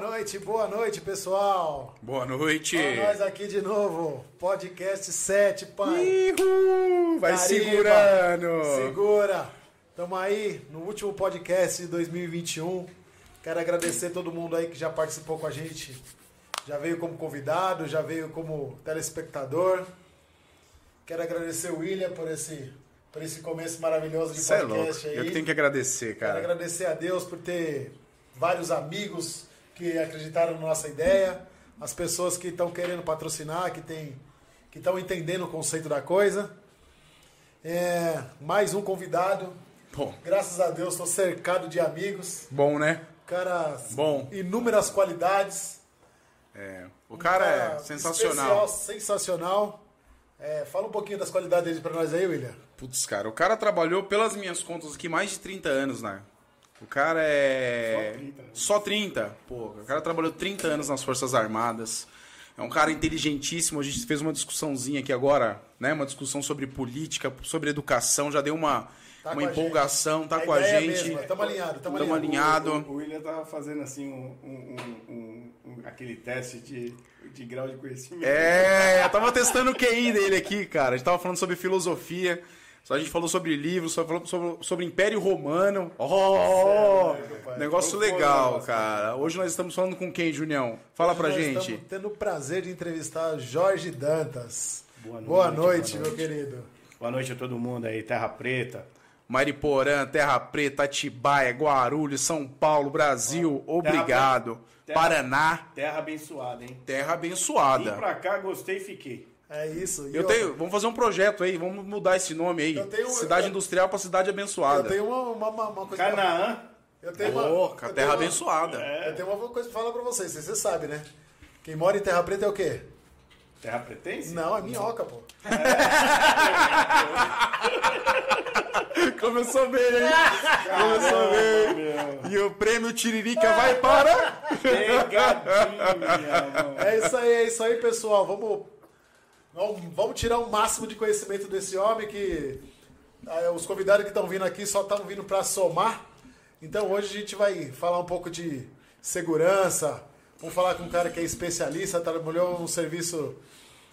noite, boa noite, pessoal. Boa noite. Olha nós aqui de novo. Podcast 7, pai. Ihu, vai Carimba. segurando. Segura. Tamo aí no último podcast de 2021. Quero agradecer todo mundo aí que já participou com a gente. Já veio como convidado, já veio como telespectador. Quero agradecer o William por esse, por esse começo maravilhoso de Você é louco. podcast aí. Eu que tenho que agradecer, Quero cara. agradecer a Deus por ter vários amigos que acreditaram na nossa ideia, as pessoas que estão querendo patrocinar, que tem, que estão entendendo o conceito da coisa. É, mais um convidado. Bom, Graças a Deus estou cercado de amigos. bom, né? Cara, Bom. inúmeras qualidades. É, o Um cara é sensacional. especial, sensacional. É, fala um pouquinho das qualidades dele para nós aí, William. Putz, cara, o cara trabalhou, pelas minhas contas aqui, mais de 30 anos, né? O cara é. Só 30, né? Só 30. Pô, o cara trabalhou 30 anos nas Forças Armadas. É um cara inteligentíssimo. A gente fez uma discussãozinha aqui agora, né? Uma discussão sobre política, sobre educação. Já deu uma, Tá uma com a empolgação, tá A com a gente. mesmo, Tamo alinhado, tamo, Tamo alinhado. alinhado. O, o William tava fazendo assim um- um- um- aquele teste de, de grau de conhecimento. É, eu tava testando o QI dele aqui, cara. A gente tava falando sobre filosofia. Só a gente falou sobre livros, só falou sobre, sobre Império Romano. Oh, é louco, pai. negócio legal, negócio. cara. Hoje nós estamos falando com quem, Junião? Fala pra Nós gente. Estamos tendo o prazer de entrevistar Jorge Dantas. Boa Boa noite, noite, boa meu noite. querido. Boa noite a todo mundo aí, Terra Preta. Mariporã, Terra Preta, Atibaia, Guarulhos, São Paulo, Brasil, obrigado. Terra- Paraná, Terra abençoada, hein? terra Vim abençoada. pra cá, gostei e fiquei. É isso. E Eu tenho, vamos fazer um projeto aí, vamos mudar esse nome aí. Eu tenho- Cidade eu- Industrial pra Cidade Eu Abençoada. tenho uma, uma, uma- uma coisa. pra- Canaã, Eu tenho uma, Ô, eu terra uma- abençoada. Eu tenho uma coisa pra falar pra vocês. Vocês sabem, né? Quem mora em Terra Preta é o quê? Terra Pretense? Não, é minhoca, pô. Começou bem, hein? Começou bem. E o prêmio Tiririca vai para. Pegadinha, mano. É isso aí, é isso aí, pessoal. Vamos, vamos, vamos tirar o máximo de conhecimento desse homem que ah, os convidados que estão vindo aqui só estão vindo para somar. Então hoje a gente vai falar um pouco de segurança. Vamos falar com um cara que é especialista, trabalhou num serviço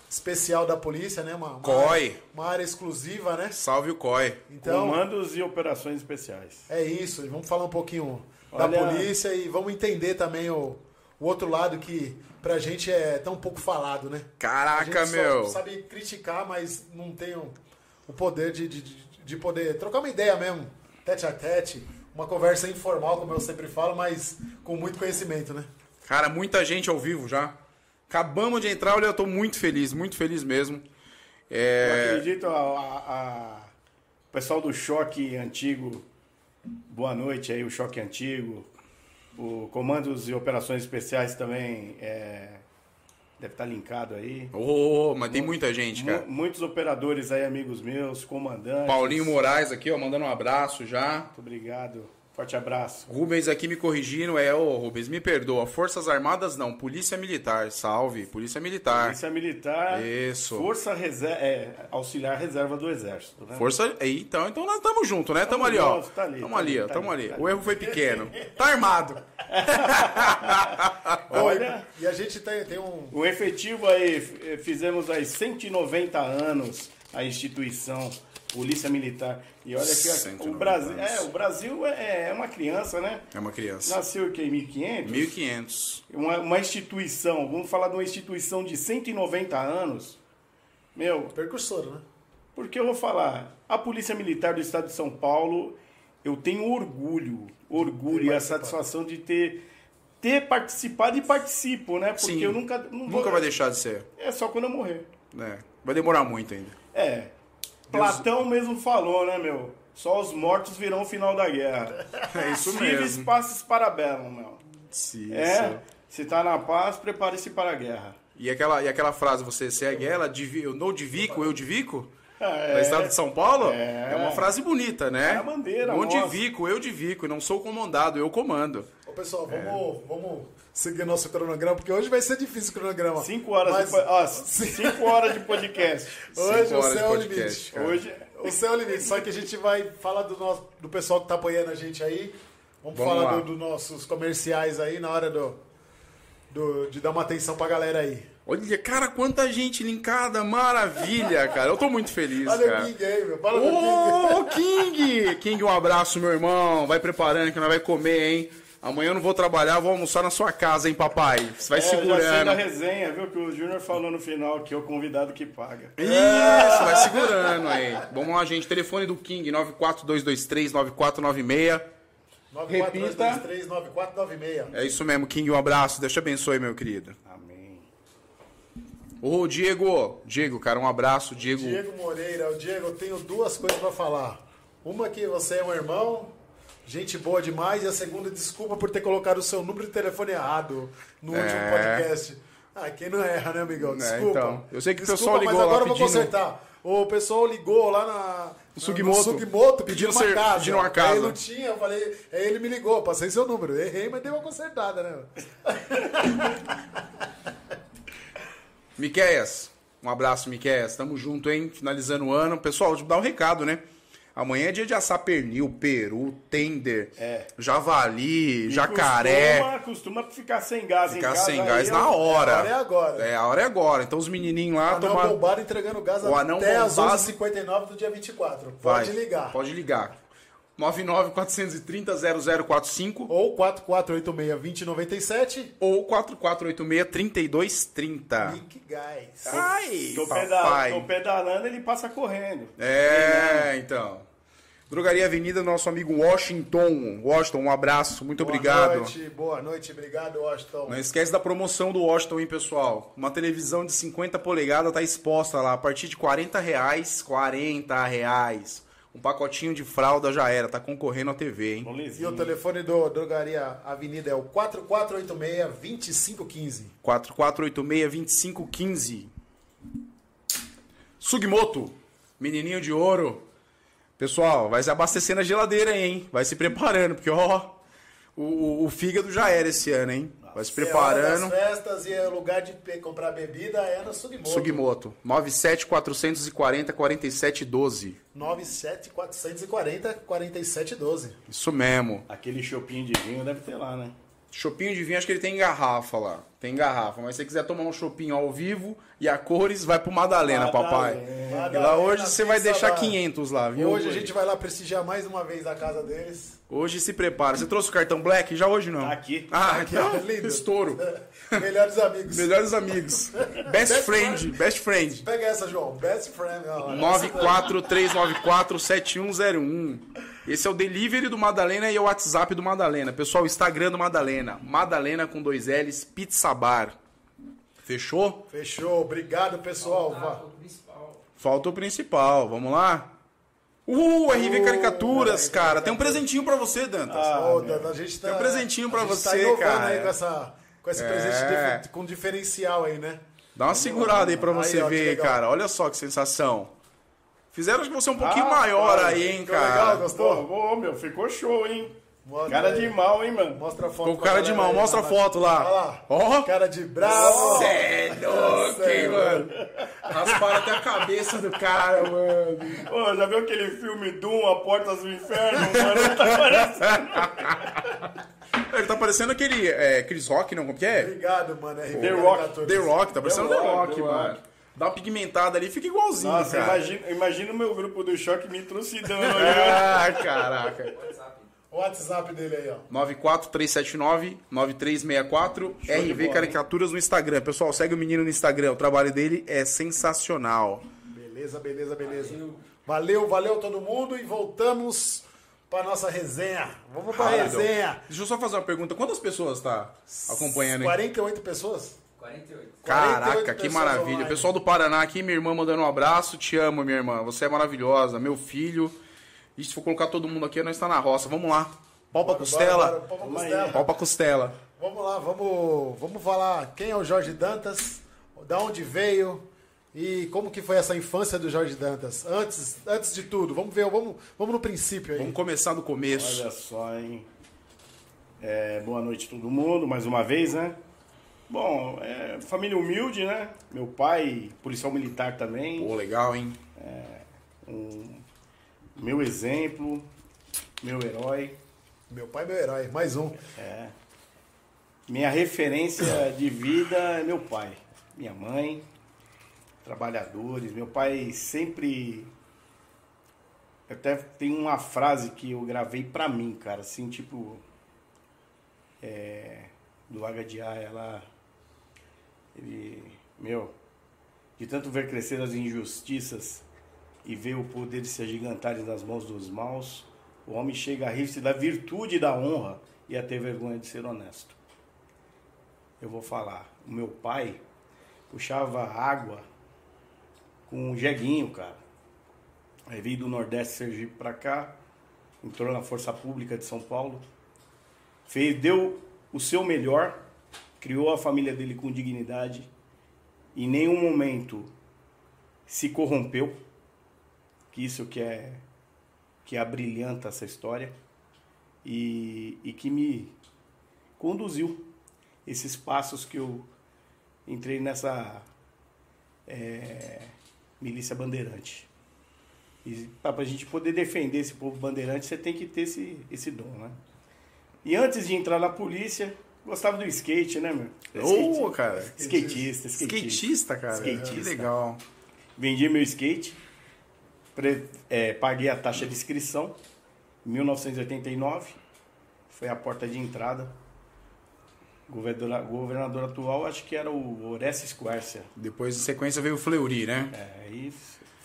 especial da polícia, né? Uma, uma, COI. área, uma área exclusiva, né? Salve o COI. Então, Comandos e operações especiais. é isso. e Vamos falar um pouquinho da Olha- polícia e vamos entender também o, o outro lado que pra gente é tão pouco falado, né? A Caraca, gente só meu. sabe criticar, mas não tem o, o poder de, de, de poder trocar uma ideia mesmo, tete a tete, uma conversa informal, como eu sempre falo, mas com muito conhecimento, né? Cara, muita gente ao vivo já. Acabamos de entrar, olha, eu tô muito feliz, muito feliz mesmo. Eu É, acredito, a, a- a- o pessoal do Choque Antigo, boa noite aí, o Choque Antigo. O Comandos e Operações Especiais também é, deve estar linkado aí. Ô, mas tem muita gente, cara. muitos operadores aí, amigos meus, comandantes. Paulinho Moraes aqui, ó, mandando um abraço já. Muito obrigado. Forte abraço. Rubens aqui me corrigindo, é, ô Rubens, me perdoa. Forças Armadas não, Polícia Militar, salve, Polícia Militar. Polícia Militar. Isso. Força reserva, é, auxiliar reserva do Exército. Né? Força. Então, então nós estamos juntos, né? Tamo Tamo ali, ó. junto, tá ali, Tamo tá ali, ali, ó. tá Tamo ali, ali. tá O erro foi pequeno. Tá armado. Olha, E a gente tem, tem um. o efetivo aí, f- fizemos aí 190 anos a instituição Polícia Militar. E olha que a- 190 o Brasil, anos. é, o Brasil é, é uma criança, né? É uma criança. Nasceu aqui em 1500. 1500. Uma, uma instituição, vamos falar de uma instituição de 190 anos. Meu, Percursor, né? Porque eu vou falar, a Polícia Militar do Estado de São Paulo, eu tenho orgulho, orgulho e a satisfação de ter, ter participado e participo, né? Porque Sim. eu nunca. Não Nunca vou- vai deixar de ser. É só quando eu morrer. né? Vai demorar muito ainda. É. Platão mesmo falou, né, meu? Só os mortos virão o final da guerra. É isso Civis mesmo. passes para bellum, meu. Isso. É. Se tá na paz, prepare-se para a guerra. E aquela, e aquela frase, você segue ela, divi, eu não divico, eu divico? É. Do estado de São Paulo? É. uma frase bonita, né? É a bandeira Não divico, eu divico, não sou comandado, eu comando. Ô, pessoal, vamos, É. vamos seguir nosso cronograma, porque hoje vai ser difícil o cronograma. Cinco horas, Mas de, cinco horas de podcast. Hoje Cinco o céu é o limite. cara. Hoje, O céu é o limite. Só que a gente vai falar do, nosso, do pessoal que tá apoiando a gente aí. Vamos, Vamos falar dos do nossos comerciais aí na hora do, do- de dar uma atenção pra galera aí. Olha, cara, quanta gente linkada, maravilha, cara. Eu tô muito feliz, Olha cara. o King aí, meu. Fala do King. Ô, King! King, um abraço, meu irmão. Vai preparando que nós vai comer, hein? Amanhã eu não vou trabalhar, vou almoçar na sua casa, hein, papai? Você vai É, já sei segurando. da resenha, viu? Que o Júnior falou no final que é o convidado que paga. Isso, vai segurando aí. Vamos lá, gente. Telefone do King, 94223-9496. 942239496. É isso mesmo, King, um abraço. Deus te abençoe, meu querido. Amém. Ô, Diego. Diego, cara, um abraço. Diego. Diego Moreira, o Diego, eu tenho duas coisas pra falar. Uma que você é um irmão, gente boa demais, e a segunda, desculpa por ter colocado o seu número de telefone errado no É. último podcast. Ah, quem não erra, né, amigão? É, Desculpa. então. Eu sei que o Desculpa, pessoal ligou mas agora lá eu vou pedindo- consertar. O pessoal ligou lá na, No Sugimoto. Sugimoto Pedindo pedindo uma ser- casa. pedindo uma Aí casa. não tinha, eu falei, aí ele me ligou, passei seu número. Errei, mas deu uma consertada, né? Miqueias, um abraço, Miqueias. Tamo junto, hein? Finalizando o ano. Pessoal, deixa eu dar um recado, né? Amanhã é dia de assar pernil, peru, tender, É. javali, E jacaré. Costuma, costuma ficar sem gás em Ficar casa. sem gás ó. na hora. A hora é agora. É, a hora é agora. Então os menininhos lá Anão tomar... bombado entregando gás O anão até bombado- 11h59 do dia 24. Vai, Pode ligar. Pode ligar. 99-430-0045 Ou 4486-2097. ou 4486-3230. Link Gás. Ai, Tô, papai. pedal, tô pedalando, ele passa correndo. É, então. Drogaria Avenida, nosso amigo Washington. Washington, um abraço, muito obrigado. Boa noite, boa noite. Obrigado, Washington. Não esquece da promoção do Washington, hein, pessoal? Uma televisão de 50 polegadas tá exposta lá, a partir de 40 reais. 40 reais. Um pacotinho de fralda já era, tá concorrendo à TV, hein? E o telefone do Drogaria Avenida é o 4486-2515. 4486-2515. Sugimoto, menininho de ouro. Pessoal, vai se abastecendo a geladeira aí, hein? Vai se preparando, porque ó, o, o, o fígado já era esse ano, hein? Vai se É preparando. das festas e é lugar de comprar bebida é no Sugimoto. Sugimoto, 97440 4712. 97440 4712. Isso mesmo. Aquele chopinho de vinho deve ter lá, né? Chopinho de vinho, acho que ele tem em garrafa lá. Tem em garrafa. Mas se você quiser tomar um chopinho ao vivo e a cores, vai pro Madalena, Madalena. papai. Madalena, E lá hoje você vai deixar bar. 500 lá, viu? Hoje a gente vai lá prestigiar mais uma vez a casa deles. Hoje se prepara. Você trouxe o cartão Black? Já hoje não. Tá aqui. Ah, Aqui, então, lindo. estouro. Melhores amigos. Melhores amigos. Best Best friend, best friend. Pega essa, João. Best friend. ó. 943947101. Esse é o delivery do Madalena e o WhatsApp do Madalena. Pessoal, o Instagram do Madalena. Madalena com dois L's, Pizza Bar. Fechou? Fechou. Obrigado, pessoal. Va- Falta o principal. Vamos lá? Uh, RV Caricaturas, cara. Tem um presentinho pra você, Dantas. Ô, Dana, a gente tá, Tem um presentinho pra a gente você, tá cara. aí com, essa, com esse É. presente com diferencial aí, né? Dá uma segurada aí pra Aí, você ó, que ver, cara. Olha só que sensação. Fizeram acho que você um pouquinho Ah, maior cara, aí, hein, ficou legal, cara. gostou? Pô, ô, meu, ficou show, hein? Mostra Cara de mal, hein, mano? Mostra a foto. Ficou cara de mal. aí, Mostra a foto lá. Olha lá. Ó. Cara de bravo. Cê é louco, hein, mano. Rasparam até a cabeça do cara, mano. Ô, já viu aquele filme Doom, A Portas do Inferno? mano? Tá parecendo. Ele tá parecendo aquele é, Chris Rock, não? Como que é? Obrigado, mano. RV The Rock. The Rock, tá parecendo The The Rock, Rock, The mano. Dá uma pigmentada ali, fica igualzinho, Nossa, cara. imagina, imagina o meu grupo do choque me trucidando. Ah, caraca. O WhatsApp dele aí, ó. 94379-9364 de RV bola, Caricaturas no Instagram. Pessoal, segue o menino no Instagram. O trabalho dele é sensacional. Beleza, beleza, beleza. Valeu, valeu todo mundo e voltamos pra nossa resenha. Vamos pra Rápido. resenha. Deixa eu só fazer uma pergunta. Quantas pessoas tá acompanhando aí? 48 pessoas? 48. Caraca, 48 que maravilha. online. Pessoal do Paraná aqui, minha irmã mandando um abraço. Te amo, minha irmã. Você é maravilhosa. Meu filho. E se for colocar todo mundo aqui, nós tá na roça. Vamos lá. Pau pra costela. bora, bora, Pau pra costela. Pau pra costela. Vamos lá, vamos, vamos falar quem é o Jorge Dantas, da onde veio e como que foi essa infância do Jorge Dantas. Antes, antes de tudo, vamos ver, vamos, vamos no princípio aí. Vamos começar do começo. Olha só, hein? É, boa noite todo mundo, mais uma vez, né? Bom, é, família humilde, né? Meu pai, policial militar também. Pô, legal, hein? Meu exemplo, meu herói. Meu pai é meu herói, mais um. É. Minha referência de vida é meu pai, minha mãe, trabalhadores. Meu pai sempre. Até tem uma frase que eu gravei pra mim, cara, assim, tipo. É, do Agadiá, ela. Ele. Meu, de tanto ver crescer as injustiças e ver o poder se agigantarem nas mãos dos maus, o homem chega a rir-se da virtude e da honra e a ter vergonha de ser honesto. Eu vou falar, o meu pai puxava água com um jeguinho, cara. Aí veio do Nordeste Sergipe para cá, entrou na Força Pública de São Paulo, fez, deu o seu melhor, criou a família dele com dignidade, em nenhum momento se corrompeu, que isso que é que abrilhanta essa história e, e que me conduziu esses passos que eu entrei nessa é, milícia bandeirante. E para a gente poder defender esse povo bandeirante, você tem que ter esse, esse dom, né? E antes de entrar na polícia, gostava do skate, né, meu? Ô, cara. Skatista, skatista. Skatista, cara. Skatista. Que legal. Vendi meu skate, pre- é, paguei a taxa de inscrição, em 1989, foi a porta de entrada. Governador, governador atual, acho que era o Orestes Quercia. Depois, em sequência, veio o Fleury, né? É, aí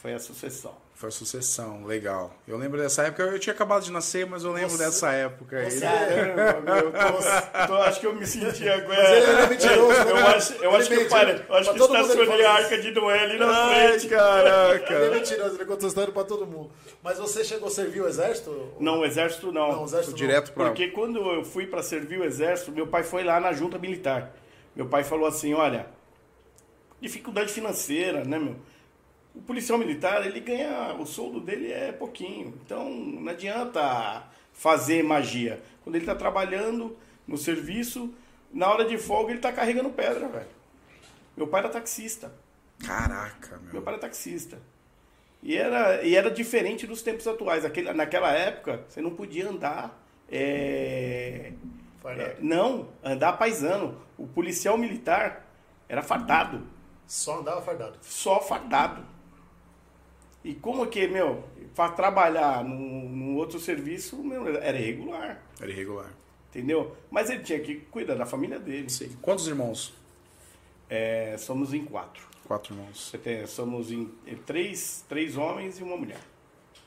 foi a sucessão. Foi a sucessão, legal. Eu lembro dessa época, eu tinha acabado de nascer, mas eu lembro Você- dessa época aí. você- Caramba, meu, eu tô, tô- acho que eu me senti agora. Mas ele é mentiroso, né? Eu acho, eu acho que eu né? Eu acho que todo mundo ele estacionei a arca de Noé ali na Ai, frente. Ele é caraca. mentiroso, ele contou essa história pra todo mundo. Mas você chegou a servir o exército? Não, o exército não. Não, o exército não. Direto pra... Porque quando eu fui para servir o exército, meu pai foi lá na junta militar. Meu pai falou assim, olha, dificuldade financeira, né, meu? O policial militar, ele ganha, o soldo dele é pouquinho. Então, não adianta fazer magia. Quando ele está trabalhando no serviço, na hora de folga ele está carregando pedra, velho. Meu pai era taxista. Caraca, Meu meu. pai era taxista. E era, e era diferente dos tempos atuais. Aquele, naquela época, você não podia andar. é, Fardado. é, não, andar paisano. O policial militar era fardado. Só andava fardado. Só fardado. E como que, meu, para trabalhar num, num outro serviço, meu, era irregular. Era irregular. Entendeu? Mas ele tinha que cuidar da família dele. Sim. Quantos irmãos? É, somos em quatro. Quatro irmãos. Tem- somos em, em três, três homens e uma mulher.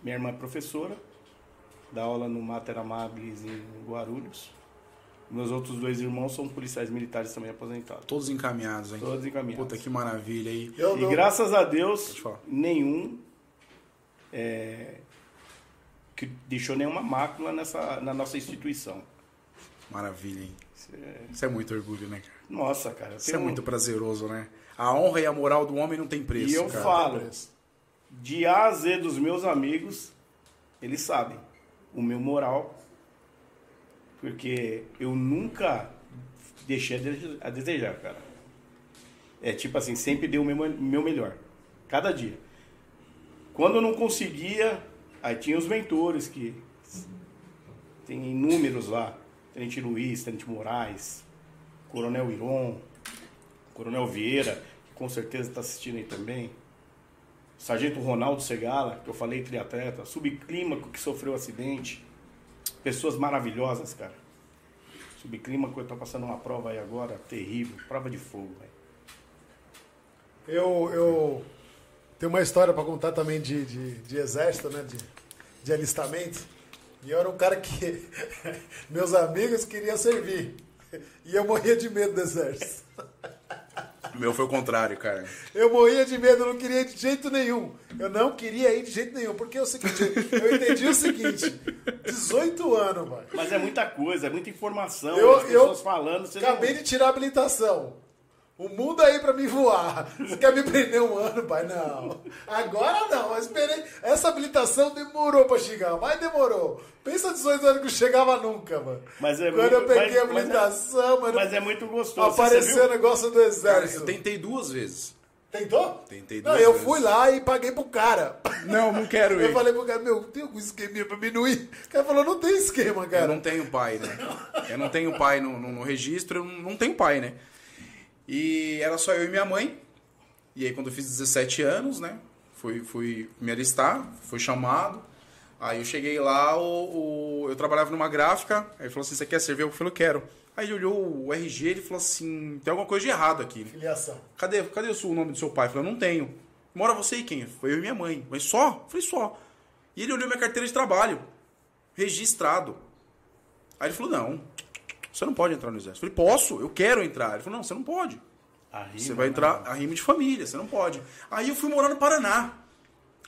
Minha irmã é professora, dá aula no Mater Amabilis em Guarulhos. Meus outros dois irmãos são policiais militares também aposentados. Todos encaminhados, hein? Todos encaminhados. Puta, que maravilha aí. E não- graças a Deus, nenhum é, que deixou nenhuma mácula nessa, na nossa instituição. Maravilha, hein? Isso é- é muito orgulho, né, cara? nossa, cara. Isso é tenho- muito prazeroso, né? A honra e a moral do homem não tem preço, E eu cara. falo, de A a Z dos meus amigos, eles sabem o meu moral, porque eu nunca deixei a desejar, cara. É tipo assim, sempre dei o meu, meu melhor, cada dia. Quando eu não conseguia, aí tinha os mentores que tem inúmeros lá, Tenente Luiz, Tenente Moraes, Coronel Iron, Coronel Vieira, que com certeza está assistindo aí também. Sargento Ronaldo Segala, que eu falei triatleta, Subclímaco, que sofreu acidente. Pessoas maravilhosas, cara. Subclímaco, eu tô passando uma prova aí agora, terrível, prova de fogo, velho. Eu, eu tenho uma história pra contar também de, de, de exército, né? De, de alistamento. E eu era um cara que meus amigos queriam servir. E eu morria de medo do exército. O meu foi o contrário, cara. Eu morria de medo, eu não queria ir de jeito nenhum. Eu não queria ir de jeito nenhum. Porque é o seguinte, eu entendi o seguinte: 18 anos, mano. Mas é muita coisa, é muita informação, Eu- as pessoas eu falando. Acabei não... de tirar a habilitação. O mundo aí pra me voar. Você quer me prender um ano, pai? Não. Agora não. Eu esperei. Essa habilitação demorou pra chegar, mas demorou. Pensa 18 anos que não chegava nunca, mano. Mas é Quando muito- eu peguei mas- a habilitação, mano. Mas é muito gostoso. Apareceu o negócio do Cara, exército. eu tentei duas vezes. Tentou? Tentei Não, duas eu vezes. fui lá e paguei pro cara. Não, não quero Eu ir. falei pro cara, meu, tem algum esqueminha pra mim não ir? O cara falou, não tem esquema, Eu cara. não tenho pai, né? Eu não tenho pai no, no- no registro, eu não não tenho pai, né? E era só eu e minha mãe. E aí quando eu fiz 17 anos, né? Fui, fui me alistar, fui chamado. Aí eu cheguei lá, o, o- eu trabalhava numa gráfica, aí ele falou assim, você quer servir? Eu falei, eu quero. Aí ele olhou o RG e falou assim, tem alguma coisa de errado aqui. Filiação. Cadê, cadê o nome do seu pai? Eu falei, eu não tenho. Mora você e quem? Foi eu e minha mãe. Mas só? Eu falei, só. E ele olhou minha carteira de trabalho. Registrado. Aí ele falou, não, você não pode entrar no exército. Eu falei, posso, eu quero entrar. Ele falou, não, você não pode. Arrima, Você vai né? entrar a rima de família, você não pode. Aí eu fui morar no Paraná.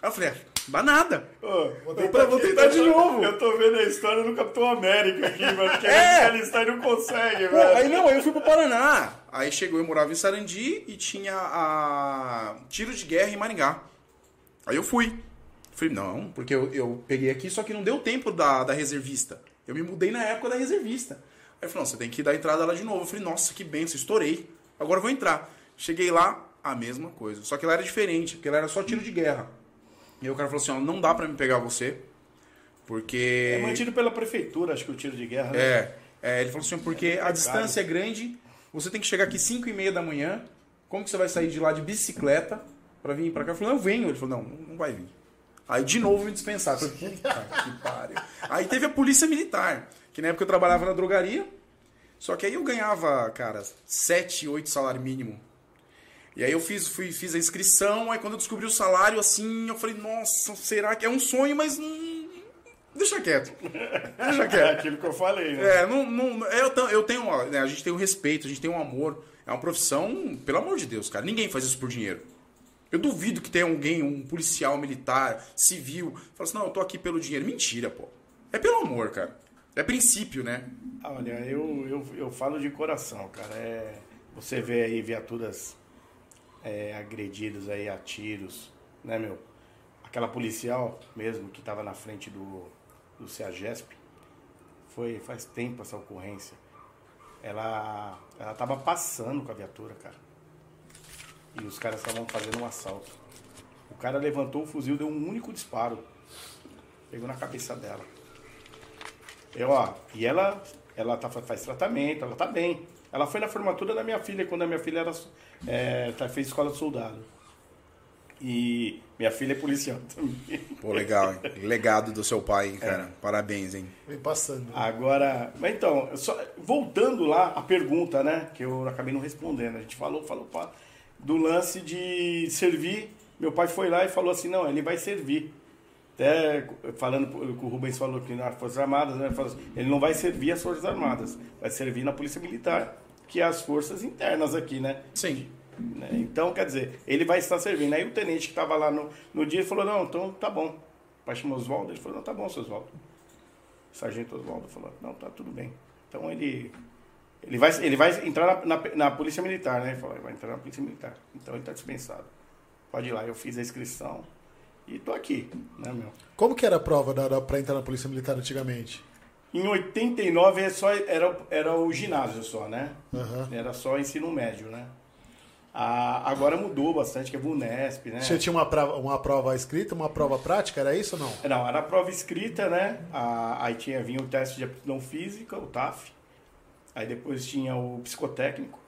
Aí eu falei, ah, dá nada. Ô, Vou eu tentar vou aqui. tentar de novo. Eu tô vendo a história do Capitão América aqui, mano. Que É. é. alistar e não consegue, Pô, velho. aí não, aí eu fui pro Paraná. Aí chegou, eu morava em Sarandi e tinha a tiro de guerra em Maringá. Aí eu fui. Falei, não, porque eu, eu peguei aqui, só que não deu tempo da, da reservista. Eu me mudei na época da reservista. Aí ele falou, não, você tem que dar entrada lá de novo. Eu falei, nossa, que benção, estourei. Agora eu vou entrar. Cheguei lá, a mesma coisa. Só que lá era diferente, porque lá era só tiro de guerra. E aí o cara falou assim, ó, não dá pra me pegar você, porque... É mantido pela prefeitura, acho que o tiro de guerra, né? É, é, ele falou assim, porque a distância é grande, você tem que chegar aqui 5 e meia da manhã, como que você vai sair de lá de bicicleta pra vir pra cá? Eu falei, não, eu venho. Ele falou, não, não vai vir. Aí de novo me dispensaram. Puta que pariu. Aí teve a polícia militar, que na época eu trabalhava na drogaria, só que aí eu ganhava, cara, 7, 8 salário mínimo. E aí eu fiz, fui, fiz a inscrição, aí quando eu descobri o salário, assim, eu falei, nossa, será que é um sonho, mas deixa quieto. Deixa É quieto. aquilo que eu falei, né? É, não, não, eu, ta- eu tenho, né, a gente tem um respeito, a gente tem um amor. É uma profissão, pelo amor de Deus, cara. Ninguém faz isso por dinheiro. Eu duvido que tenha alguém, um policial militar, civil, fala assim, não, eu tô aqui pelo dinheiro. Mentira, pô. É pelo amor, cara. É princípio, né? Ah, Olha, eu, eu, eu falo de coração, cara. É, você vê aí viaturas é, agredidas aí a tiros, né, meu? Aquela policial mesmo que estava na frente do, do CEAGESP, foi faz tempo essa ocorrência. Ela, ela tava passando com a viatura, cara. E os caras estavam fazendo um assalto. O cara levantou o fuzil, deu um único disparo. Pegou na cabeça dela. Eu, ó, e ela, ela tá, faz tratamento, ela tá bem. Ela foi na formatura da minha filha, quando a minha filha era, é, tá, fez escola de soldado. E minha filha é policial também. Pô, legal, hein? Legado do seu pai, hein, cara. Parabéns, hein? Vem passando. Agora, mas então, só, voltando lá a pergunta, né, que eu acabei não respondendo. A gente falou, falou pá, do lance de servir. Meu pai foi lá e falou assim, não, ele vai servir. Até falando que o Rubens falou que nas Forças Armadas, né, ele assim, ele não vai servir as Forças Armadas, vai servir na Polícia Militar, que é as forças internas aqui, né? Sim. né? Então, quer dizer, ele vai estar servindo. Aí o tenente que estava lá no, no dia falou, não, então tá bom. O pai chamou Oswaldo, ele falou, não, tá bom, seu Oswaldo. O sargento Oswaldo falou, não, tá tudo bem. Então ele, ele, vai, ele vai entrar na, na, na Polícia Militar, né? Ele falou, vai entrar na Polícia Militar. Então ele está dispensado. Pode ir lá, eu fiz a inscrição e tô aqui, né, meu? Como que era a prova da, da, pra entrar na Polícia Militar antigamente? Em 89 é só, era, era o ginásio só, né? Aham. Era só ensino médio, né? Ah, agora mudou bastante, que é VUNESP, né? Você tinha uma prova, uma prova escrita, uma prova prática, era isso ou não? Não, era a prova escrita, né? Aí tinha, vinha o teste de aptidão física, o TAF. Aí depois tinha o psicotécnico,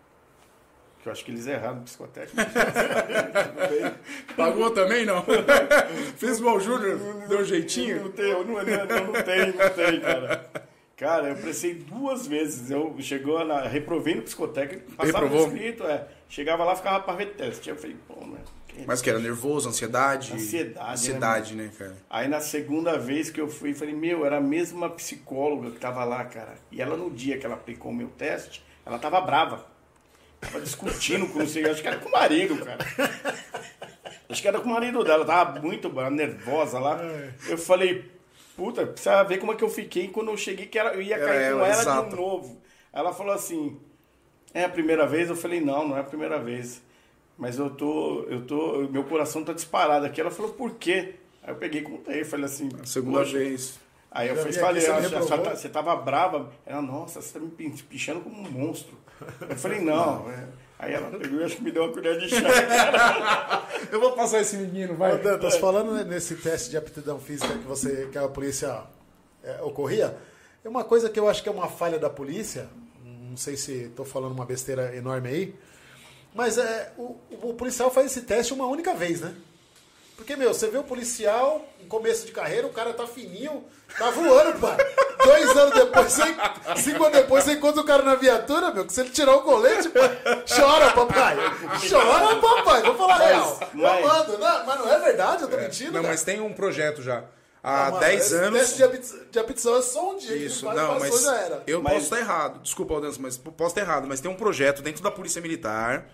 que eu acho que eles erraram no psicotécnico. Pagou também, não? Fez o Júnior, deu um jeitinho. Não tem, não, não, não, não tem, não tem, cara. Cara, eu prestei duas vezes. Eu chegou na. Reprovei no psicotécnico, passava Reprovou? escrito, é. Chegava lá, ficava pra ver teste. Eu falei, pô, né? Mas que era nervoso, ansiedade? Ansiedade, Ansiedade, né, cara? Aí na segunda vez que eu fui, falei, meu, era a mesma psicóloga que tava lá, cara. E ela no dia que ela aplicou o meu teste, ela tava brava. Tava discutindo com não sei, acho que era com o marido, cara. Acho que era com o marido dela, tava muito nervosa lá. Eu falei, puta, precisa ver como é que eu fiquei quando eu cheguei, que era- eu ia cair com ela, ela exato. de novo. Ela falou assim, é a primeira vez? Eu falei, não, não é a primeira vez. Mas eu tô, eu tô, meu coração tá disparado aqui. Ela falou, por quê? Aí eu peguei e contei, falei assim, Segunda "Poxa." vez. Aí eu Já fui, falei, aqui, "Ah, você você, reprovou? você tava brava? Ela, nossa, você tá me pichando como um monstro. Eu falei, não. é. Aí ela pegou e acho que me deu uma colher de chá. Eu vou passar esse menino, vai. Ô, Dantas, falando nesse teste de aptidão física que você que a polícia é, ocorria, é uma coisa que eu acho que é uma falha da polícia. Não sei se estou falando uma besteira enorme aí, mas é o, o policial faz esse teste uma única vez, né? Porque, meu, você vê o policial, em começo de carreira, o cara tá fininho, tá voando, pai. Dois anos depois, você, cinco anos depois, você encontra o cara na viatura, meu, que se ele tirar o colete, pai, chora, papai. Chora, papai. Vou falar real. mas- Eu mando, não, mas não é verdade, eu tô mentindo, Não, cara. mas tem um projeto já. Há Não, mano, 10 esse anos. Teste de aptidão é só um dia. que Isso, ele não, passou, mas já era. eu Mas- posso estar errado. Desculpa, Aldança, mas posso estar errado. Mas tem um projeto dentro da Polícia Militar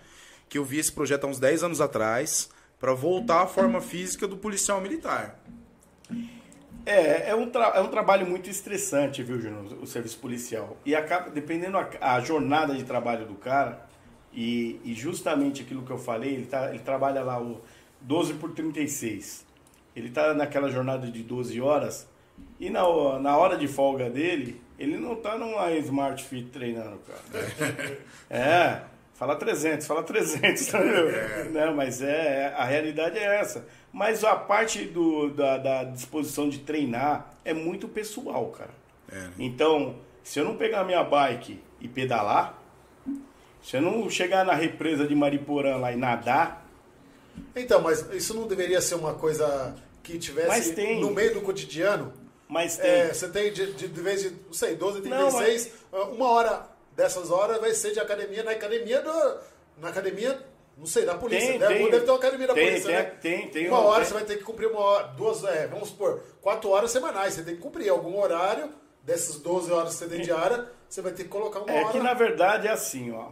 que eu vi esse projeto há uns 10 anos atrás para voltar à forma física do policial militar. É, é um, é um trabalho muito estressante, viu, Júnior, o serviço policial. E acaba, dependendo a, a jornada de trabalho do cara, e, e justamente aquilo que eu falei, ele, tá, ele trabalha lá o 12 por 36. Ele tá naquela jornada de 12 horas, e na, na hora de folga dele, ele não tá numa Smart Fit treinando, cara. É, fala 300, fala 300, entendeu? Não, mas é, a realidade é essa. Mas a parte do, da, da disposição de treinar é muito pessoal, cara. É, né? Então, se eu não pegar minha bike e pedalar, se eu não chegar na represa de Mariporã lá e nadar, Então, mas isso não deveria ser uma coisa que tivesse Mas tem. no meio do cotidiano? mas tem. É, você tem de, de, de vez de, não sei, 12 36, uma hora dessas horas vai ser de academia na academia do. Na academia, não sei, da polícia. Tem, deve, tem. deve ter uma academia da Tem, polícia, tem, né? tem, tem uma hora você vai ter que cumprir uma hora, duas, é, vamos supor, quatro horas semanais. Você tem que cumprir algum horário, dessas 12 horas que você tem diária, você vai ter que colocar uma É hora. que na verdade é assim, ó.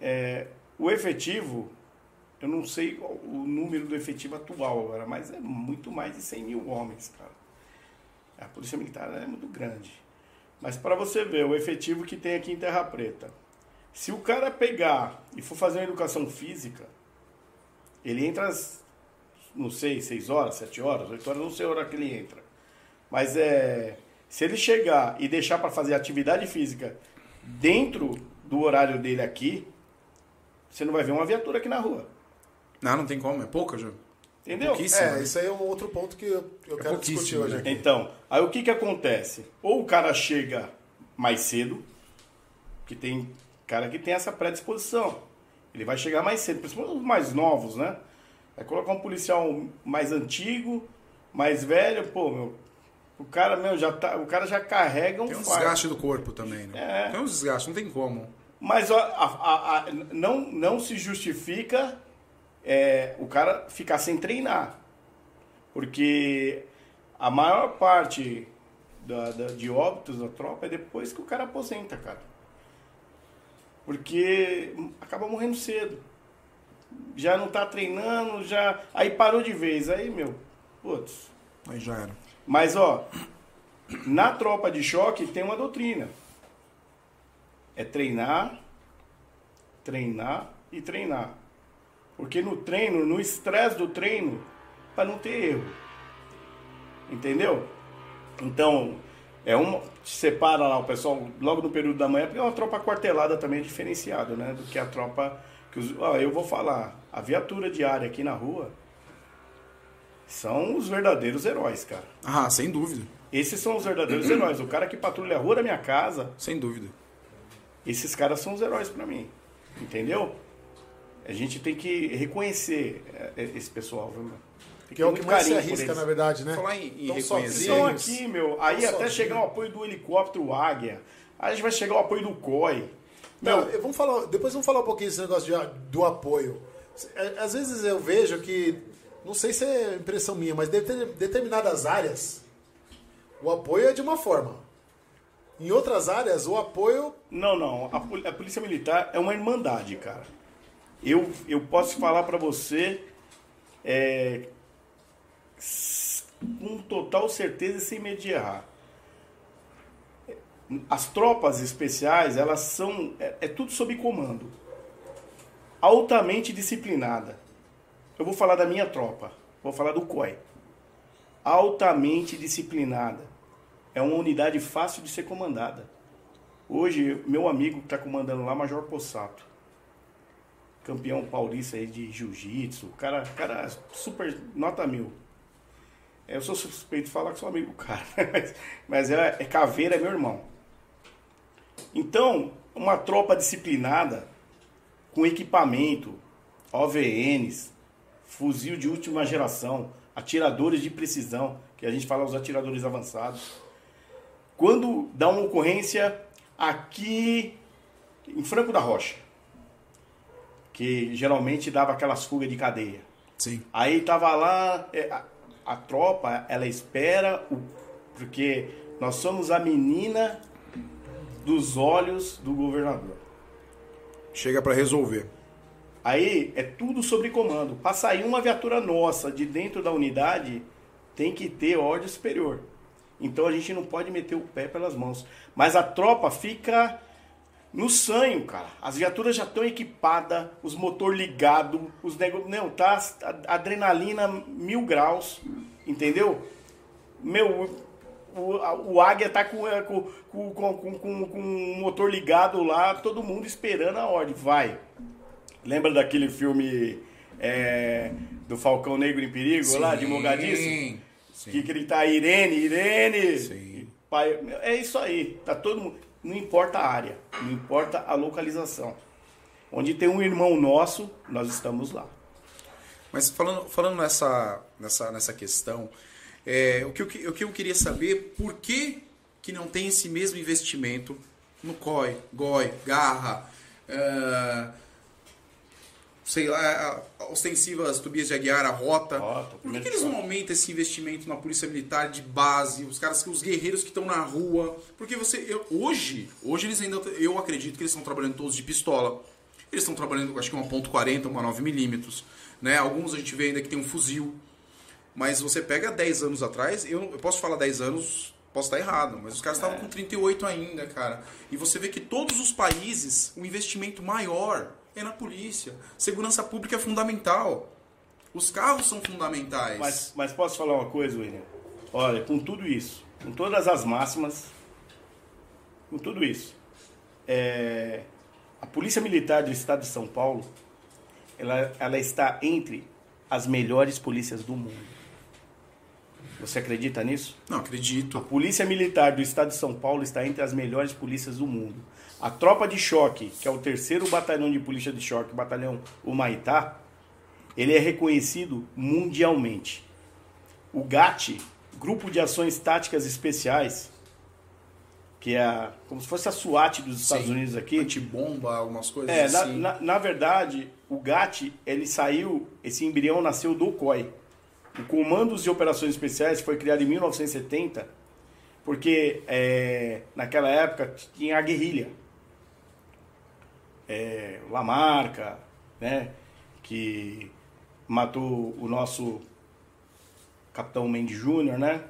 É, o efetivo, eu não sei o número do efetivo atual agora, mas é muito mais de 100 mil homens, cara. A Polícia Militar é muito grande. Mas para você ver o efetivo que tem aqui em Terra Preta, se o cara pegar e for fazer uma educação física, ele entra às, não sei, 6 horas, 7 horas, 8 horas, não sei a hora que ele entra. Mas é. Se ele chegar e deixar para fazer atividade física dentro do horário dele aqui, você não vai ver uma viatura aqui na rua. Não, não tem como, é pouca, já. Entendeu? É, isso aí é um outro ponto que eu, eu quero discutir hoje né? aqui. Então, aí o que que acontece? Ou o cara chega mais cedo, que tem cara que tem essa predisposição. Ele vai chegar mais cedo, principalmente os mais novos, né? Vai colocar um policial mais antigo, mais velho, pô, meu, o cara, meu, já tá, o cara já carrega um Tem um fardo. desgaste do corpo também, né? É. Tem um desgaste, não tem como. Mas a- a- a- não, não se justifica é, o cara ficar sem treinar. Porque a maior parte da, da- de óbitos da tropa é depois que o cara aposenta, cara. Porque acaba morrendo cedo. Já não tá treinando, já. Aí parou de vez. Aí, meu, putz. Aí já era. Mas, ó, na tropa de choque tem uma doutrina. É treinar, treinar e treinar. Porque no treino, no estresse do treino, para não ter erro. Entendeu? Então, é uma. Separa lá o pessoal logo no período da manhã, porque é uma tropa quartelada também diferenciado, né? Do que a tropa. Que os, ó, eu vou falar, a viatura diária aqui na rua são os verdadeiros heróis, cara. Ah, sem dúvida. Esses são os verdadeiros heróis. O cara que patrulha a rua da minha casa, Sem dúvida. esses caras são os heróis pra mim. Entendeu? A gente tem que reconhecer é, é, esse pessoal, viu, meu? Tem Que é o que mais se arrisca, na verdade, né? Falar em- em Tão reconhecer- Estão aqui, meu. Aí Tão até sozinhos. chegar o apoio do helicóptero Águia. Aí a gente vai chegar o apoio do COI. Não, Meu, eu- vamos falar, depois vamos falar um pouquinho desse negócio de- do apoio. É, Às vezes eu vejo que, não sei se é impressão minha, mas de ter- determinadas áreas, o apoio é de uma forma. Em outras áreas, o apoio. Não, não. A, a Polícia Militar é uma irmandade, cara. Eu, eu posso falar pra você é, com total certeza sem medo de errar. As tropas especiais, elas são. É, é tudo sob comando. Altamente disciplinada. Eu vou falar da minha tropa. Vou falar do COI. Altamente disciplinada. É uma unidade fácil de ser comandada. Hoje, meu amigo que está comandando lá, Major Possato. Campeão paulista aí de jiu-jitsu, cara, cara super nota mil. Eu sou suspeito de falar que sou amigo do cara, mas, mas é, é Caveira, é meu irmão. Então, uma tropa disciplinada, com equipamento, OVNs, fuzil de última geração, atiradores de precisão, que a gente fala os atiradores avançados. Quando dá uma ocorrência aqui em Franco da Rocha, que geralmente dava aquelas fugas de cadeia. Sim. Aí tava lá, é, a, a tropa, ela espera, o, porque nós somos a menina dos olhos do governador. Chega para resolver. Aí é tudo sobre comando. Para sair uma viatura nossa de dentro da unidade, tem que ter ordem superior. Então a gente não pode meter o pé pelas mãos. Mas a tropa fica no sanho, cara. As viaturas já estão equipadas, os motor ligado, os negócios. Não, tá adrenalina mil graus, entendeu? Meu, o, o Águia tá com, é, com, com, com, com, o motor ligado lá, todo mundo esperando a ordem. Vai. Lembra daquele filme é, do Falcão Negro em Perigo, lá, de Mogadishu? Sim. Que gritar Irene, Irene. Sim. Pai, é isso aí. Tá todo mundo. Não importa a área, não importa a localização. Onde tem um irmão nosso, nós estamos lá. Mas falando, falando nessa, nessa, nessa questão, é, o, que eu, o que eu queria saber, por que, que não tem esse mesmo investimento no COI, GOI, Garra, é, sei lá, ostensivas Tobias de Aguiar, a Rota. Rota, por que, que eles não aumentam esse investimento na polícia militar de base, os caras, os guerreiros que estão na rua? Porque você, eu- hoje, hoje eles ainda, eu acredito que eles estão trabalhando todos de pistola. Eles estão trabalhando, acho que uma ponto .40, uma 9mm, né? Alguns a gente vê ainda que tem um fuzil. Mas você pega 10 anos atrás, eu, eu posso falar 10 anos, posso estar errado, mas os caras estavam com 38 ainda, cara. E você vê que todos os países, o investimento maior é na polícia. Segurança pública é fundamental. Os carros são fundamentais. Mas, mas posso falar uma coisa, William? Olha, com tudo isso, com todas as máximas, com tudo isso, é, a Polícia Militar do Estado de São Paulo, ela, ela está entre as melhores polícias do mundo. Você acredita nisso? Não, A acredito. Polícia Militar do Estado de São Paulo está entre as melhores polícias do mundo. A Tropa de Choque, que é o terceiro batalhão de polícia de choque, o batalhão Humaitá, ele é reconhecido mundialmente. O GAT, Grupo de Ações Táticas Especiais, que é a- como se fosse a SWAT dos Estados Sim. Unidos aqui, Antibomba, algumas coisas é, na, assim. na, na verdade, o GAT, ele saiu, esse embrião nasceu do COI. O Comandos de Operações Especiais foi criado em 1970, porque é, naquela época tinha a guerrilha. É, Lamarca, né, que matou o nosso Capitão Mendes Júnior, né?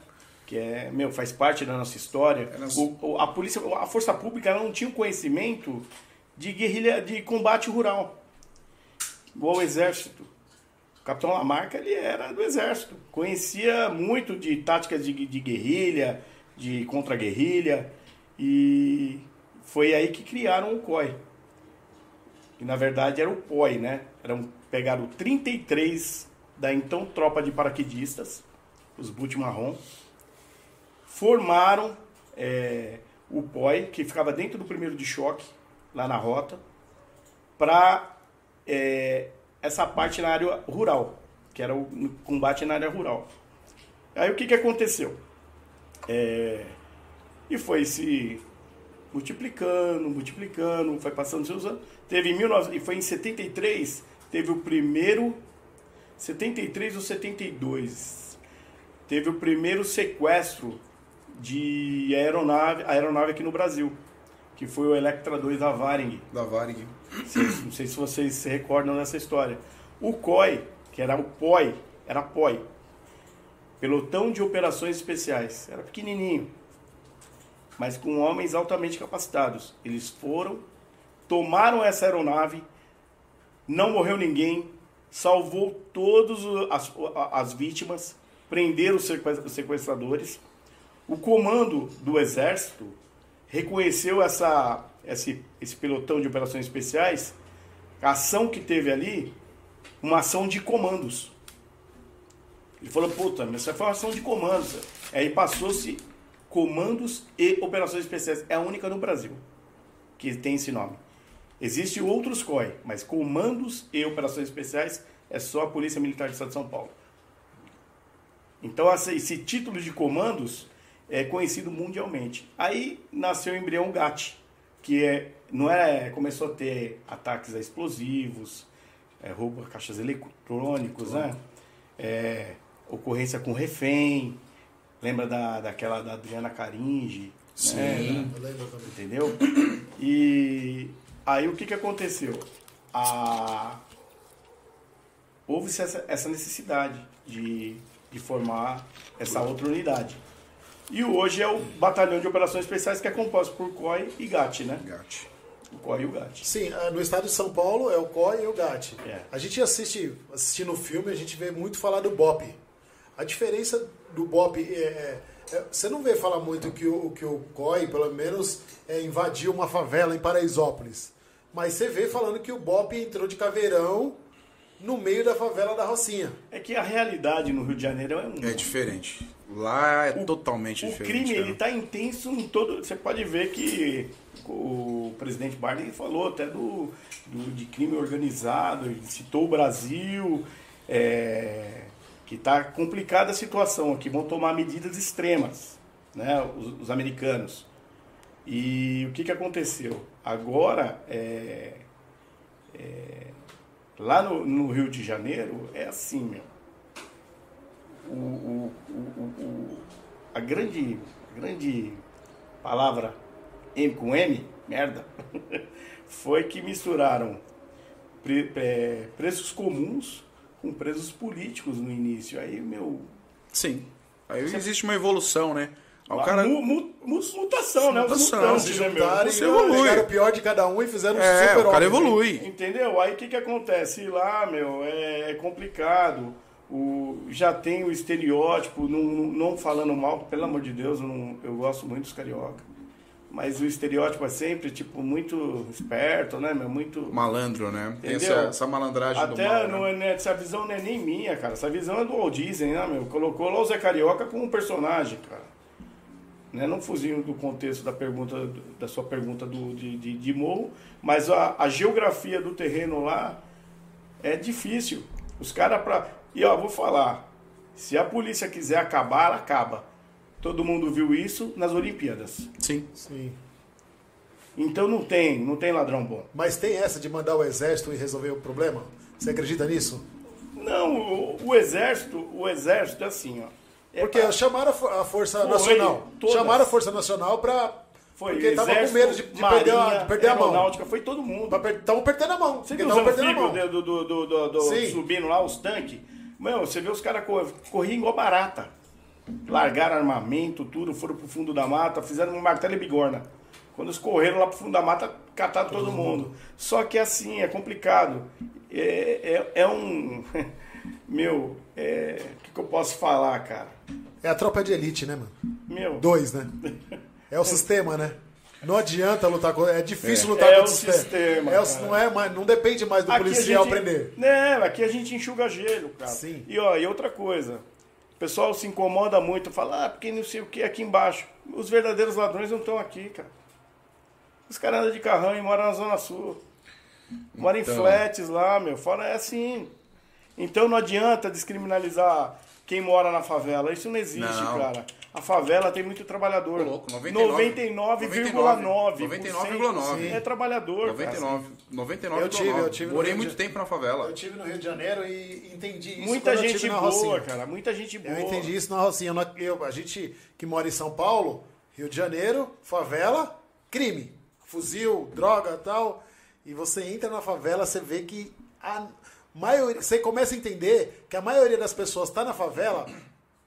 Que é, meu, faz parte da nossa história. É O- a polícia, a força pública não tinha o conhecimento de guerrilha, de combate rural. Igual o exército. O Capitão Lamarca, ele era do exército. Conhecia muito de táticas de, de guerrilha, de contra-guerrilha. E foi aí que criaram o COI. Que na verdade era o POI, né? Eram, pegaram 33 da então tropa de paraquedistas, os boot marrom, formaram é, o POI, que ficava dentro do primeiro de choque, lá na rota, para essa parte na área rural, que era o combate na área rural. Aí o que, que aconteceu? É, e foi se multiplicando, multiplicando, foi passando seus anos. Teve em 19, e foi em 73, teve o primeiro 73 ou 72. Teve o primeiro sequestro de aeronave, aeronave aqui no Brasil, que foi o Electra 2 da Varing. Da Varig. Vocês- Não sei se vocês se recordam dessa história. O COI, que era o POI, era POI. Pelotão de Operações Especiais. Era pequenininho, mas com homens altamente capacitados. Eles foram, tomaram essa aeronave, não morreu ninguém, salvou todas as, as vítimas, prenderam os sequest- os sequestradores. O comando do Exército reconheceu essa, esse, esse pelotão de operações especiais a ação que teve ali, uma ação de comandos. Ele falou, puta, mas essa foi uma ação de comandos. Aí passou-se comandos e operações especiais. É a única no Brasil que tem esse nome. Existem outros COI, mas comandos e operações especiais é só a Polícia Militar do Estado de São Paulo. Então esse título de comandos é conhecido mundialmente. Aí nasceu o embrião GAT, que é, não é, começou a ter ataques a explosivos, é, roubo a caixas eletrônicos, né? É, ocorrência com refém, lembra da, daquela da Adriana Caringe? Sim, né? Eu lembro também. entendeu? E aí o que, que aconteceu? A... Houve essa, essa necessidade de, de formar essa outra unidade. E hoje é o Batalhão de Operações Especiais, que é composto por COI e GAT, né? Gato. O COI e o GAT. Sim, ah, no estado de São Paulo é o COI e o GAT. É. A gente assiste, assistindo o filme, a gente vê muito falar do BOP. A diferença do BOP é, é- é- você não vê falar muito que o, que o COI, pelo menos, é, invadiu uma favela em Paraisópolis. Mas você vê falando que o BOP entrou de caveirão no meio da favela da Rocinha. É que a realidade no Rio de Janeiro é um. É diferente. Lá é totalmente o diferente. crime cara. ele está intenso em todo. Você pode ver que o presidente Biden falou até do, do- de crime organizado, ele citou o Brasil, é, que está complicada a situação aqui, vão tomar medidas extremas, né, os, os americanos. E o que, que aconteceu? Agora, é, é, lá no, no Rio de Janeiro, é assim, meu o, o, o, a grande, grande palavra M com M, merda, foi que misturaram pre- é, preços comuns com preços políticos no início. Aí, meu. Sim. Aí existe uma evolução, né? O cara. mu- mu- mu- mutação, né? Os Mutação, mutantes, Se né, Você e evolui. o pior de cada um e fizeram É, super o cara né? evolui. Entendeu? Aí o que, que acontece? Lá, meu, é, é complicado. O, já tem o estereótipo, não, não falando mal, pelo amor de Deus, eu, não- eu gosto muito dos carioca. Mas o estereótipo é sempre, tipo, muito esperto, né, meu? Muito. Malandro, né? Tem Entendeu? essa, essa malandragem do Até mal. não né? é, né, essa visão não é nem minha, cara. Essa visão é do Walt Disney, né, meu? Colocou lá o Zé Carioca como um personagem, cara. Né? Não fugindo do contexto da pergunta, da sua pergunta do, de, de, de morro, mas a, a geografia do terreno lá é difícil. Os caras pra. E ó, vou falar. Se a polícia quiser acabar, ela acaba. Todo mundo viu isso nas Olimpíadas. Sim. Sim. Então não tem, não tem ladrão bom. Mas tem essa de mandar o exército e resolver o problema? Você acredita nisso? Não, o, o exército, o exército é assim, ó. É Porque pra- chamaram a fo- a Força Foi, Nacional. todas. Chamaram a Força Nacional pra. Foi porque tava com exército, medo de, de marinha, perder, a, de perder a mão. aeronáutica, foi todo mundo. Estavam perdendo a mão. Você viu os tavam perdendo a mão. anfíbios do, do, do, do, subindo lá, os tanques? Meu, você vê os caras cor, corriam igual barata. Largaram armamento, tudo, foram pro fundo da mata, fizeram um martelo e bigorna. Quando eles correram lá pro fundo da mata, cataram todo, mundo. Só que assim, é complicado. É, é, é um. Meu, é, o que, que eu posso falar, cara? É a tropa de elite, né, mano? Meu, Dois, né? É o sistema, né? Não adianta lutar com. É difícil lutar É contra o sistema. sistema, É o- não, é, mais- não depende mais do Aqui policial gente- prender. Né, aqui a gente enxuga gelo, cara. Sim. E, ó, e outra coisa. O pessoal se incomoda muito, fala, ah, porque não sei o que aqui embaixo. Os verdadeiros ladrões não estão aqui, cara. Os caras andam de carrão e moram na Zona Sul. Moram Então. em flats lá, meu. Fora é assim. Então não adianta descriminalizar quem mora na favela. Isso não existe, Não. cara. A favela tem muito trabalhador. Louco, 99. 99,9% é trabalhador. cara. 99. 99. Eu tive, eu tive Morei muito de- tempo na favela. Eu tive no Rio de Janeiro e entendi isso. Muita gente tive na boa, Rocinha. cara. Muita gente boa. Eu entendi isso na Rocinha. Eu- eu- a gente que mora em São Paulo, Rio de Janeiro, favela, crime. Fuzil, droga tal. E você entra na favela, você vê que a maioria. Você começa a entender que a maioria das pessoas está na favela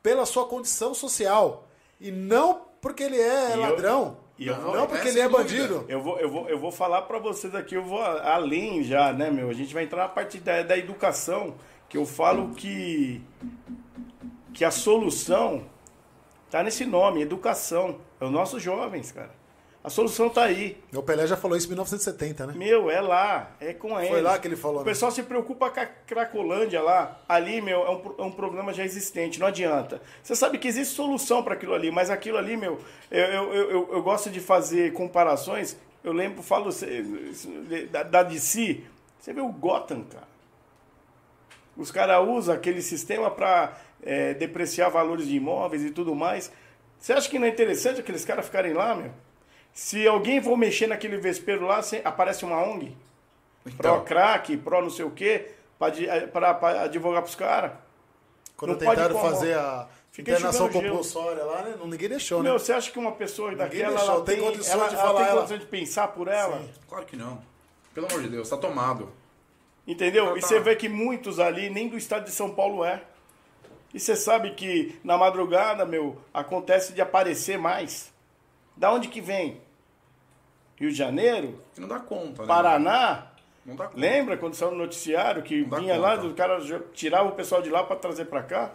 pela sua condição social. E não porque ele é E eu- ladrão. e eu vou- não porque ele é bandido. Eu vou, eu, vou, eu vou falar pra vocês aqui, eu vou além já, né, meu? A gente vai entrar na parte da, da educação, que eu falo que, que a solução tá nesse nome, educação. É os nossos jovens, cara. A solução tá aí. O Pelé já falou isso em 1970, né? Meu, é lá, é com ele. Foi lá que ele falou, O né? pessoal se preocupa com a Cracolândia lá. Ali, meu, é um, é um problema já existente, não adianta. Você sabe que existe solução para aquilo ali, mas aquilo ali, meu, eu, eu, eu, eu- gosto de fazer comparações. Eu lembro, falo da, da DC, você vê o Gotham, cara. Os caras usam aquele sistema para depreciar valores de imóveis e tudo mais. Você acha que não é interessante aqueles caras ficarem lá, meu? Se alguém for mexer naquele vespeiro lá, aparece uma ONG. Pro Então, crack, pro não sei o quê, para advogar pros caras. Quando Não pode tentaram como- fazer a Fica internação compulsória lá, né? Não, ninguém deixou, né? Meu, você acha que uma pessoa daquela deixou, ela tem tem, condições ela, de ela falar tem ela. condições de pensar por ela? claro que não. Pelo amor de Deus, tá tomado. Entendeu? Então E tá. você vê que muitos ali nem do estado de São Paulo é. E você sabe que na madrugada, meu, acontece de aparecer mais. Da onde que vem? Rio de Janeiro? Que não dá conta, né? Paraná? Não dá conta. Lembra quando saiu no noticiário que vinha lá, conta. o cara tirava o pessoal de lá para trazer para cá?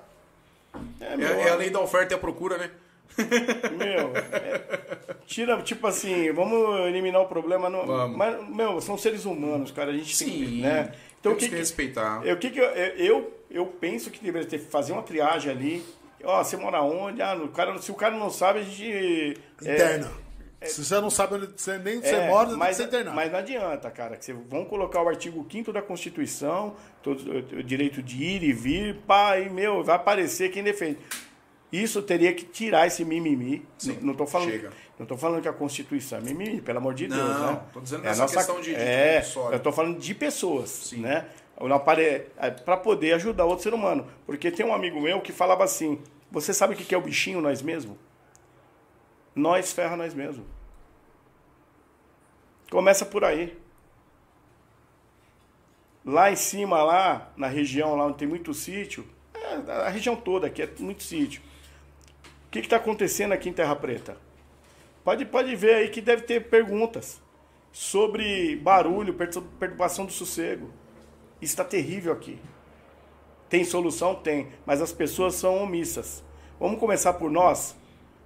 É, meu, É, é a lei da oferta e a procura, né? meu, é, tira, tipo assim, vamos eliminar o problema. No, Vamos. Mas, meu, são seres humanos, cara, a gente tem que, Sim. né? Então, o que, que respeitar. eu, o que que eu, eu, eu penso que deveria ter fazer uma triagem ali. Ó, você mora onde? Ah, no cara, se o cara não sabe, a gente. é, Interna. Se você não sabe onde você, nem onde você é, mora, tem que mas, ser internado. mas não adianta, cara. Que vocês vão colocar o artigo 5 da Constituição, todo, o direito de ir e vir, pá, e, meu, vai aparecer quem defende. Isso teria que tirar esse mimimi. Sim, não, não tô falando, chega. não tô falando que a Constituição é mimimi, pelo amor de Não, Deus, né? tô dizendo é a nessa questão de- É, eu tô falando de pessoas, Sim. né? Para poder ajudar outro ser humano. Porque tem um amigo meu que falava assim: Você sabe o que é o bichinho nós mesmos? Nós ferra nós mesmos. Começa por aí. Lá em cima, lá na região, lá onde tem muito sítio, é, a região toda aqui é muito sítio. O que está acontecendo aqui em Terra Preta? Pode, pode ver aí que deve ter perguntas sobre barulho, pertur- perturbação do sossego. Está terrível aqui. Tem solução? Tem, mas as pessoas são omissas. Vamos começar por nós?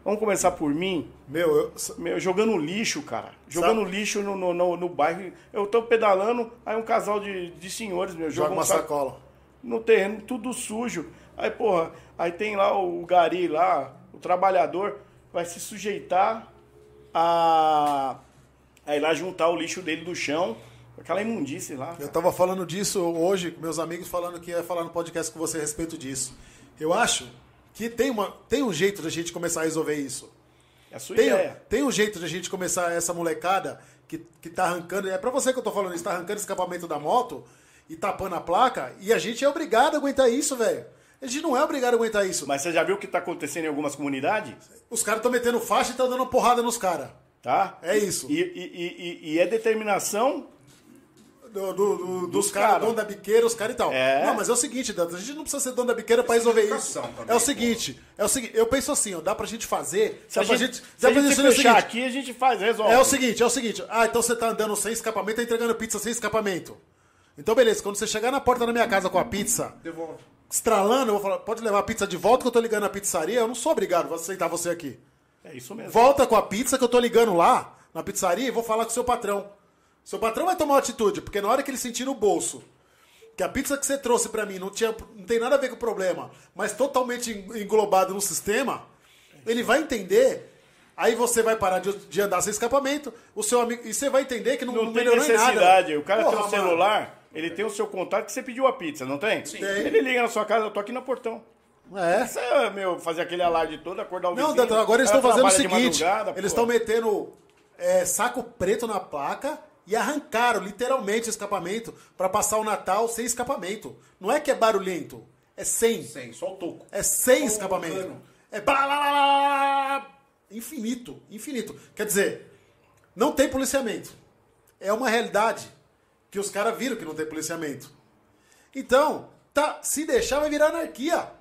Vamos começar por mim? Meu, eu, Meu, jogando lixo, cara. Jogando lixo no, no, no, no bairro. Eu tô pedalando, aí um casal de, de senhores, meu, joga uma um saco sacola. no terreno, tudo sujo. Aí, porra, aí tem lá o gari lá, o trabalhador, vai se sujeitar a, a ir lá juntar o lixo dele do chão, aquela imundície lá. Eu tava falando disso hoje, com meus amigos falando que ia falar no podcast com você a respeito disso. Eu acho que tem, uma, tem um jeito da gente começar a resolver isso. É a sua Tem, ideia. tem um jeito da gente começar essa molecada que, que tá arrancando. É pra você que eu tô falando isso, tá arrancando escapamento da moto e tapando a placa. E a gente é obrigado a aguentar isso, velho. A gente não é obrigado a aguentar isso. Mas você já viu o que tá acontecendo em algumas comunidades? Os caras estão metendo faixa e estão dando porrada nos caras. Tá? É isso. E, e, e- e é determinação Do, do- do- dos caras, cara. dono da biqueira, os caras e tal. É. Não, mas é o seguinte, Dantas, a gente não precisa ser dono da biqueira pra resolver isso. também, é o seguinte, é o seguinte, eu penso assim, ó, dá pra gente fazer. Se a dá gente, gente, se a gente fechar seguinte. aqui, a gente faz, resolve. É o seguinte, é o seguinte. Ah, então você tá andando sem escapamento, tá entregando pizza sem escapamento. Então, beleza, quando você chegar na porta da minha casa com a pizza, Devolve. estralando, eu vou falar, pode levar a pizza de volta que eu tô ligando na pizzaria, eu não sou obrigado a aceitar você aqui. É isso mesmo. Volta com a pizza que eu tô ligando lá na pizzaria e vou falar com o seu patrão. Seu patrão vai tomar uma atitude, porque na hora que ele sentir no bolso que a pizza que você trouxe pra mim não, tinha, não tem nada a ver com o problema, mas totalmente en- englobado no sistema, ele vai entender. Aí você vai parar de, de andar sem escapamento, o seu amigo. E você vai entender que não, Não não tem melhorou em nada. necessidade. O cara tem Porra, um mano. celular, ele tem o seu contato que você pediu a pizza, não tem? Sim. Tem. Ele liga na sua casa, eu tô aqui no portão. É. Você, meu, fazer aquele alarde todo, acordar o Não, vizinho. Agora eles estão fazendo o seguinte: eles estão metendo é, saco preto na placa e arrancaram literalmente o escapamento pra passar o Natal sem escapamento. Não é que é barulhento, é sem. Sem, só o toco. É sem Só escapamento. É blá, infinito, infinito. Quer dizer, não tem policiamento. É uma realidade que os caras viram que não tem policiamento. Então, tá, se deixar vai virar anarquia.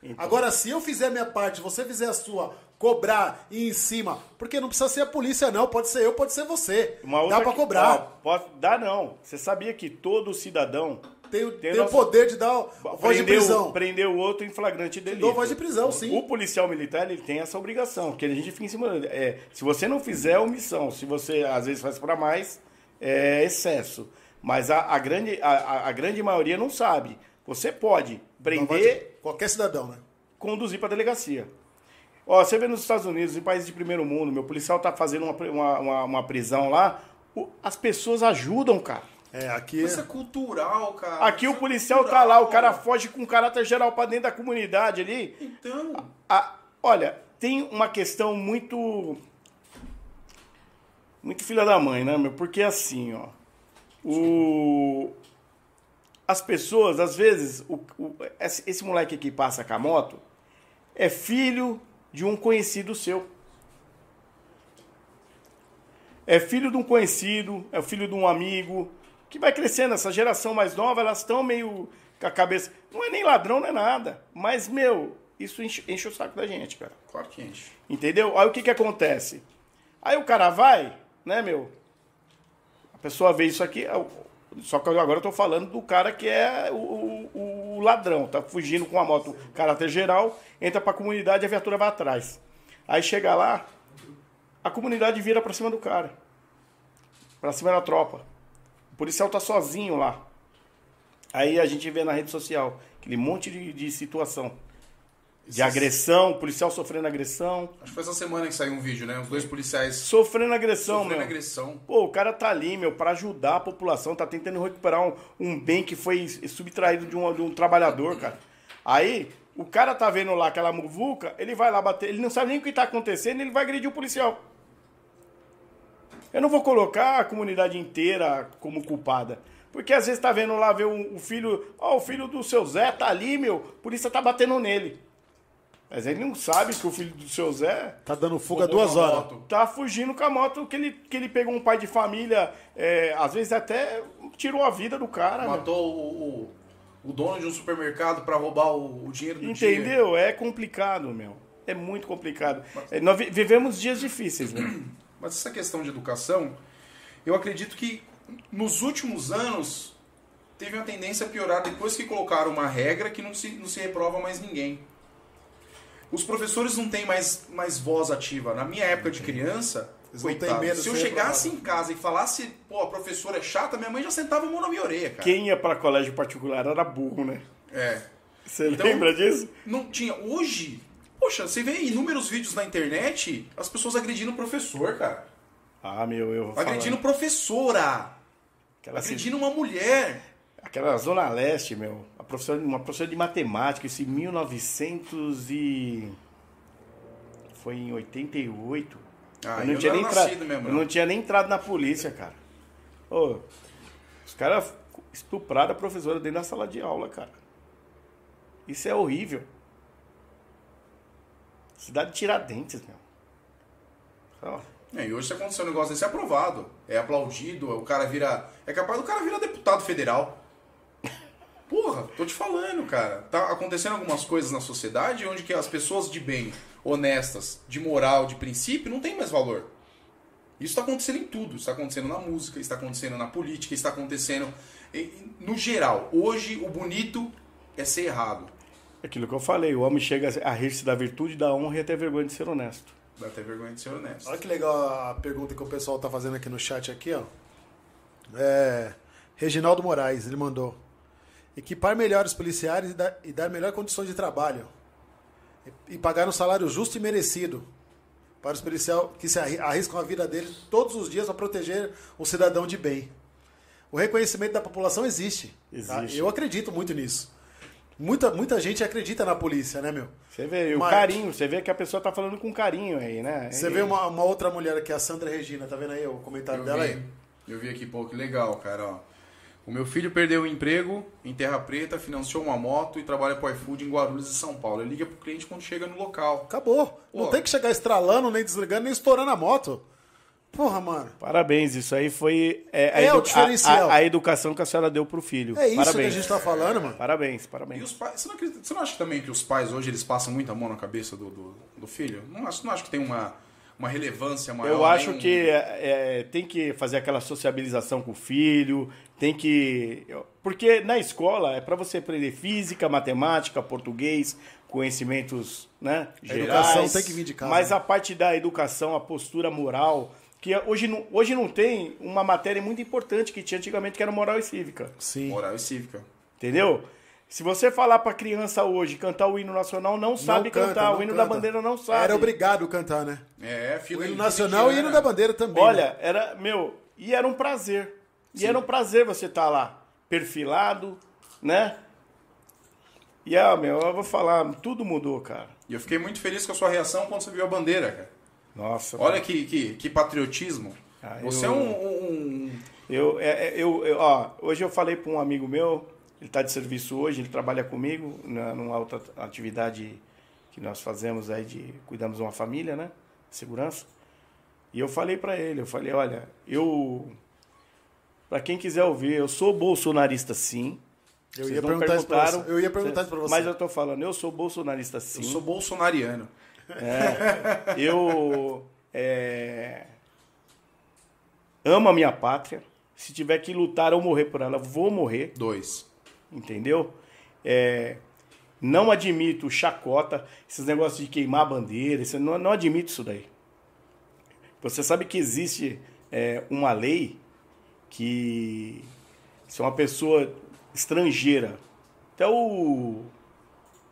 Então. Agora, se eu fizer a minha parte, você fizer a sua, cobrar e ir em cima, porque não precisa ser a polícia não, pode ser eu, pode ser você. Dá que- cobrar. ó, pode, dá não. Você sabia que todo cidadão tem, o- Tem tem o poder de dar voz de prisão. prendeu o outro em flagrante delito. Dou voz de prisão, sim. O policial militar ele tem essa obrigação, porque a gente fica em cima. É, se você não fizer, omissão. Se você às vezes faz para mais, é excesso. Mas a, a grande, a, a- grande maioria não sabe. Você pode prender, Qualquer cidadão, né? conduzir para delegacia. Ó, você vê nos Estados Unidos, em países de primeiro mundo, meu policial tá fazendo uma, uma, uma, uma prisão lá, o- as pessoas ajudam, cara. É, aqui. Isso é cultural, cara. Aqui Isso o é policial tá cultural. lá, o cara foge com caráter geral para dentro da comunidade ali. Então. A- olha, tem uma questão muito. Muito filha da mãe, né, meu? Porque assim, ó. O, as pessoas, às vezes, o, o- esse, esse moleque que passa com a moto é filho de um conhecido seu. É filho de um conhecido, é filho de um amigo, que vai crescendo. Essa geração mais nova, elas estão meio com a cabeça. Não é nem ladrão, não é nada. Mas, meu, isso enche, enche o saco da gente, cara. Claro que enche. Entendeu? Aí o que que acontece? Aí o cara vai, né, meu? A pessoa vê isso aqui, é só que agora eu tô falando do cara que é o, o- o ladrão, tá fugindo com a moto caráter geral, entra pra comunidade e a viatura vai atrás. Aí chega lá, a comunidade vira pra cima do cara. Pra cima da tropa. O policial tá sozinho lá. Aí a gente vê na rede social aquele monte de, de situação. De agressão, policial sofrendo agressão. Acho que foi essa semana que saiu um vídeo, né? Os dois policiais Sofrendo agressão, sofrendo meu. agressão. Pô, o cara tá ali, meu, pra ajudar a população, tá tentando recuperar um, um bem que foi subtraído de um, de um trabalhador, cara. Aí, o cara tá vendo lá aquela muvuca, ele vai lá bater, ele não sabe nem o que tá acontecendo, ele vai agredir o policial. Eu não vou colocar a comunidade inteira como culpada. Porque às vezes tá vendo lá, ver o, o filho, ó, o filho do seu Zé tá ali, meu, polícia tá batendo nele. Mas ele não sabe que o filho do seu Zé Tá dando fuga duas horas. moto. tá fugindo com a moto que ele, que ele pegou um pai de família, é, às vezes até tirou a vida do cara. meu. Matou o, o, o dono de um supermercado pra roubar o, o dinheiro do dia. Entendeu? É complicado, meu. É muito complicado. É, nós vi- vivemos dias difíceis, né? Mas essa questão de educação, eu acredito que nos últimos anos teve uma tendência a piorar depois que colocaram uma regra que não se, não se reprova mais ninguém. Os professores não têm mais, mais voz ativa. Na minha época de criança, Eles não têm coitado, medo se eu chegasse em casa e falasse, pô, a professora é chata, minha mãe já sentava a mão na minha orelha, cara. Quem ia para colégio particular era burro, né? É. Você Então- lembra disso? Não tinha. Hoje, poxa, você vê inúmeros vídeos na internet as pessoas agredindo o professor, cara. Ah, meu, eu vou falar. Agredindo professora. Aquela, Agredindo uma mulher. aquela Zona Leste, meu. Professora, uma professora de matemática, isso em 1900 e... Foi em 88. Ah, eu não eu tinha nem entrado. mesmo, eu não. não tinha nem entrado na polícia, cara. Ô, os caras estupraram a professora dentro da sala de aula, cara. Isso é horrível. Cidade de Tiradentes, meu. É, e hoje se acontecer um negócio desse é aprovado. É aplaudido, o cara vira. É capaz do cara virar deputado federal. Porra, tô te falando, cara. Tá acontecendo algumas coisas na sociedade onde que as pessoas de bem, honestas, de moral, de princípio, não tem mais valor. Isso está acontecendo em tudo. Está acontecendo na música, está acontecendo na política, está acontecendo no geral. Hoje o bonito é ser errado. aquilo que eu falei, o homem chega a rir-se da virtude, da honra e até vergonha de ser honesto. Dá até vergonha de ser honesto. Olha que legal a pergunta que o pessoal tá fazendo aqui no chat aqui, ó. É, Reginaldo Moraes, ele mandou. Equipar melhor os policiais e dar, e dar melhor condições de trabalho. E, e pagar um salário justo e merecido. Para os policiais que se arri- arriscam a vida deles todos os dias para proteger um cidadão de bem. O reconhecimento da população existe. tá? Existe. Eu acredito muito nisso. Muita, muita gente acredita na polícia, né, meu? Você vê, e o Mas- carinho, você vê que a pessoa tá falando com carinho aí, né? Você vê uma, uma outra mulher aqui, a Sandra Regina, tá vendo aí o comentário Eu dela vi, aí? eu vi aqui, pô, que legal, cara, ó. O meu filho perdeu o emprego em Terra Preta, financiou uma moto e trabalha pro iFood em Guarulhos e São Paulo. Ele liga pro cliente quando chega no local. Acabou. Não Pô. tem que chegar estralando, nem desligando, nem estourando a moto. Porra, mano. Parabéns, isso aí foi é, a, É o edu- diferencial. a- a- a educação que a senhora deu pro filho. É isso parabéns. que a gente tá falando, mano. Parabéns, E parabéns. os pais, você não, acredita- você não acha também que os pais hoje eles passam muita mão na cabeça do, do, do filho? Não acho, não acho que tem uma, uma relevância maior. Eu acho um- que é, é, tem que fazer aquela sociabilização com o filho, tem que. Porque na escola é para você aprender física, matemática, português, conhecimentos né, A gerais. educação tem que vir de casa, Mas né? a parte da educação, a postura moral, que hoje não, hoje não tem uma matéria muito importante que tinha antigamente, que era moral e cívica. Sim. Moral e cívica. Entendeu? Se você falar pra criança hoje cantar o hino nacional, não sabe canta, cantar. não o hino da canta. bandeira não sabe. Era obrigado a cantar, né? É, O fila hino nacional e o hino indiana. da bandeira também. né? Olha, era, meu, e era um prazer. E era um prazer você estar lá, perfilado, né? E, ah, meu, eu vou falar, tudo mudou, cara. E eu fiquei muito feliz com a sua reação quando você viu a bandeira, cara. Nossa. Olha que, que, que patriotismo. Ah, você eu- é um, um- Eu, é, é, eu, eu- ó, hoje eu falei para um amigo meu, ele está de serviço hoje, ele trabalha comigo na, numa outra atividade que nós fazemos aí de cuidamos de uma família, né? Segurança. E eu falei para ele, eu falei, olha, eu para quem quiser ouvir, eu sou bolsonarista sim. Eu Vocês ia não perguntar isso pra você. Eu ia perguntar isso pra você. Mas eu tô falando, eu sou bolsonarista sim. Eu sou bolsonariano. Eu é, amo a minha pátria. Se tiver que lutar ou morrer por ela, vou morrer. Dois. Entendeu? É, não admito chacota, esses negócios de queimar a bandeira, isso, não, não admito isso daí. Você sabe que existe é, uma lei que se uma pessoa estrangeira, até o,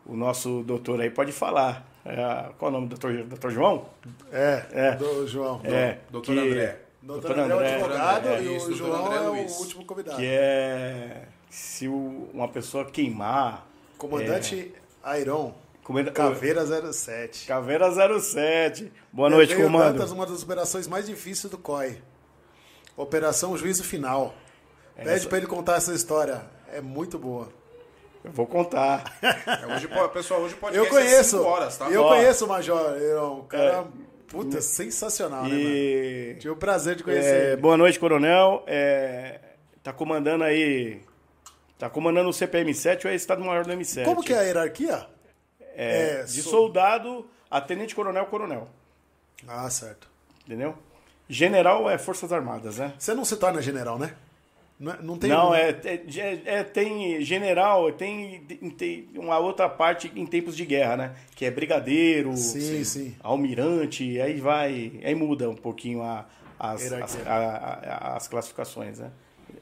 o nosso doutor aí pode falar, é, qual é o nome do doutor, doutor João? É, É. do João. É, Doutor que- André. Doutor Doutor André é o André. advogado Doutor André, e o doutor João André é o último convidado. que é se o- uma pessoa queimar Comandante Airon, comenda- Caveira 07. Caveira 07. Boa noite, Veio comando. Dantas, uma das operações mais difíceis do COI. Operação Juízo Final. Pede Essa- pra ele contar essa história. É muito boa. Eu vou contar. É, hoje, pessoal, hoje pode Eu conheço. horas, tá? Eu Ó. conheço o Major. O cara, puta, sensacional, né, mano? Tive o prazer de conhecer é, ele. boa noite, coronel. É, tá comandando aí. Tá comandando o CPM7 ou é Estado-Maior do M7? Como que é a hierarquia? É, é, de sou- soldado a tenente-coronel, coronel. Ah, certo. Entendeu? General é Forças Armadas, né? Você não se torna general, né? Não, é- não tem Não, um- é, é, é- tem general, tem, tem uma outra parte em tempos de guerra, né? Que é brigadeiro, Sim, sim. almirante, aí vai, aí muda um pouquinho a- as, as, a- a- as classificações, né?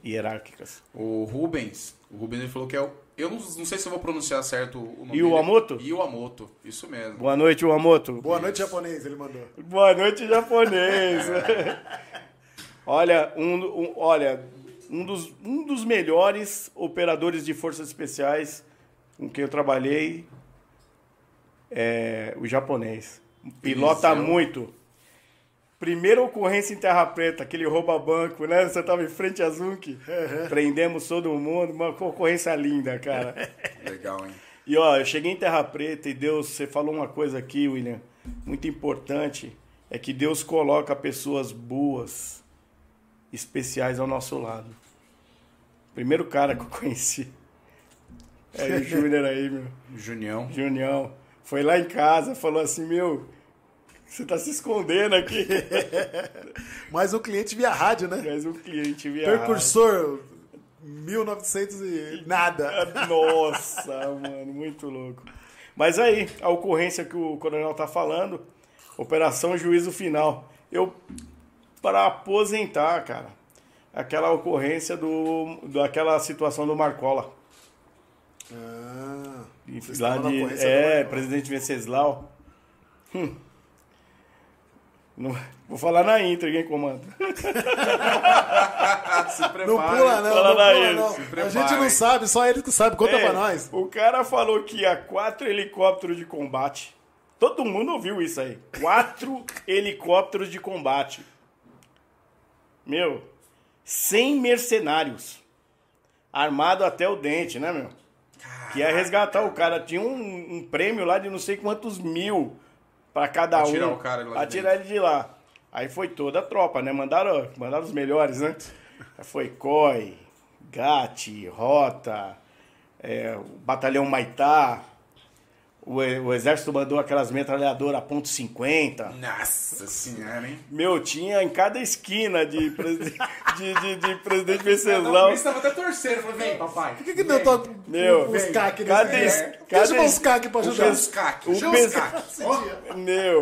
Hierárquicas. O Rubens, o Rubens ele falou que é o. Eu não, não sei se eu vou pronunciar certo o nome Iwamoto? dele. Iwamoto, isso mesmo. Boa noite, Wamoto. Boa noite, japonês, ele mandou. Boa noite, japonês. olha, um, um- olha um, dos, um dos melhores operadores de forças especiais com quem eu trabalhei é o japonês. Pilota Eliseu. muito. Primeira ocorrência em Terra Preta, aquele rouba banco, né? Você tava em frente a Zunk. Prendemos todo mundo, uma ocorrência linda, cara. Legal, hein? E ó, eu cheguei em Terra Preta e Deus, você falou uma coisa aqui, William, muito importante, é que Deus coloca pessoas boas, especiais ao nosso lado. Primeiro cara que eu conheci. É o Júnior aí, meu. Junião. Junião. Foi lá em casa, falou assim, meu, você tá se escondendo aqui. Mas o cliente via rádio, né? Mas o cliente viajou. Percursor 1900 e nada. Nossa, mano, muito louco. Mas aí, a ocorrência que o coronel tá falando, Operação Juízo Final. Eu, para aposentar, cara, aquela ocorrência do, daquela situação do Marcola. Ah, lá de, é, presidente Venceslau. Hum. Não- vou falar na intro, quem comanda. Se Não prepare. pula, não, fala não pula, não. se A gente não sabe, só eles que sabem. Conta É, pra nós. O cara falou que ia quatro helicópteros de combate. Todo mundo ouviu isso aí. Quatro helicópteros de combate. Meu, 100 mercenários. Armado até o dente, né, meu? Que ia resgatar o cara. Tinha um, um prêmio lá de não sei quantos mil pra cada Pra um. tirar o cara de lá Pra tirar ele de lá. Aí foi toda a tropa, né? Mandaram, mandaram os melhores, né? Foi COI, GAT, Rota, é, o Batalhão Maitá, o, o exército mandou aquelas metralhadoras ponto .50. Nossa senhora, hein? Meu, tinha em cada esquina de, preside- de, de, de presidente Venceslau. eu estava até torcendo. Falei, vem, papai. Por que, que não toca Meu, os CAC cada es- dia? cada Deixa es- os CAC pra ajudar. Os o chama os. Ó, Meu,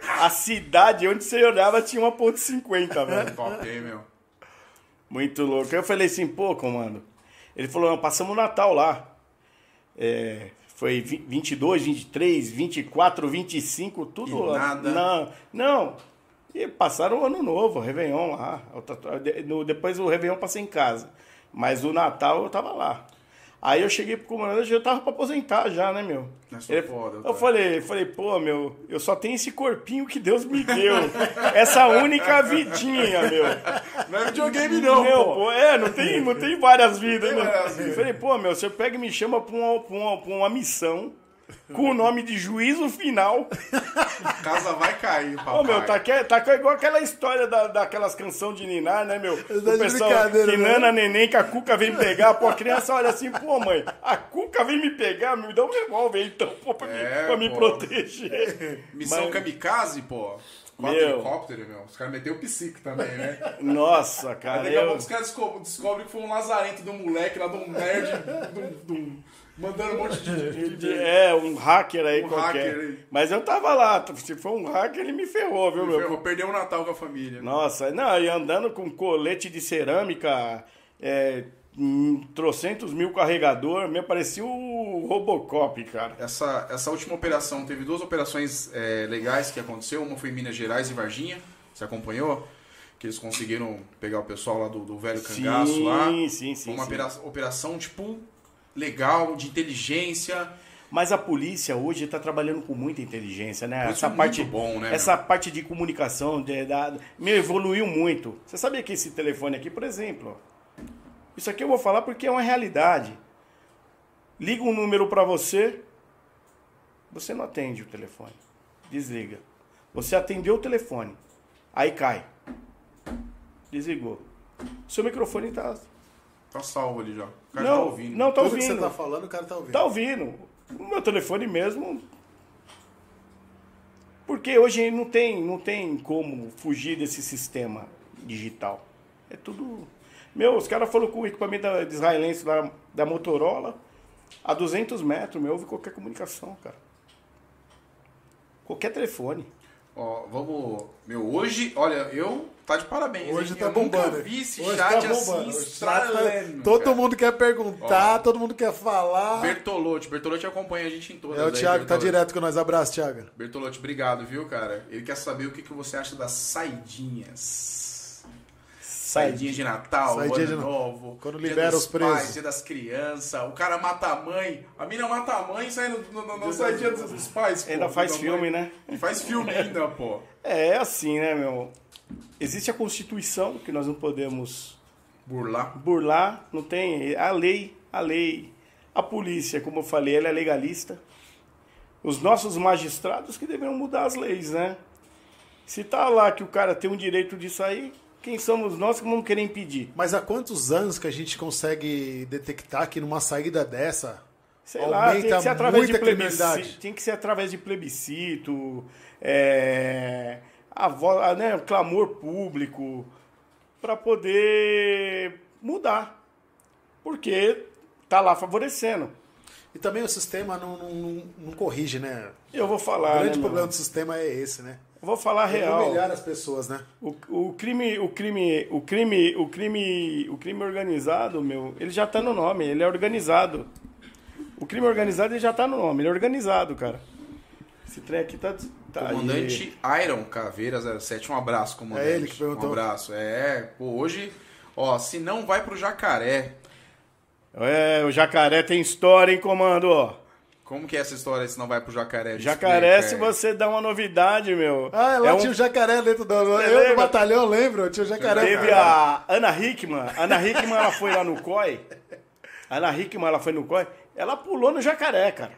a cidade onde você olhava tinha uma ponto .50, velho. Top, hein, meu? Muito louco. Eu falei assim, pô, comando. Ele falou, não, passamos o Natal lá. É, foi vi- 22, 23, 24, 25, tudo E nada? Não, não. E passaram o ano novo, o Réveillon lá. Depois o Réveillon passei em casa. Mas o Natal eu tava lá. Aí eu cheguei pro comandante, eu tava pra aposentar já, né, meu? Ele- foda, eu tá. falei, falei, pô, meu, eu só tenho esse corpinho que Deus me deu. Essa única vidinha, meu. Não é videogame, não, Meu, pô. pô, é, não tem, não tem várias vidas, Tem né? várias vidas. Falei, pô, meu, você pega e me chama pra uma, pra uma, pra uma missão com o nome de juízo final. Casa vai cair, papai. Ô, meu, tá, que- tá igual aquela história da, daquelas canções de Ninar, né, meu? tá O de pessoal que né? nana neném, que a Cuca vem pegar, pô, a criança olha assim, pô, mãe, a Cuca vem me pegar, me dá um revólver então, pô, pra, me, É, pra me proteger. Missão Mas- kamikaze, pô. Quatro Meu. helicóptero, meu. Os caras meteram o psique também, né? Nossa, Aí cara, daqui a pouco os caras desco- descobrem que foi um lazarento de um moleque lá, de um nerd, de um- de um- mandando um monte de... de- É, um hacker aí Um qualquer. hacker aí. Mas eu tava lá. Se for um hacker, ele me ferrou, viu, meu? Eu vou perder o Natal com a família. Nossa, não, e andando com colete de cerâmica, é, hum, trocentos mil carregador, me parecia o Robocop, cara. Essa, essa última operação, teve duas operações é, legais que aconteceu. Uma foi em Minas Gerais e Varginha. Você acompanhou? Que eles conseguiram pegar o pessoal lá do, do velho cangaço sim, lá. sim, sim, Foi uma sim. opera- operação, tipo, legal, de inteligência. Mas a polícia hoje está trabalhando com muita inteligência, né? Isso Essa é muito parte, bom, né, essa parte de comunicação, de, da, meu, evoluiu muito. Você sabia que esse telefone aqui, por exemplo, isso aqui eu vou falar porque é uma realidade. Liga um número para você, você não atende o telefone, desliga. Você atendeu o telefone, aí cai, desligou. Seu microfone tá, Tá salvo ali já. O cara não, tá ouvindo. não tá Tudo que você tá falando, o cara tá ouvindo. Tá ouvindo. O meu telefone mesmo. Porque hoje não tem, não tem como fugir desse sistema digital. É tudo. Meu, os caras foram com o equipamento da, de israelense da, da Motorola a 200 metros, meu, ouve qualquer comunicação, cara. Qualquer telefone. Ó, vamos. Meu, hoje, olha, eu. Tá de parabéns. Hoje hein? tá eu bombando. Nunca vi esse Hoje chat tá bombando. assim, chat estralando. tá- Todo cara. mundo quer perguntar, todo mundo quer falar. Bertolotti. Bertolotti acompanha a gente em todas. É o aí, Thiago, tá Bertolotti. direto com nós. Abraço, Thiago. Bertolotti, obrigado, viu, cara? Ele quer saber o que, que você acha das saidinhas. Saidinha de Natal, Saidinha ano de novo. Quando dia libera dos os presos. Pais, dia das crianças. O cara mata a mãe. A mina mata a mãe saindo no, no, no saidinha dos, dos pais. pô, Ainda faz filme, mãe. né? E faz filme ainda, pô. É assim, né, meu? Existe a Constituição, que nós não podemos Burlar. burlar, não tem a lei, a lei. A polícia, como eu falei, ela é legalista. Os nossos magistrados que deveriam mudar as leis, né? Se tá lá que o cara tem um direito de sair, quem somos nós que vamos querer impedir? Mas há quantos anos que a gente consegue detectar que numa saída dessa Sei lá, tem que ser através de muita plebiscito. criminalidade? Tem que ser através de plebiscito, é, a voz, né, o clamor público, para poder mudar. Porque tá lá favorecendo. E também o sistema não, não, não- corrige, né? Eu vou falar. o grande né, problema meu? do sistema é esse, né? Eu vou falar real. humilhar as pessoas, né? O, o crime, o crime, o crime, o crime, o crime organizado, meu, ele já tá no nome, ele é organizado. O crime organizado ele já tá no nome, ele é organizado, cara. Esse trem aqui tá, tá aí. Comandante Iron Caveira 07, um abraço, comandante. É ele que perguntou. Um abraço. É, pô, hoje, ó, se não vai pro Jacaré, É, o jacaré tem história, hein, comando, ó. Como que é essa história se não vai pro Jacaré? Jacaré, Explica, se é. você dá uma novidade, meu. Ah, lá é um- tinha o jacaré dentro do. Eu lembra? no batalhão lembro, tinha o jacaré. Teve a Ana Hickman. Ana Hickman, ela foi lá no COI. Ana Hickman, ela foi no COI. Ela pulou no jacaré, cara.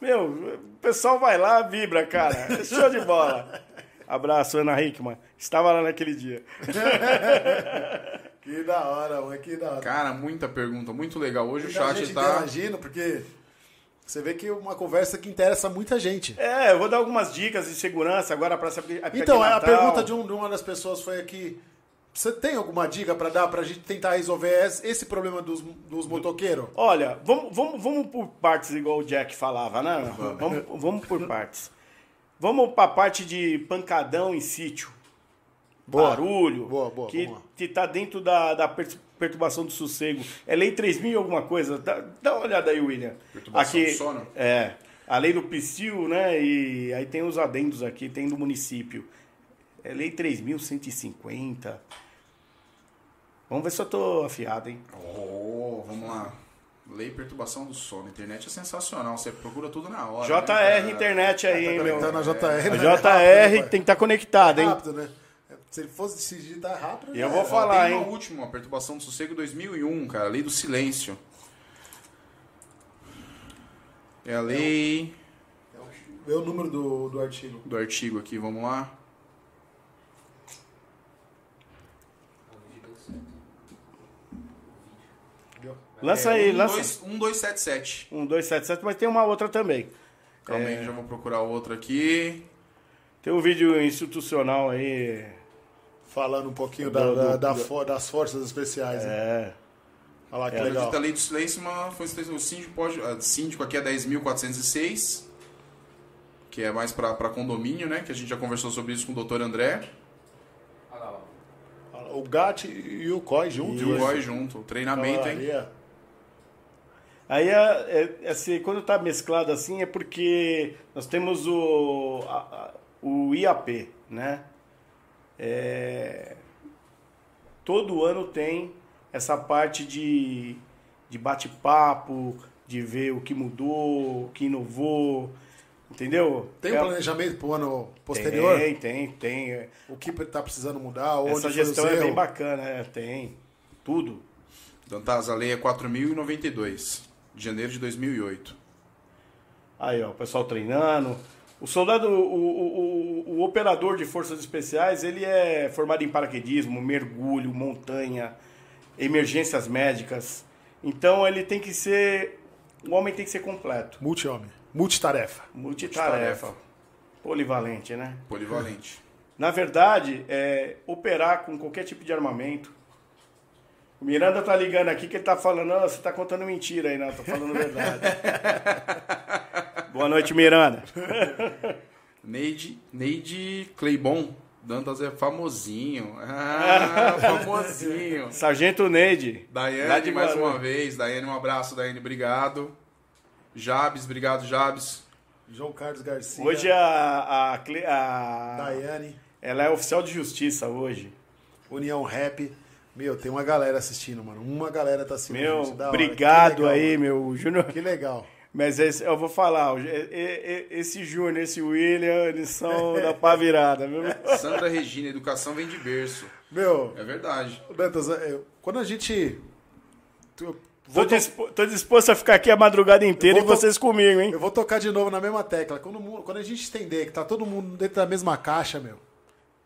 Meu, o pessoal vai lá, vibra, cara. Show de bola. Abraço, Ana Hickman. Estava lá naquele dia. Que da hora, mano, que da hora. Cara, muita pergunta, muito legal. Hoje o chat gente tá. interagindo, porque Você vê que é uma conversa que interessa muita gente. É, eu vou dar algumas dicas de segurança agora para essa época Então, a pergunta de, um- de uma das pessoas foi aqui: você tem alguma dica para dar pra gente tentar resolver esse problema dos, dos motoqueiros? Olha, vamos, vamos, vamos por partes, igual o Jack falava, né? Vamos, vamos por partes. Vamos para a parte de pancadão em sítio. Boa. Barulho. Boa, boa, Que, que tá dentro da, da perturbação do sossego. É lei 3.000 e alguma coisa. Dá, dá uma olhada aí, William. Perturbação aqui, do sono? É. A lei do PSIL, né? E aí tem os adendos aqui, tem do município. É lei 3.150. Vamos ver se eu tô afiado, hein? Oh, vamos lá. Lei perturbação do sono. Internet é sensacional. Você procura tudo na hora. JR né? Internet aí, hein, meu? Conectando a JR. A né? JR tem que estar conectado, né? hein? Rápido, né? Se ele fosse se digitar rápido, E já eu vou falar. Uma hein? última, perturbação do sossego 2001, cara. Lei do silêncio. É a lei Vê o número do, do artigo. do artigo aqui, vamos lá. Lança É, aí, um, lança. dois- 1277. Um, dois, sete, sete, mas tem uma outra também. Calma aí, que eu já vou procurar outra aqui. Tem um vídeo institucional aí. Falando um pouquinho Do- da, do- da- da do- das forças especiais. né? É. Olha lá que É, legal. A lei do silêncio mas foi o síndico, pode, a síndico aqui é 10.406, que é mais para condomínio, né? Que a gente já conversou sobre isso com o doutor André. O GAT e o COI juntos. E o GOI junto. O treinamento, hein? Aí, é, é, assim, quando tá mesclado assim, é porque nós temos o, a- a- o IAP, né? É, todo ano tem essa parte de, de bate-papo, de ver o que mudou, o que inovou, entendeu? Tem É- um planejamento pro ano posterior? Tem, tem, tem. O que tá precisando mudar? Onde Essa gestão o é bem bacana, é, tem. Tudo. Dantas, a lei é 4.092, de janeiro de 2008. Aí, ó, o pessoal treinando. O soldado, o, o, o, o operador de forças especiais, ele é formado em paraquedismo, mergulho, montanha, emergências médicas. Então ele tem que ser. O homem tem que ser completo. Multi-homem. Multitarefa. Multitarefa. Polivalente, né? Polivalente. Na verdade, é operar com qualquer tipo de armamento. O Miranda tá ligando aqui que ele tá falando, não, você tá contando mentira aí, não, tô falando verdade. Boa noite, Miranda. Neide, Neide Cleibon. Dantas é famosinho. Ah, famosinho. Sargento Neide. Daiane, de mais Guarulhos. uma vez. Daiane, um abraço, Daiane, obrigado. Jabes, obrigado, Jabes. João Carlos Garcia. Hoje a, a, a- Daiane. ela é oficial de justiça hoje. União Rap. Meu, tem uma galera assistindo, mano. Uma galera tá assistindo. Meu, gente. Obrigado legal, aí, mano. meu Júnior. Que legal. Mas esse- eu vou falar, e- e- e- esse Júnior, esse William, eles são da pá virada, viu? Sandra Regina, educação vem de berço. Meu, É verdade. Dantas, é, quando a gente. tu- Tô, Vou to- dispo- tô disposto a ficar aqui a madrugada inteira e vou- vocês comigo, hein? Eu vou tocar de novo na mesma tecla. Quando, quando a gente entender que tá todo mundo dentro da mesma caixa, meu,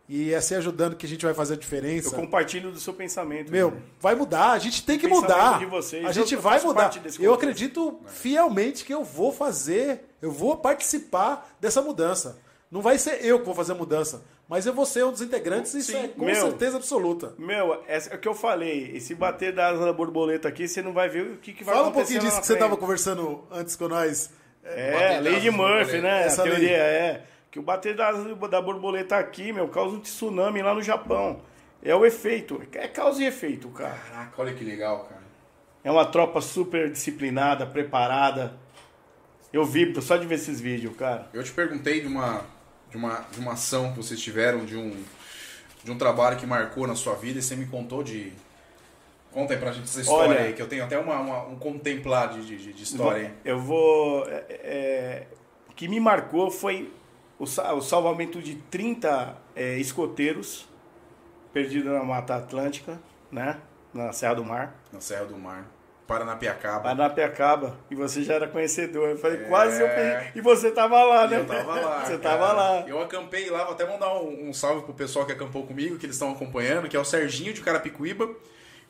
e é se ajudando que a gente vai fazer a Eu diferença. compartilho do seu pensamento. Meu, Júnior. vai mudar, a gente tem que mudar. de vocês, a eu- gente eu vai mudar. Eu acredito fielmente que eu vou fazer, eu vou participar dessa mudança. Não vai ser eu que vou fazer a mudança, mas eu vou ser um dos integrantes, isso Sim. é com Meu. certeza absoluta. Meu, é o que eu falei. E se bater da asa da borboleta aqui, você não vai ver o que, que vai Fala um acontecer pouquinho disso que você estava conversando antes com nós. É, das de Murphy, né? Essa a teoria lei. é que o bater da da borboleta aqui, meu, causa um tsunami lá no Japão. É o efeito. É causa e efeito, cara. Caraca, olha que legal, cara. É uma tropa super disciplinada, preparada. Eu vibro só de ver esses vídeos, cara. Eu te perguntei de uma, de uma, de uma ação que vocês tiveram, de um, de um trabalho que marcou na sua vida, e você me contou de. Conta aí pra gente essa história Olha- aí, que eu tenho até uma, uma- um contemplar de, de, de história aí. Eu vou. é, é, o que me marcou foi o, o salvamento de 30 é, escoteiros perdidos na Mata Atlântica, né? Na Serra do Mar. Na Serra do Mar. Paranapiacaba. Paranapiacaba. E você já era conhecedor. Eu falei, É. quase eu peguei. E você tava lá, né? Eu tava lá. Você cara. tava lá. Eu acampei lá, vou até mandar um, um salve pro pessoal que acampou comigo, que eles estão acompanhando, que é o Serginho de Carapicuíba,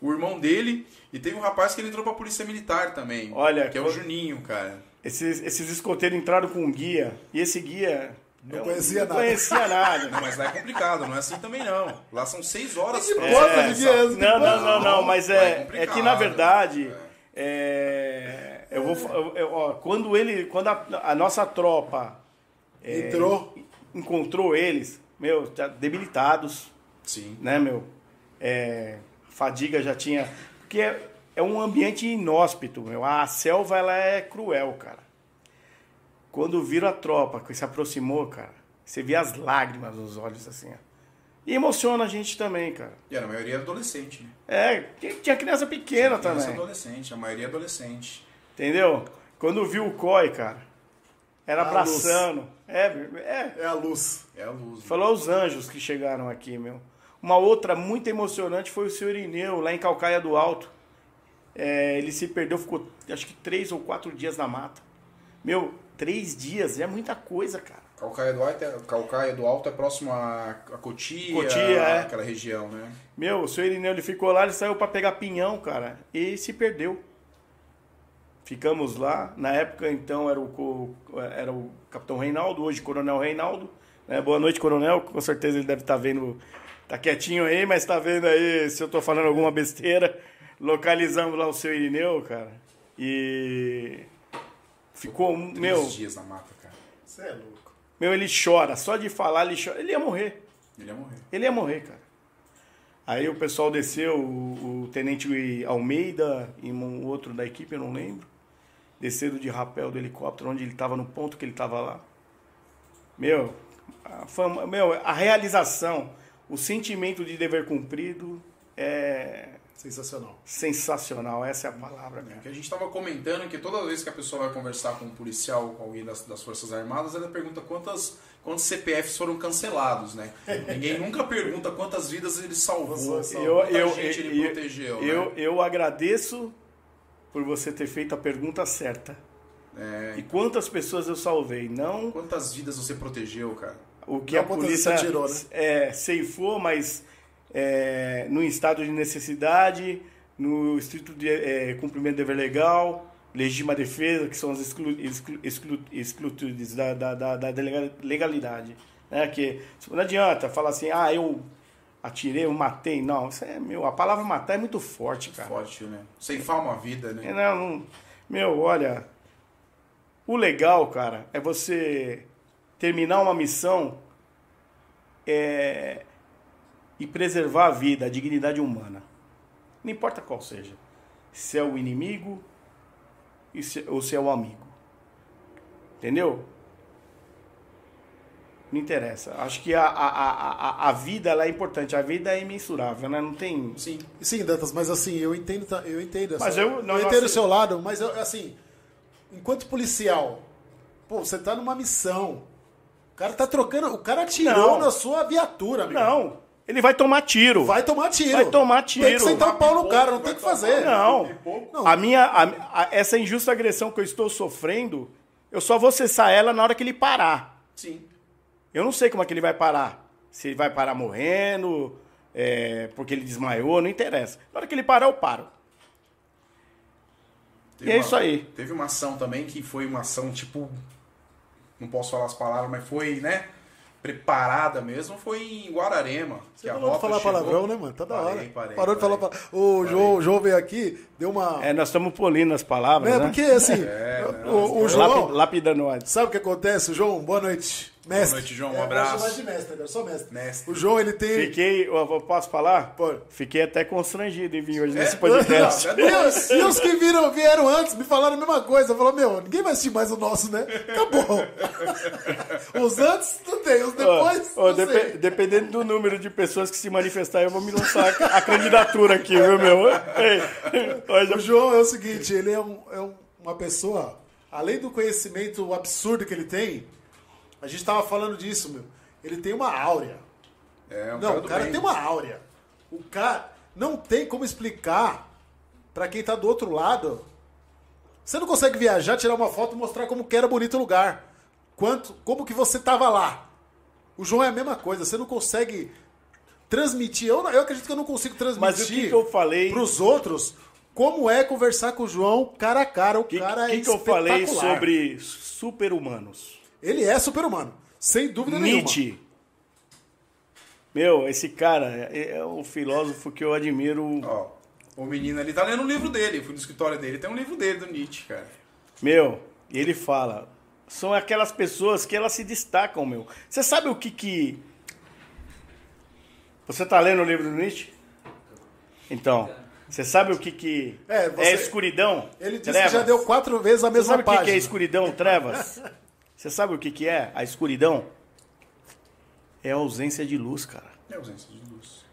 o irmão dele, e teve um rapaz que ele entrou pra polícia militar também. Olha, que é o Juninho, cara. esses, esses escoteiros entraram com um guia, e esse guia. Não conhecia não nada. conhecia nada. Não, mas lá é complicado, não é assim também não. Lá são seis horas. Que pra- É, é? Não, não, não, não, mas é é, é que na né? verdade, é, eu vou, eu- eu- ó, quando ele, quando a, a nossa tropa é, Entrou. encontrou eles, meu, já debilitados, Sim. né, meu, é, fadiga já tinha, porque é, é um ambiente inóspito, meu, a selva ela é cruel, cara. Quando viram a tropa que se aproximou, cara, você via as lágrimas nos olhos assim, ó. E emociona a gente também, cara. E a maioria é adolescente, né? É, que- tinha criança pequena Criança também. adolescente, a maioria é adolescente. Entendeu? Quando viu o COI, cara, era A abraçando. É, é. É a luz. É a luz. né? Falou os anjos que chegaram aqui, meu. Uma outra muito emocionante foi o senhor Ineu, lá em Calcaia do Alto. É, ele se perdeu, ficou acho que três ou quatro dias na mata. Meu, três dias é muita coisa, cara. Calcaia do Alto é, Calcaia do Alto é próximo a, Cotia, Cotia, é. aquela região, né? Meu, o senhor Irineu, ele ficou lá, ele saiu pra pegar pinhão, cara, e se perdeu. Ficamos lá, na época então era o, era o Capitão Reinaldo, hoje Coronel Reinaldo. né? Boa noite, Coronel, com certeza ele deve estar vendo, tá quietinho aí, mas tá vendo aí se eu tô falando alguma besteira. Localizamos lá o seu Irineu, cara, e ficou, Três meu, dias na mata, cara. Você é louco. meu, ele chora, só de falar ele chora, ele ia morrer. Ele ia morrer. Ele ia morrer, cara. Aí o pessoal desceu, o, o tenente Almeida e um outro da equipe, eu não lembro. Desceram de rapel do helicóptero, onde ele estava, no ponto que ele estava lá. Meu a, fama, meu, a realização, o sentimento de dever cumprido é Sensacional. sensacional. Essa é a palavra, cara. Que a gente estava comentando que toda vez que a pessoa vai conversar com um policial, com alguém das, das Forças Armadas, ela pergunta quantas, quantos CPFs foram cancelados, né? Ninguém nunca pergunta quantas vidas ele salvou, Nossa, Eu, eu, gente eu, ele eu, protegeu, eu, né? eu agradeço por você ter feito a pergunta certa. É, E quantas pessoas eu salvei? Não quantas vidas você protegeu, cara? o que Não a polícia tirou, né? é, ceifou, mas é, no estado de necessidade, no estrito de é, cumprimento do dever legal, legítima defesa, que são as exclu, exclu, exclu, exclutudes da, da, da, da legalidade. Né? Que não adianta falar assim, ah, eu atirei, eu matei. Não, isso é, meu, a palavra matar é muito forte, cara. Forte, né? Ceifar uma vida, né? Não, não- meu, olha, o legal, cara, é você terminar uma missão é, e preservar a vida, a dignidade humana. Não importa qual seja. Se é o inimigo ou se é o amigo. Entendeu? Não interessa. Acho que a, a, a, a- vida ela é importante. A vida é imensurável, né? Não tem. Sim. Sim, Dantas, mas assim, eu entendo, eu entendo. essa- Mas eu- não, eu entendo assim- o seu lado, mas eu, assim, enquanto policial, pô, você tá numa missão. O cara tá trocando. O cara atirou Não. na sua viatura, amigo. Não. Ele vai tomar tiro. Vai tomar tiro. Vai tomar Tem que tiro. sentar o pau no cara, não tem que vai fazer. Não. Não. A minha, a- a- essa injusta agressão que eu estou sofrendo, eu só vou cessar ela na hora que ele parar. Sim. Eu não sei como é que ele vai parar. Se ele vai parar morrendo, é, porque ele desmaiou, não interessa. Na hora que ele parar, eu paro. Teve E é uma- isso aí. Teve uma ação também que foi uma ação, tipo. Não posso falar as palavras, mas foi, né? Preparada mesmo, foi em Guararema. Você que a rota falar chegou- palavrão, né, mano? Tá da hora. Parei, parei, Parou de falar parei. palavrão. O João, o João veio aqui, deu uma. É, nós estamos polindo as palavras, É, né? porque assim, o, o João. Lapi- Lapidando nós. Sabe o que acontece? João, boa noite. Mestre. noite, João, um É, eu abraço. vou chamar de mestre agora, só mestre. Mestre. O João, ele tem. Fiquei, eu eu posso falar? Pode. Fiquei até constrangido em vir hoje É? nesse podcast. Não, E os, que viram, vieram antes me falaram a mesma coisa. Falou, meu, ninguém vai assistir mais o nosso, né? Acabou. os antes não tem, os depois. Não depe- sei. dependendo do número de pessoas que se manifestar, eu vou me lançar a, candidatura aqui, viu, meu? Ei, O João é o seguinte, ele é, um- é um- uma pessoa, além do conhecimento absurdo que ele tem, a gente tava falando disso, meu. Ele tem uma áurea. É, um Não, o do cara bem. tem uma áurea. O cara não tem como explicar pra quem tá do outro lado. Você não consegue viajar, tirar uma foto e mostrar como que era bonito o lugar. Quanto, como que você tava lá. O João é a mesma coisa. Você não consegue transmitir. Eu, eu acredito que eu não consigo transmitir Mas o que, que eu falei? pros outros como é conversar com o João cara a cara. O que, cara que, é que eu falei sobre super-humanos? Ele é super-humano, sem dúvida nenhuma. Nietzsche. Meu, esse cara é, é um filósofo que eu admiro. Ó, o menino ali tá lendo o livro dele. Fui no escritório dele, tem um livro dele do Nietzsche, cara. Meu, ele fala. São aquelas pessoas que elas se destacam, meu. Você sabe o que que. Você tá lendo o livro do Nietzsche? Então, você sabe o que que É, você- escuridão? Ele disse Trevas? que já deu quatro vezes a Você mesma sabe o que que página. é escuridão, trevas? Você sabe o que que é a escuridão? É a ausência de luz, cara. É ausência de luz.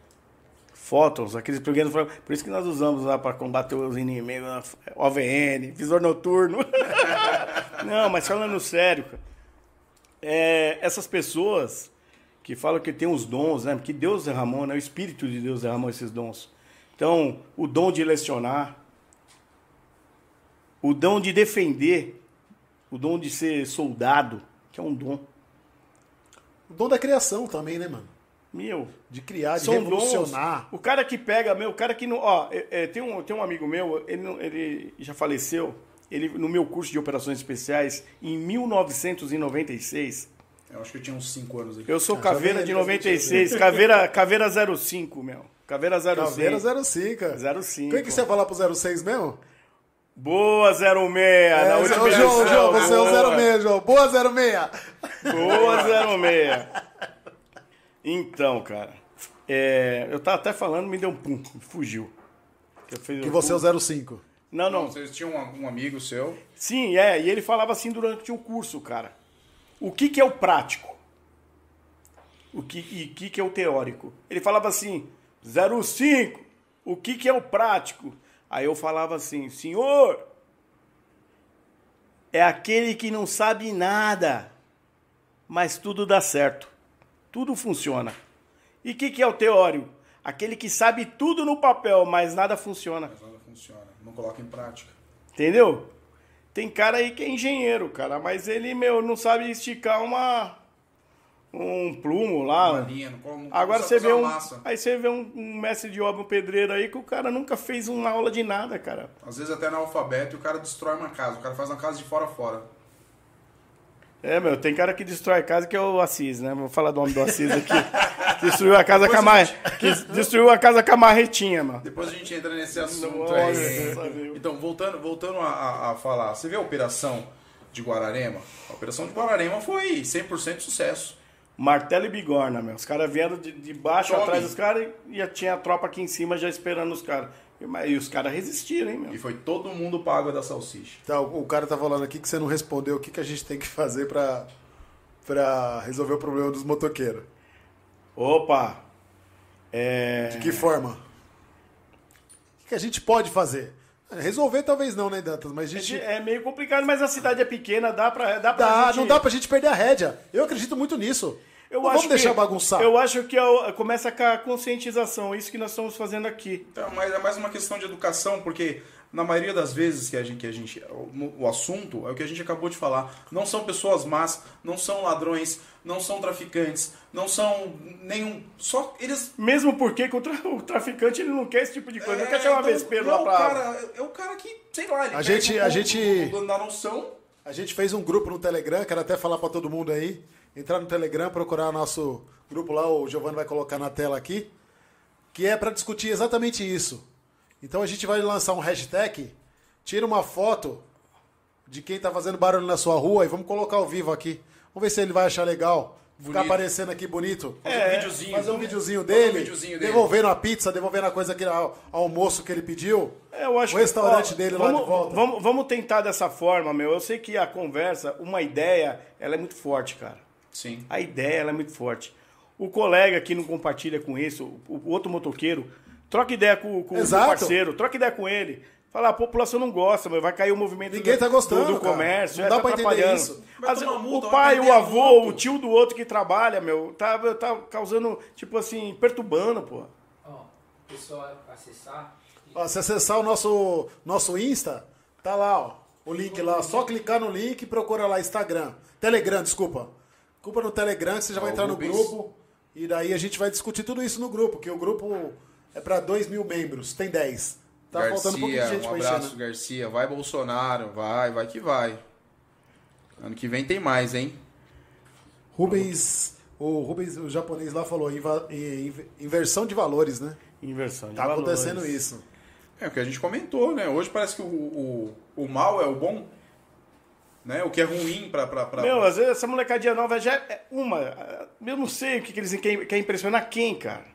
Fótons, aqueles programas. Por isso que nós usamos lá para combater os inimigos, né? OVN, visor noturno. Não, mas falando sério, cara, é, essas pessoas que falam que tem os dons, né? Que Deus derramou, né? O Espírito de Deus derramou esses dons. Então, o dom de lecionar, o dom de defender, o dom de ser soldado, que é um dom. O dom da criação também, né, mano? Meu, De criar, de revolucionar. dons. O cara que pega, meu, o cara que não. Ó, é, é, tem, um, tem um amigo meu, ele, ele já faleceu. Ele, no meu curso de operações especiais, em 1996, Eu acho que eu tinha uns 5 anos aqui. eu sou já caveira de ele pra gente 96, caveira, caveira 05, meu. Caveira 05. Caveira 05. 05. Quem que você ia falar pro 06 mesmo? Boa 06. na É, última ô, João, João, você é o boa. 06, João. Boa 06. Boa 06. Então, cara, é, eu tava até falando, me deu um pum, fugiu. Que, eu fiz Que um você é pum. o 05. Não, Não, não. vocês tinham um, um amigo seu. Sim, é, e ele falava assim durante o curso, cara. O que, que é o prático? O que, e o que, que é o teórico? Ele falava assim, 05, o que, que é o prático? Aí eu falava assim, senhor, é aquele que não sabe nada, mas tudo dá certo. Tudo funciona. E o que, que é o teórico? Aquele que sabe tudo no papel, mas nada funciona. Mas nada funciona. Não coloca em prática. Entendeu? Tem cara aí que é engenheiro, cara, mas ele, meu, não sabe esticar uma um plumo lá. Uma linha, não Agora você vê um, massa. aí você vê um, um mestre de obra, um pedreiro aí que o cara nunca fez uma aula de nada, cara. Às vezes até analfabeto e o cara destrói uma casa. O cara faz uma casa de fora a fora. É, meu, tem cara que destrói casa que é o Assis, né? Vou falar do nome do Assis aqui. Que destruiu a casa com a que destruiu a casa com a marretinha, mano. Depois a gente entra nesse assunto Nossa, aí. Então, voltando, voltando a, a- a falar, você vê a operação de Guararema? A operação de Guararema foi 100% sucesso. Martelo e bigorna, meu. Os caras vieram de, de baixo Tome. atrás dos caras e já tinha a tropa aqui em cima já esperando os caras. E, e os caras resistiram, hein, meu. E foi todo mundo pra água da salsicha. Então, o cara tá falando aqui que você não respondeu o que, que a gente tem que fazer pra, pra resolver o problema dos motoqueiros. Opa! É... De que forma? O que, que a gente pode fazer? Resolver talvez não, né, Dantas? Mas a gente. É meio complicado, mas a cidade é pequena, dá pra, dá pra Dá, gente... não dá pra gente perder a rédea. Eu acredito muito nisso. Eu não acho vamos deixar que, bagunçar. Eu acho que é começa com a conscientização, isso que nós estamos fazendo aqui. Então, mas é mais uma questão de educação, porque na maioria das vezes que a gente, que a gente o, o assunto é o que a gente acabou de falar. Não são pessoas más, não são ladrões, não são traficantes, não são nenhum. Só eles. Mesmo porque que o, tra- o traficante ele não quer esse tipo de coisa, não é, quer chamar então, vespeiro lá pra. cara, é o cara que, sei lá, ele A gente- um a gente- da noção. A gente fez um grupo no Telegram, quero até falar pra todo mundo aí. Entrar no Telegram, procurar nosso grupo lá, o Giovanni vai colocar na tela aqui, que é pra discutir exatamente isso. Então a gente vai lançar um hashtag, tira uma foto de quem tá fazendo barulho na sua rua e vamos colocar ao vivo aqui. Vamos ver se ele vai achar legal. Ficar Bonito. aparecendo aqui bonito. Fazer É, um videozinho. Fazer um videozinho dele, um videozinho dele. devolvendo a pizza, devolvendo a coisa que ao almoço que ele pediu. É, eu acho o restaurante que, ó, dele lá vamos, de volta. Vamos, vamos tentar dessa forma, meu. Eu sei que a conversa, uma ideia, ela é muito forte, cara. Sim. A ideia ela é muito forte. O colega que não compartilha com isso, o, o outro motoqueiro, troca ideia com, com o parceiro, troca ideia com ele. Fala, a população não gosta, mas vai cair o movimento Ninguém do, tá gostando, do, do cara. comércio, Não é, dá tá pra atrapalhando. isso. Às multa, o pai, o avô, o tio do outro que trabalha, meu, tá, tá causando, tipo assim, perturbando, pô. Ó, o pessoal acessar. Ó, se acessar o nosso, nosso Insta, tá lá, ó. O link lá. Só clicar no link e procura lá Instagram. Telegram, desculpa. Culpa no Telegram que você já vai entrar no grupo. E daí a gente vai discutir tudo isso no grupo, que o grupo é para 2 mil membros, tem 10. Tá faltando um pouquinho de Garcia, gente um pra encher, abraço, né? Garcia. Vai, Bolsonaro. Vai, vai que vai. Ano que vem tem mais, hein? Rubens, o Rubens, o japonês lá falou inva- inversão de valores, né? Inversão de Tá valores. acontecendo isso. É o que a gente comentou, né? Hoje parece que o, o, o mal é o bom. Né? O que é ruim pra. pra, pra... Meu, às vezes essa molecadinha nova já é uma. Eu não sei o que, que eles querem, querem impressionar quem, cara.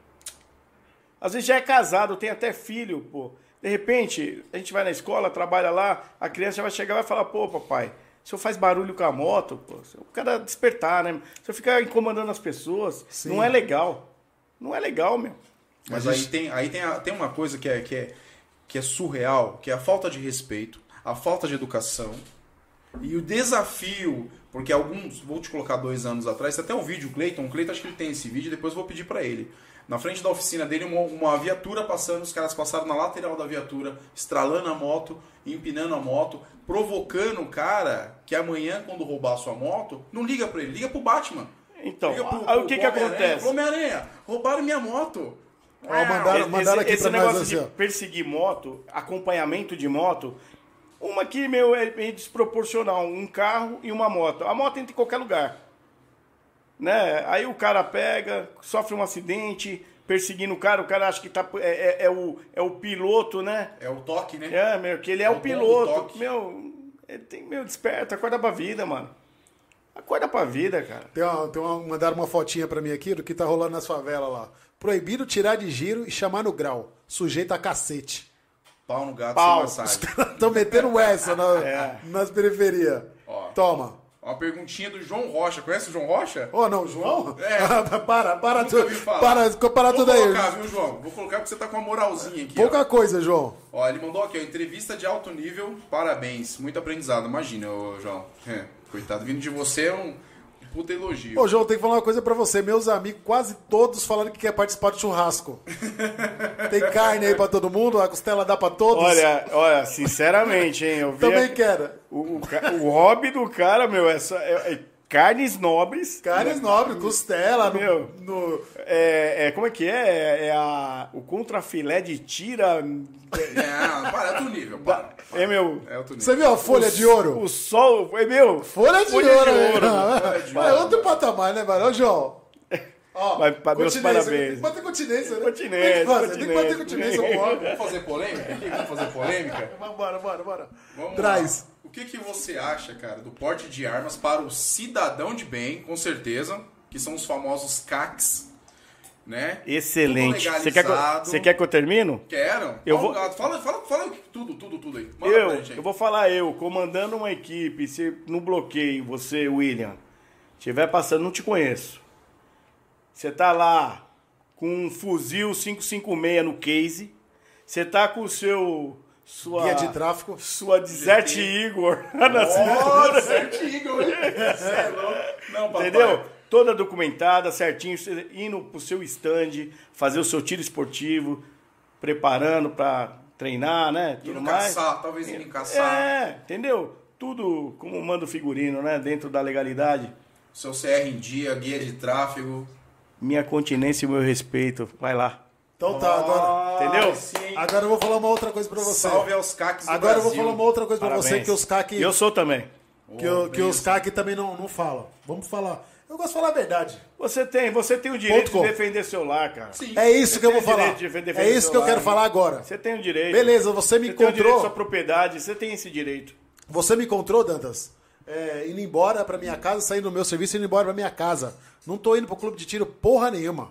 Às vezes já é casado, tem até filho, pô. De repente, a gente vai na escola, trabalha lá, a criança vai chegar e vai falar, pô, papai, o senhor faz barulho com a moto, pô. O cara despertar, né? O senhor fica incomodando as pessoas. Sim. Não é legal. Não é legal, meu. Mas Mas aí, tem, aí tem, a- tem uma coisa que é, que, é, que é surreal, que é a falta de respeito, a falta de educação e o desafio, porque alguns, vou te colocar dois anos atrás, tem até um vídeo, o Cleiton, o Cleiton acho que ele tem esse vídeo, depois eu vou pedir pra ele. Na frente da oficina dele, uma, uma viatura passando, os caras passaram na lateral da viatura, estralando a moto, empinando a moto, provocando o cara que amanhã, quando roubar a sua moto, não liga pra ele, liga pro Batman. Então, Liga pro- aí o pro que que Homem-Aranha, acontece? pro Homem-Aranha, roubaram minha moto. Ó, mandaram, Esse- mandaram aqui esse pra nós negócio assim, de ó. perseguir moto, acompanhamento de moto, uma que, meu, é meio desproporcional. Um carro e uma moto. A moto entra em qualquer lugar. Né? Aí o cara pega, sofre um acidente, perseguindo o cara, o cara acha que tá, é, é- é o, é o piloto, né? É o toque, né? É, meu, que ele é, É o piloto. Meu, ele tem, meu, desperta, acorda pra vida, mano. Acorda pra vida, cara. Tem uma, tem uma, mandaram uma fotinha pra mim aqui do que tá rolando nas favelas lá. Proibido tirar de giro e chamar no grau. Sujeito a cacete. Pau no gato Pau. sem massagem. Estão metendo essa na- É. nas periferias. Ó. Toma. Uma perguntinha do João Rocha. Conhece o João Rocha? Ô, não, João? É. para, para, Nunca tu, ouvi falar. para, para Vou tudo aí. colocar, viu, João? Vou colocar porque você tá com uma moralzinha aqui. Pouca coisa, João. Ó. Ó, ele mandou aqui, ó, entrevista de alto nível, parabéns. Muito aprendizado, imagina, ô, João. É, coitado, vindo de você é um puta elogio. Ô, João, tem que falar uma coisa pra você. Meus amigos, quase todos falando que quer participar do churrasco. tem carne aí pra todo mundo? A costela dá pra todos? Olha, olha, sinceramente, hein, eu vi Também a- quero. o, o, o hobby do cara, meu, é, só, é- é carnes nobres. Carnes nobres, costela, no, Meu. no- É, é- como é que é? É a, o contrafilé de tira. É, para, é outro nível, para. É, meu. É outro nível. Você viu a folha de ouro? O sol. É, meu. Folha de Folha de ouro, né? ouro, É outro patamar, né, mano? Ô, João. Ó, Mas, pa- meus parabéns. Tem que bater continência, né? Continência, Tem que fazer, tem que bater continência. Vamos fazer polêmica? Vamos fazer polêmica? Bora, bora, bora. Vamos Traz. lá. O que, que você acha, cara, do porte de armas para o cidadão de bem, com certeza, que são os famosos CACs, né? Excelente. Você quer, que eu- você quer que eu termino? Quero. Eu Fala, vou- Fala, fala, fala tudo, tudo, tudo aí. Manda pra Eu, eu vou falar eu, comandando uma equipe, se no bloqueio, você, William, estiver passando, não te conheço. Você tá lá com um fuzil 556 no case, você tá com o seu sua Guia de tráfico. sua Desert Igor na Nossa, certinho, hein? Cê é louco. Não, papai. entendeu? Toda documentada, certinho, você indo pro seu stand, fazer o seu tiro esportivo, preparando para treinar, né? Indo Tudo mais. caçar, talvez indo caçar. É, entendeu? Tudo como manda o figurino, né? Dentro da legalidade. Seu CR em dia, guia de tráfego. Minha continência e meu respeito. Vai lá. Então tá, agora. Entendeu? Sim. Agora eu vou falar uma outra coisa pra você. Salve aos CACs do Agora eu vou Brasil. falar uma outra coisa pra você Parabéns. que os CAC. E eu sou também. que, o- Oh, que os. CAC também não, não falam. Vamos falar. Eu gosto de falar a verdade. Você tem, você tem o direito Ponto com. de defender seu lar, cara. Sim. É isso Você que eu tem vou o falar. direito de defender É isso que eu lar, quero né? falar agora. Você tem o direito. Beleza, você me Você tem o direito à encontrou. sua propriedade, você tem esse direito. Você me encontrou, Dantas, é, indo embora pra minha casa, saindo do meu serviço e indo embora pra minha casa. Não tô indo pro clube de tiro porra nenhuma.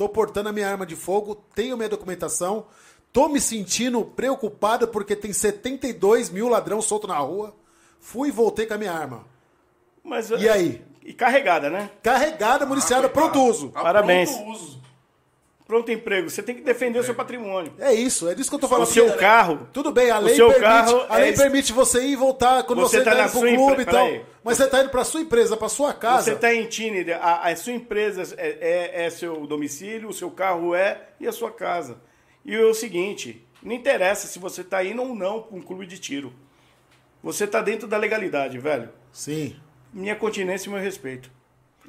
Tô portando a minha arma de fogo, tenho minha documentação, tô me sentindo preocupado porque tem 72 mil ladrão solto na rua. Fui e voltei com a minha arma. Mas, E aí? E carregada, né? Carregada, municiada, Ah, pronto uso. Ah, Parabéns. pronto uso. Pronto emprego. Você tem que defender o seu patrimônio. É isso, é disso que eu tô O falando. seu Porque- carro. Tudo bem, a O lei, seu permite, carro a lei é- permite você ir e voltar quando você, Você tá tá indo pro clube empre- e tal. peraí. Mas você tá indo pra sua empresa, pra sua casa. Você está em Tine, a, a sua empresa é, é- é seu domicílio, o seu carro é e a sua casa. E é o seguinte, não interessa se você está indo ou não para um clube de tiro. Você está dentro da legalidade, velho. Sim. Minha continência e meu respeito.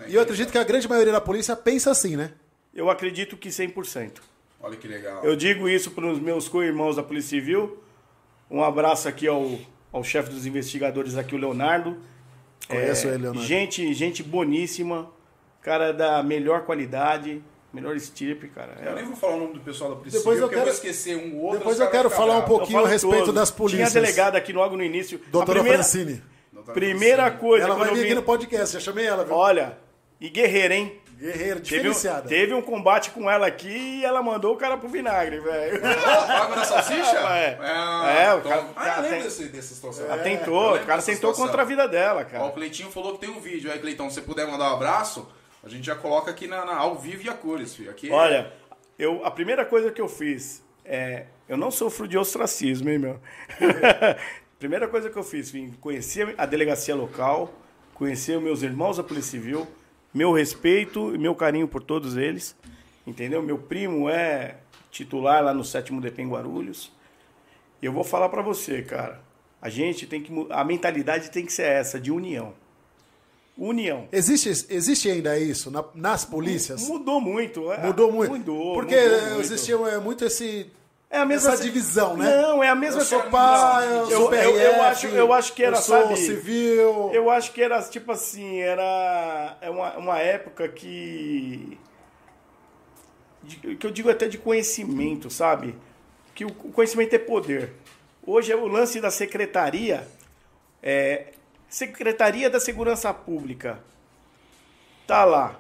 E eu acredito que a grande maioria da polícia pensa assim, né? Eu acredito que 100%. Olha que legal. Eu digo isso para os meus co-irmãos da Polícia Civil. Um abraço aqui ao, ao chefe dos investigadores aqui, o Leonardo. Conheço ele, Leonardo. Gente, gente boníssima, cara da melhor qualidade, melhor estirpe, cara. Eu nem vou falar o nome do pessoal da polícia Depois civil, eu porque eu vou quero- esquecer um ou outro. Depois eu quero falar um ficar bravos. pouquinho a respeito todos. das polícias. Tinha delegada aqui logo no início. Doutora a primeira, Francine. Doutora primeira Francine. coisa Ela vai vir vim- aqui no podcast, já chamei ela, viu? Olha, e guerreira, hein? Guerreira, Teve um, diferenciada. teve um combate com ela aqui e ela mandou o cara pro vinagre, velho. Água na salsicha? É. Ah, É, o então- cara- Ah, cara eu lembro tem- desse, dessa situação. Ela É, tentou, o cara tentou contra a vida dela, Ó, o cara. Cleitinho falou que tem um vídeo. Aí, Cleitão, se você puder mandar um abraço, a gente já coloca aqui na, na- ao vivo e a cores, filho. Aqui é- Olha, eu, a primeira coisa que eu fiz é. Eu não sofro de ostracismo, hein, meu? primeira coisa que eu fiz, vim conhecer a delegacia local, conhecer os meus irmãos da Polícia Civil, meu respeito e meu carinho por todos eles, entendeu? Meu primo é titular lá no sétimo DP em Guarulhos. E eu vou falar pra você, cara. A gente tem que. A mentalidade tem que ser essa, de união. União. Existe, existe ainda isso na- nas polícias? Mudou muito. é, Mudou muito. Mudou. Porque mudou muito. existia é, muito esse. É a mesma essa divisão, né? Não, é a mesma Eu sou coisa. pai, eu sou PRF, eu, eu acho, eu acho que era, eu sou sabe, civil. Eu acho que era tipo assim, era é uma, uma época que que eu digo até de conhecimento, sabe? Que o o conhecimento é poder. Hoje é o lance da secretaria, é, Secretaria da Segurança Pública. Tá lá.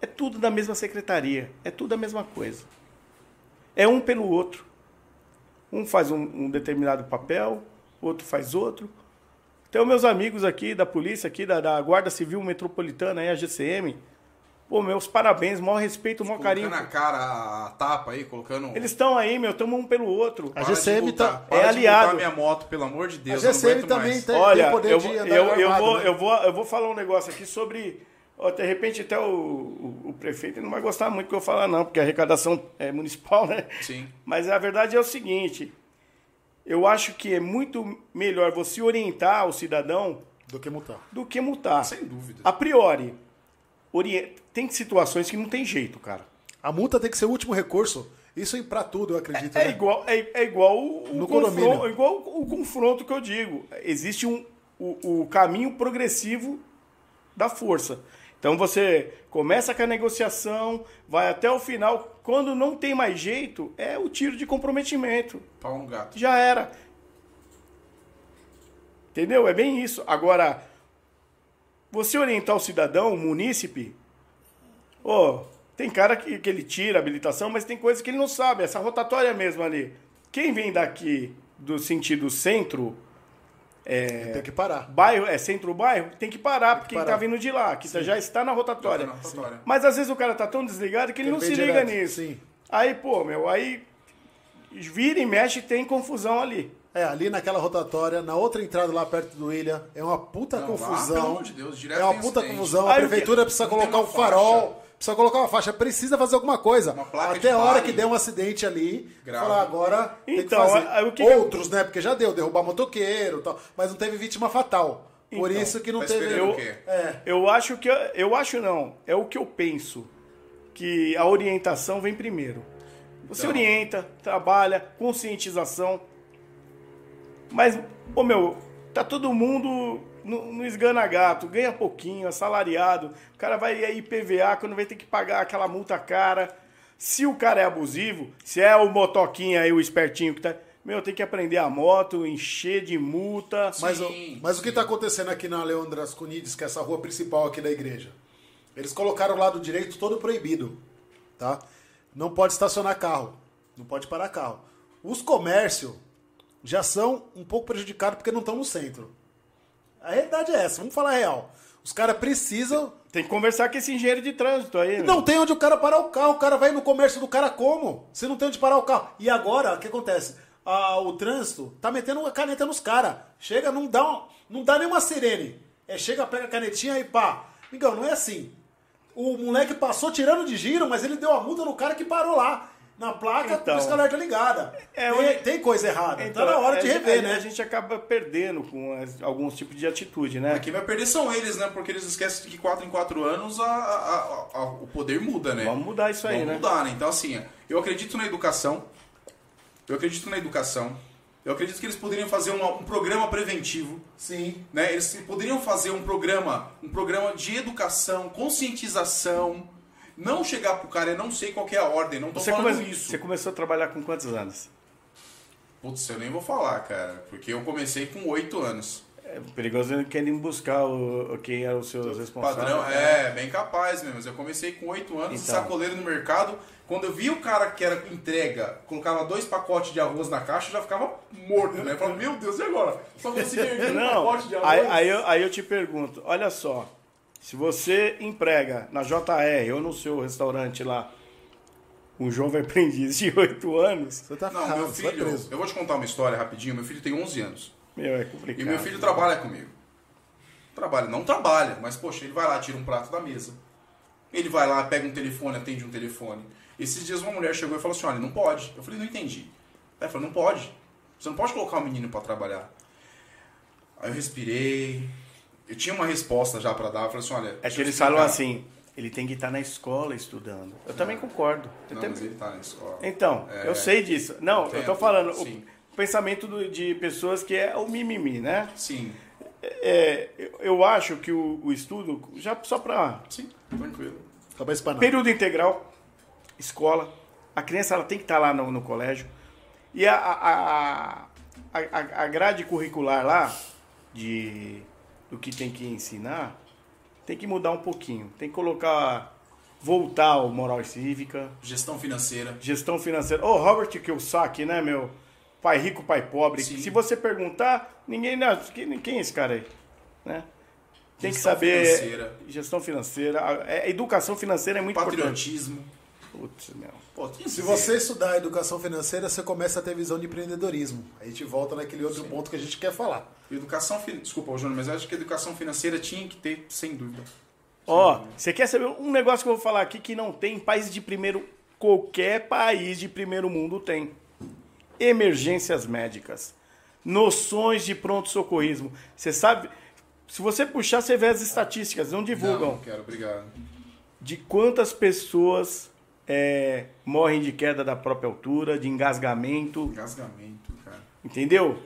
É tudo da mesma secretaria, é tudo a mesma coisa. É um pelo outro. Um faz um, um determinado papel, outro faz outro. Tem os meus amigos aqui da polícia, aqui da, da Guarda Civil Metropolitana, aí, a GCM. Pô, meus parabéns, maior respeito, maior Colocando carinho. na cara a tapa aí, colocando. Eles estão aí, meu, estamos um pelo outro. A Para GCM tá- para é aliado. minha moto, pelo amor de A Deus. eu não GCM também mais. tem, Olha, tem poder eu, de vou- andar eu, eu, vou, né? eu, vou, eu vou falar um negócio aqui sobre. Ó, de repente, até o, o, o prefeito não vai gostar muito que eu falar, não, porque a arrecadação é municipal, né? Sim. Mas a verdade é o seguinte: eu acho que é muito melhor você orientar o cidadão Do que multar. do que multar. Sem dúvida. A priori, tem situações que não tem jeito, cara. A multa tem que ser o último recurso. Isso é pra tudo, eu acredito. É né? igual, é, é igual o, o No confronto, é igual o confronto que eu digo. Existe um, o, o caminho progressivo da força. Então você começa com a negociação, vai até o final. Quando não tem mais jeito, é o tiro de comprometimento. Pau um gato. Já era. Entendeu? É bem isso. Agora, você orientar o cidadão, o munícipe, ó, tem cara que, que ele tira a habilitação, mas tem coisa que ele não sabe. Essa rotatória mesmo ali. Quem vem daqui do sentido centro, Tem que parar. bairro, é centro-bairro, tem que parar, porque parar. quem tá vindo de lá, que já está na rotatória. Já tá na rotatória. Mas às vezes o cara tá tão desligado que ele, Ele não se liga direto, nisso. sim. Aí, pô, meu, aí vira e mexe e tem confusão ali. É, ali naquela rotatória, na outra entrada lá perto do Ilha, é uma puta Não, lá, confusão. pelo amor de Deus, direto é uma tem puta incidente. confusão. A Aí que- prefeitura precisa não tem colocar um farol. Precisa colocar uma faixa, precisa fazer alguma coisa. Uma placa Até a hora pare. que der um acidente ali, Grave. falar agora tem que Então, fazer. o que que- Outros, né? Porque já deu, derrubar motoqueiro e tal, mas não teve vítima fatal. Por Então, isso que não tá teve. Eu-? É. Eu acho que. Eu acho não. É o que eu penso. Que a orientação vem primeiro. Você Então. orienta, trabalha, conscientização. Mas, ô meu, tá todo mundo no, no esgana-gato, ganha pouquinho, assalariado. O cara vai aí PVA quando vai ter que pagar aquela multa cara. Se o cara é abusivo, se é o motoquinho aí, o espertinho que tá. Meu, tem que aprender a moto, encher de multa. Mas, Sim, o, mas o que está acontecendo aqui na Leandras Cunides, que é essa rua principal aqui da igreja? Eles colocaram o lado direito todo proibido, tá? Não pode estacionar carro, não pode parar carro. Os comércios já são um pouco prejudicados porque não estão no centro. A realidade é essa, vamos falar a real. Os caras precisam. Tem que conversar com esse engenheiro de trânsito aí. meu. Não tem onde o cara parar o carro, o cara vai no comércio do cara como? Você não tem onde parar o carro. E agora, o que acontece? Ah, o trânsito tá metendo a caneta nos caras. Chega, não dá, um- não dá nenhuma sirene. É, chega, pega a canetinha e pá. Migão, não é assim. O moleque passou tirando de giro, mas ele deu a multa no cara que parou lá. Na placa, Então. pisca alerta ligada. É, tem, tem coisa errada. Então, tá na hora de rever, a, né? A gente acaba perdendo com as- alguns tipos de atitude, né? Quem vai perder são eles, né? Porque eles esquecem que 4 em 4 anos a- a- a- a- o poder muda, né? Vamos mudar isso aí, Vamos né? mudar, né? Então, assim, eu acredito na educação. Eu acredito na educação. Eu acredito que eles poderiam fazer uma- um programa preventivo. Sim. né? Eles poderiam fazer um programa, um programa de educação, conscientização. Não chegar pro cara, eu não sei qual é a ordem, não tô Você, falando come- isso. você começou a trabalhar com quantos anos? Putz, eu nem vou falar, cara, porque eu comecei com 8 anos. É perigoso ele querendo buscar o, o- quem eram os seus responsáveis. Padrão, né? é, bem capaz mesmo. Eu comecei com 8 anos, Então. sacoleiro no mercado. Quando eu vi o cara que era entrega, colocava dois pacotes de arroz na caixa, eu já ficava morto, né? Eu falava, meu Deus, e agora? Só consegui erguer um Não, pacote de arroz. aí, aí, eu, aí eu te pergunto, olha só, se você emprega na JR ou no seu restaurante lá um jovem aprendiz de 8 anos, Você tá Não, ferrado, meu você vai filho, preso. eu vou te contar uma história rapidinho. Meu filho tem 11 anos. meu, é complicado. E meu filho trabalha comigo. Trabalha, não trabalha, mas poxa, ele vai lá, tira um prato da mesa. Ele vai lá, pega um telefone, atende um telefone. Esses dias uma mulher chegou e falou assim: olha, não pode. Eu falei, não entendi. Aí ela falou, não pode. Você não pode colocar o menino pra trabalhar. Aí eu respirei. Eu tinha uma resposta já pra dar. Eu falei assim: olha. É que eu eles falam assim, ele tem que estar na escola estudando. Eu também concordo. Eu Não, também- mas ele tá na escola. Então, É, eu sei disso. Não, eu tô Entendo, falando sim. o pensamento do- de pessoas que é o mimimi, né? Sim, É, eu, eu acho que o, o estudo, já só para sim, tranquilo. Só espanar. período integral, escola, a criança ela tem que estar lá no, no colégio. E a, a, a, a, a grade curricular lá, de, do que tem que ensinar, tem que mudar um pouquinho. Tem que colocar, voltar ao moral cívica, Gestão financeira. gestão financeira. Ô, Robert Kiyosaki, né, meu? Pai rico, pai pobre. Sim. Se você perguntar, ninguém... Não, quem, quem é esse cara aí? Né? Tem que Gestão saber... financeira. Gestão financeira. A, a educação financeira é muito importante. Patriotismo. Putz, meu. Pô, Se você estudar educação financeira, você começa a ter visão de empreendedorismo. Aí a gente volta naquele outro ponto que a gente quer falar. Educação financeira. Desculpa, Júnior, mas eu acho que educação financeira tinha que ter, sem dúvida. Ó, você quer saber um negócio que eu vou falar aqui que não tem em países de primeiro... Qualquer país de primeiro mundo tem. Emergências médicas. Noções de pronto-socorrismo. Você sabe... Se você puxar, você vê as estatísticas, não divulgam. Não, quero, obrigado. de quantas pessoas é, morrem de queda da própria altura, de engasgamento, Engasgamento, cara. entendeu?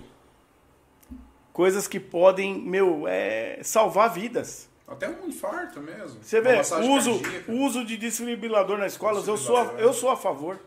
Coisas que podem, meu, é, salvar vidas. Até um infarto mesmo. Você vê, uso, cardíaca. uso de desfibrilador nas escolas, eu sou, a, eu sou a favor.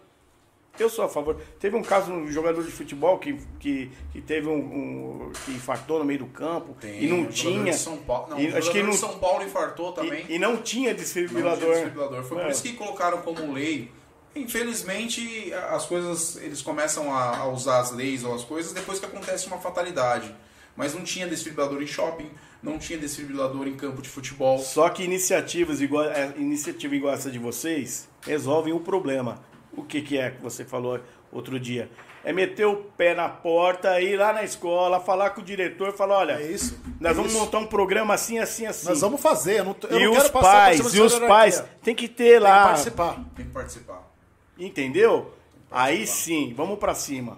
Eu sou a favor. Teve um caso de um jogador de futebol que, que, que teve um, um- que infartou no meio do campo Tem, e não tinha. De São Paulo, não, e, acho que não, de São Paulo infartou também. e, e não tinha Não desfibrilador. tinha desfibrilador. Foi É. por isso que colocaram como lei. Infelizmente, as coisas, eles começam a, a usar as leis ou as coisas depois que acontece uma fatalidade. Mas não tinha desfibrilador em shopping, não tinha desfibrilador em campo de futebol. Só que iniciativas igual, é, iniciativa igual essa de vocês resolvem o problema. O que, que é que você falou outro dia? É meter o pé na porta, ir lá na escola, falar com o diretor, falar, olha, É isso. nós é vamos isso. montar um programa assim, assim, assim. Nós vamos fazer. Eu não, eu e não os quero passar por pais, e os pais tem que ter Tem que lá, participar. Tem que participar. entendeu? Aí sim, vamos pra cima.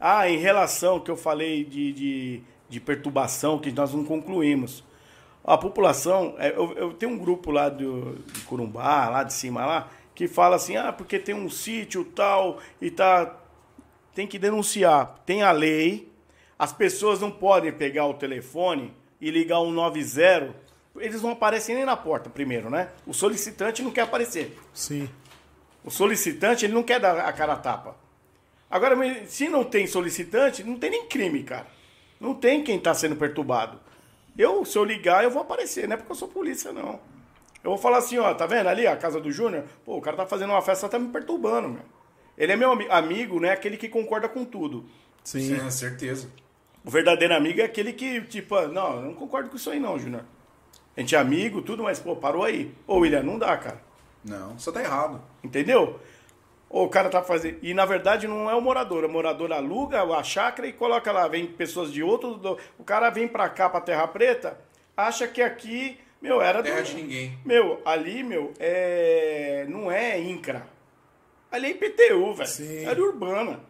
Ah, em relação que eu falei de, de, de perturbação, que nós não concluímos. A população, é, eu, eu tenho um grupo lá do, de Corumbá, lá de cima lá, que fala assim, ah, porque tem um sítio tal e tá. Tem que denunciar. Tem a lei, as pessoas não podem pegar o telefone e ligar um 90. Eles não aparecem nem na porta primeiro, né? O solicitante não quer aparecer. Sim. O solicitante, ele não quer dar a cara a tapa. Agora, se não tem solicitante, não tem nem crime, cara. Não tem quem está sendo perturbado. Eu, se eu ligar, eu vou aparecer, não é porque eu sou polícia, não. Eu vou falar assim, ó, tá vendo ali a casa do Júnior? Pô, o cara tá fazendo uma festa, tá me perturbando, meu. Ele é meu ami- amigo, né? Aquele que concorda com tudo. Sim. É, certeza. O verdadeiro amigo é aquele que, tipo, ah, não, eu não concordo com isso aí não, Júnior. A gente é amigo, tudo, mas, pô, parou aí. Ô, William, não dá, cara. Não, você tá errado. Entendeu? Ou o cara tá fazendo. E na verdade não é o morador. O morador aluga a chácara e coloca lá. Vem pessoas de outro. O cara vem pra cá, pra Terra Preta, acha que aqui, meu, era Terra do. de ninguém. Meu, ali, meu, é. Não é INCRA. Ali é IPTU, velho. Sim. É urbana.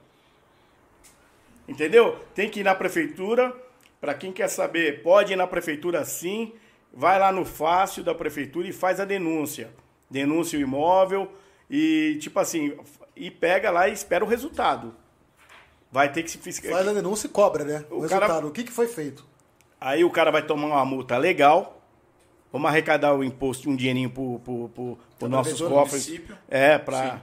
Entendeu? Tem que ir na prefeitura. Pra quem quer saber, pode ir na prefeitura sim. Vai lá no fácil da prefeitura e faz a denúncia. Denuncia o imóvel e, tipo assim, e pega lá e espera o resultado. Vai ter que se fiscalizar. Faz a denúncia e cobra, né? O, O resultado. cara- O que, que foi feito? Aí o cara vai tomar uma multa legal. Vamos arrecadar o imposto, um dinheirinho pro, pro, pro, pro Pra nossos cofres. município. É, pra.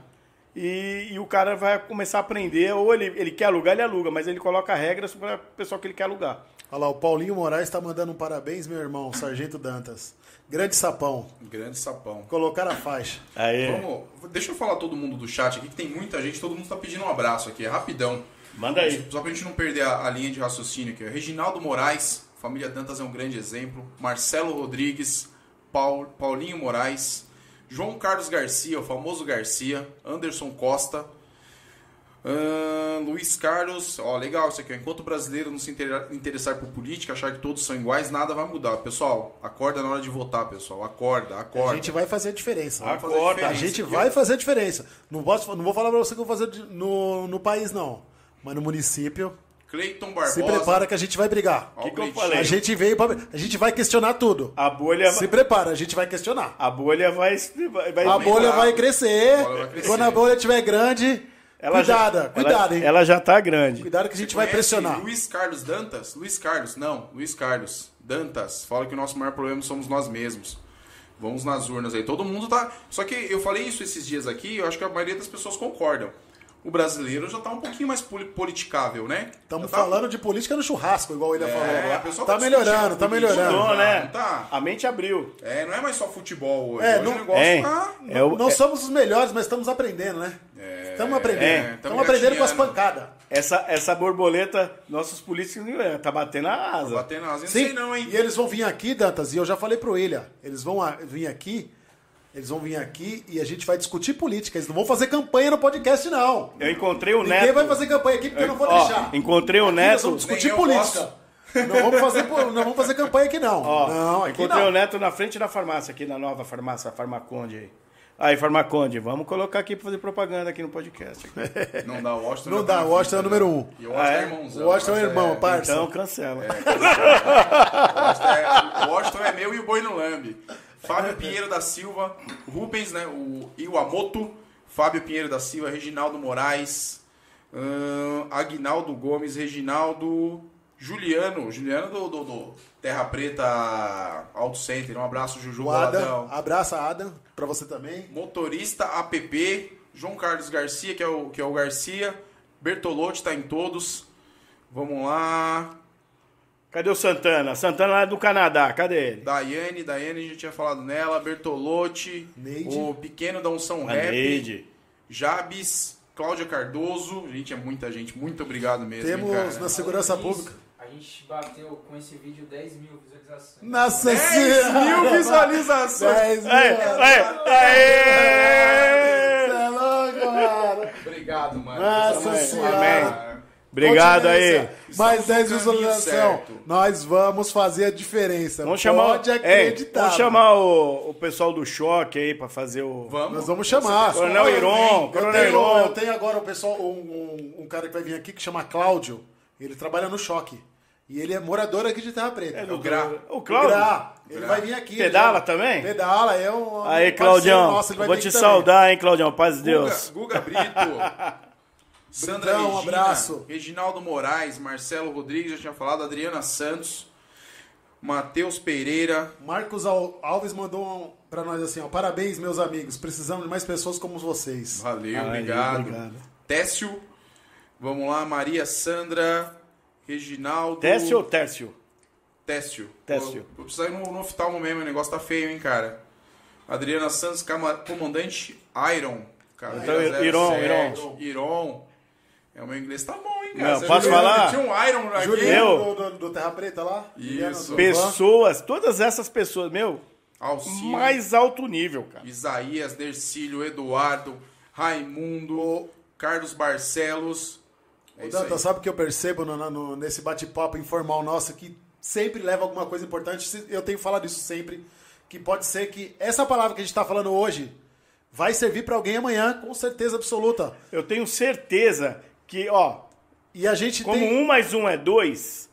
E, e o cara vai começar a aprender, ou ele, ele quer alugar, ele aluga, mas ele coloca regras para o pessoal que ele quer alugar. Olha lá, o Paulinho Moraes está mandando um parabéns, meu irmão, Sargento Dantas. Grande sapão. Grande sapão. Colocar a faixa. Aí. Vamos, deixa eu falar todo mundo do chat aqui, que tem muita gente, todo mundo tá pedindo um abraço aqui, é rapidão. Manda aí. Só pra gente não perder a, a linha de raciocínio aqui. ó. Reginaldo Moraes, família Dantas é um grande exemplo. Marcelo Rodrigues, Paul- Paulinho Moraes, João Carlos Garcia, o famoso Garcia, Anderson Costa, ahn, Luiz Carlos, ó, legal isso aqui. ó. Enquanto o brasileiro não se inter- interessar por política, achar que todos são iguais, nada vai mudar. Pessoal, acorda na hora de votar, pessoal. Acorda, acorda. A gente vai fazer a diferença. Vai fazer Acorda. A diferença. gente Eu- vai fazer a diferença. Não, posso, não vou falar pra você que eu vou fazer no, no país, não. Mas no município, Cleiton Barbosa. se prepara que a gente vai brigar. Ó, Que o que eu falei? A gente veio pra, A gente vai questionar tudo. A bolha, Se prepara, a gente vai questionar. a bolha vai. vai, A bolha vai crescer. A bolha vai crescer. Quando a bolha estiver grande, Ela já- cuidado, ela- cuidado, hein? Ela já tá grande. Cuidado que a gente Você vai pressionar. Luiz Carlos Dantas? Luiz Carlos, não. Luiz Carlos Dantas. Fala que o nosso maior problema somos nós mesmos. Vamos nas urnas aí. Todo mundo tá. Só que eu falei isso esses dias aqui, eu acho que a maioria das pessoas concordam. O brasileiro já tá um pouquinho mais poli- politicável, né? Estamos tá- falando de política no churrasco, igual ele É, falou. a Tá tá melhorando, tá melhorando. Mudou, né? tá? A mente abriu. É, não é mais só futebol hoje. É, hoje não- o negócio É, tá. é o- Não é- somos os melhores, mas estamos aprendendo, né? Estamos aprendendo. é, Estamos tamo aprendendo com as pancadas. essa, essa borboleta, nossos políticos é, tá batendo a asa. Batendo nas não Sim, sei não, hein? e eles vão vir aqui, Dantas, e eu já falei pro William, eles vão a- vir aqui, eles vão vir aqui e a gente vai discutir política. Eles não vão fazer campanha no podcast, não. Eu encontrei o Ninguém Neto. vai fazer campanha aqui porque eu não vou Ó, deixar. encontrei o Aqui nós Neto. vamos discutir política. Não vamos, fazer, não vamos fazer campanha aqui, não. Ó, não, aqui encontrei não. o Neto na frente da farmácia, aqui na nova farmácia, a Farmaconde aí. Aí, Farmaconde, vamos colocar aqui pra fazer propaganda aqui no podcast. Não dá, o Washington Não tá dá, o Washington é o número né? um. E o Washington é é? irmãozão. O Washington é irmão, é- parça. Então cancela. O Washington é- o Washington é meu e o Boi no Lambe. Fábio Pinheiro da Silva, Rubens, né? O Iwamoto, Fábio Pinheiro da Silva, Reginaldo Moraes, Aguinaldo Gomes, Reginaldo, Juliano, Juliano do, do- do Terra Preta Auto Center. Um abraço, Juju O Adam, abraça Adam, pra você também. Motorista APP, João Carlos Garcia, que é o, que é o Garcia, Bertolotti tá em todos. Vamos lá. Cadê o Santana? Santana lá do Canadá, cadê ele? Daiane, Daiane, a gente tinha falado nela, Bertolotti, Neide. o pequeno da Unção A Rap, Neide. Jabes, Cláudia Cardoso, gente, é muita gente, muito obrigado mesmo, hein, Temos cara. na segurança pública. A gente bateu com esse vídeo 10 mil visualizações. Nossa 10 Senhora! mil visualizações! 10 mil! Aê, aê, aê! Você é louco, mano! Obrigado, mano. Nossa. Senhora. Amém. Obrigado aí. Mais Estamos 10 no caminho visualização. certo. Nós vamos fazer a diferença. Vamos chamar, Pode é, acreditar. vamos chamar o, o pessoal do choque aí pra fazer o. Vamos. Nós vamos chamar. Coronel Iron, Eu Coronel tenho, Iron. eu tenho agora o pessoal, um, um- um cara que vai vir aqui que chama Cláudio. Ele trabalha no choque. E ele é morador aqui de Terra Preta. É do Gra. O O Cláudio. Gra. Ele Gra. vai vir aqui. Pedala já- também? Pedala, é um. Aí, Claudião. nosso, ele vai vou te também. saudar, hein, Claudião. Paz de Deus. Guga, Guga Brito. Sandra um Regina, abraço. Reginaldo Moraes, Marcelo Rodrigues, já tinha falado, Adriana Santos, Matheus Pereira, Marcos Al- Alves mandou um, pra nós assim, ó. Parabéns, meus amigos. Precisamos de mais pessoas como vocês. valeu, Aí, obrigado. obrigado. Técio, vamos lá, Maria Sandra, Reginaldo. Técio ou Tércio? Técio. Técio. Vou, vou precisar ir no, no oftalmo mesmo, o negócio tá feio, hein, cara. Adriana Santos, comandante Iron. Cara, Então, Iron, 07. Iron. É, o meu inglês tá bom, hein, cara. Não, Você posso viu? falar? Tinha um Iron aqui. Juliano do, do- Terra Preta lá. Isso. Pessoas, todas essas pessoas, meu, Alcino, mais alto nível, cara. Isaías, Dercílio, Eduardo, Raimundo, Carlos Barcelos. É Ô, isso aí. Danta, sabe o que eu percebo no- no- nesse bate-papo informal nosso que sempre leva alguma coisa importante? Eu tenho falado isso sempre, que pode ser que essa palavra que a gente está falando hoje vai servir pra alguém amanhã, com certeza absoluta. Eu tenho certeza que, ó, E a gente como tem. um mais um é dois,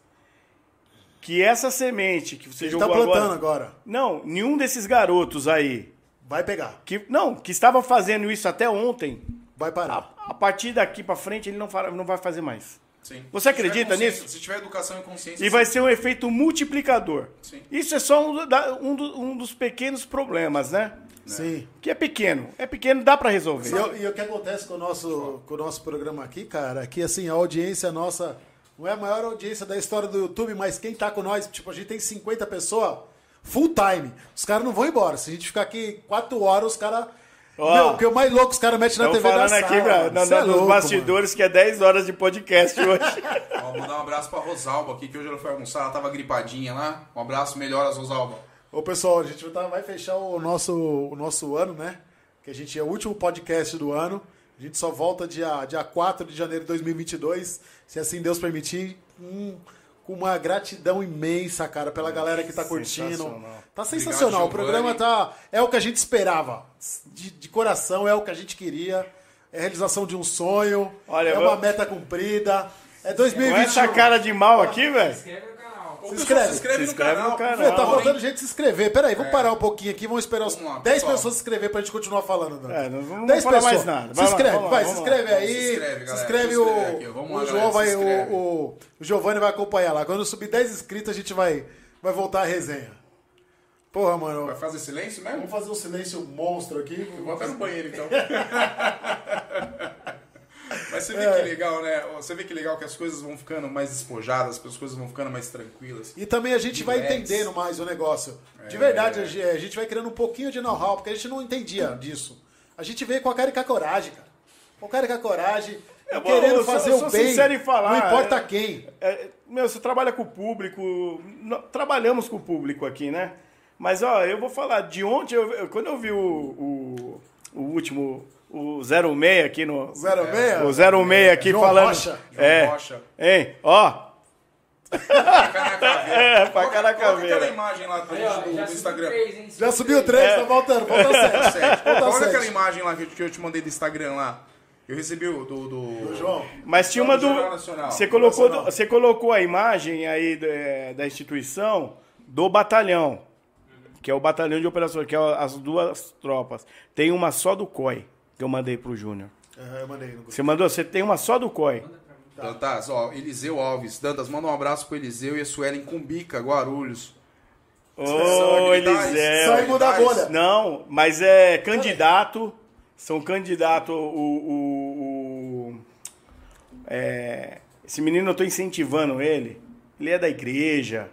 que essa semente que você Ele jogou tá plantando agora... agora. Não, nenhum desses garotos aí, Vai pegar. que não, que estavam fazendo isso até ontem, Vai parar. a, a partir daqui pra frente ele não, fará- não vai fazer mais. Sim. Você acredita nisso? Se tiver educação e consciência. E vai ser um efeito multiplicador. Sim. Isso é só um, um um dos pequenos problemas, né? Sim. Que é pequeno. É pequeno, dá pra resolver. E, eu- e o que acontece com o, nosso, com o nosso programa aqui, cara, é que assim, a audiência nossa não é a maior audiência da história do YouTube, mas quem tá com nós, tipo, a gente tem 50 pessoas full time. Os caras não vão embora. Se a gente ficar aqui 4 horas, os caras. Meu, o que é o mais louco, os caras metem na TV da falando sala. aqui pra, na, Cê é na- nos louco, bastidores que é 10 horas de podcast hoje. Ó, mandar um abraço pra Rosalba aqui, que hoje ela foi almoçar, ela tava gripadinha lá. Um abraço, melhoras, Rosalba. Ô, pessoal, a gente tá- vai fechar o nosso, o nosso ano, né? Que a gente é o último podcast do ano. A gente só volta dia, dia 4 de janeiro de 2022, se assim Deus permitir. Hum, com uma gratidão imensa, cara, pela galera que tá curtindo. sensacional. Tá sensacional. o Giovanni. programa tá. É o que a gente esperava. De, de coração, é o que a gente queria. É a realização de um sonho. Olha, é uma meta cumprida. É Com 2021. essa cara de mal aqui, velho. Inscreve no Se inscreve. Se inscreve, Se no, inscreve canal. no canal. Tá Não, faltando gente se inscrever. Peraí, vamos parar um pouquinho aqui. Vamos esperar os Vamos lá, 10 pessoal. pessoas se inscrever pra gente continuar falando. Né? É, não vamos 10 falar pessoas. mais nada. Se Vai lá, inscreve, lá, vai, se lá. inscreve aí. Se inscreve, se galera. Se o, inscreve aqui, vamos lá, o galera, João se vai, inscreve. o, o, o Giovanni vai acompanhar lá. Quando subir 10 inscritos, a gente vai, vai voltar a resenha. Porra, mano. Vai fazer silêncio mesmo? Vamos fazer um silêncio monstro aqui. Eu vou até no banheiro então. Mas você vê É. que legal, né? Você vê que legal que as coisas vão ficando mais despojadas, as coisas vão ficando mais tranquilas. E também a gente vai entendendo mais o negócio. De É. verdade, a ge- a gente vai criando um pouquinho de know-how, porque a gente não entendia disso. A gente veio com a cara e com a coragem, cara. Com a cara e com a coragem, vou- querendo eu sou- fazer eu o sou bem. sincero em falar, não importa é- quem. É, meu, você trabalha com o público. nó- Trabalhamos com o público aqui, né? Mas, ó, eu vou falar, de ontem, eu- quando eu vi o, o, o último, o 06 aqui no. 06? O 06 aqui João falando. Rocha. João é. Rocha. Hein? Ó, Faca na caveira. É, faca Coloca- na coloca caveira. aquela imagem lá pra do, do subiu Instagram. três, hein? Já subiu três, É. tá voltando. Volta sete. Sete. Volta Olha aquela imagem lá que, eu te mandei do Instagram lá. Eu recebi o do. do... João, mas tinha uma Do do. Você colocou, Nacional. você colocou a imagem aí da, da instituição do batalhão, que é o batalhão de operações, que é as duas tropas. Tem uma só do COI, que eu mandei pro Júnior. Eu mandei. Você mandou? Você tem uma só do COI. Dantas, ó, Eliseu Alves. Dantas, manda um abraço pro Eliseu e a Suelen Cumbica, Guarulhos. Ô, São Eliseu. Saímos da bolha. Não, mas é candidato. São candidato. O, o, o- é, esse menino eu tô incentivando ele. Ele é da igreja.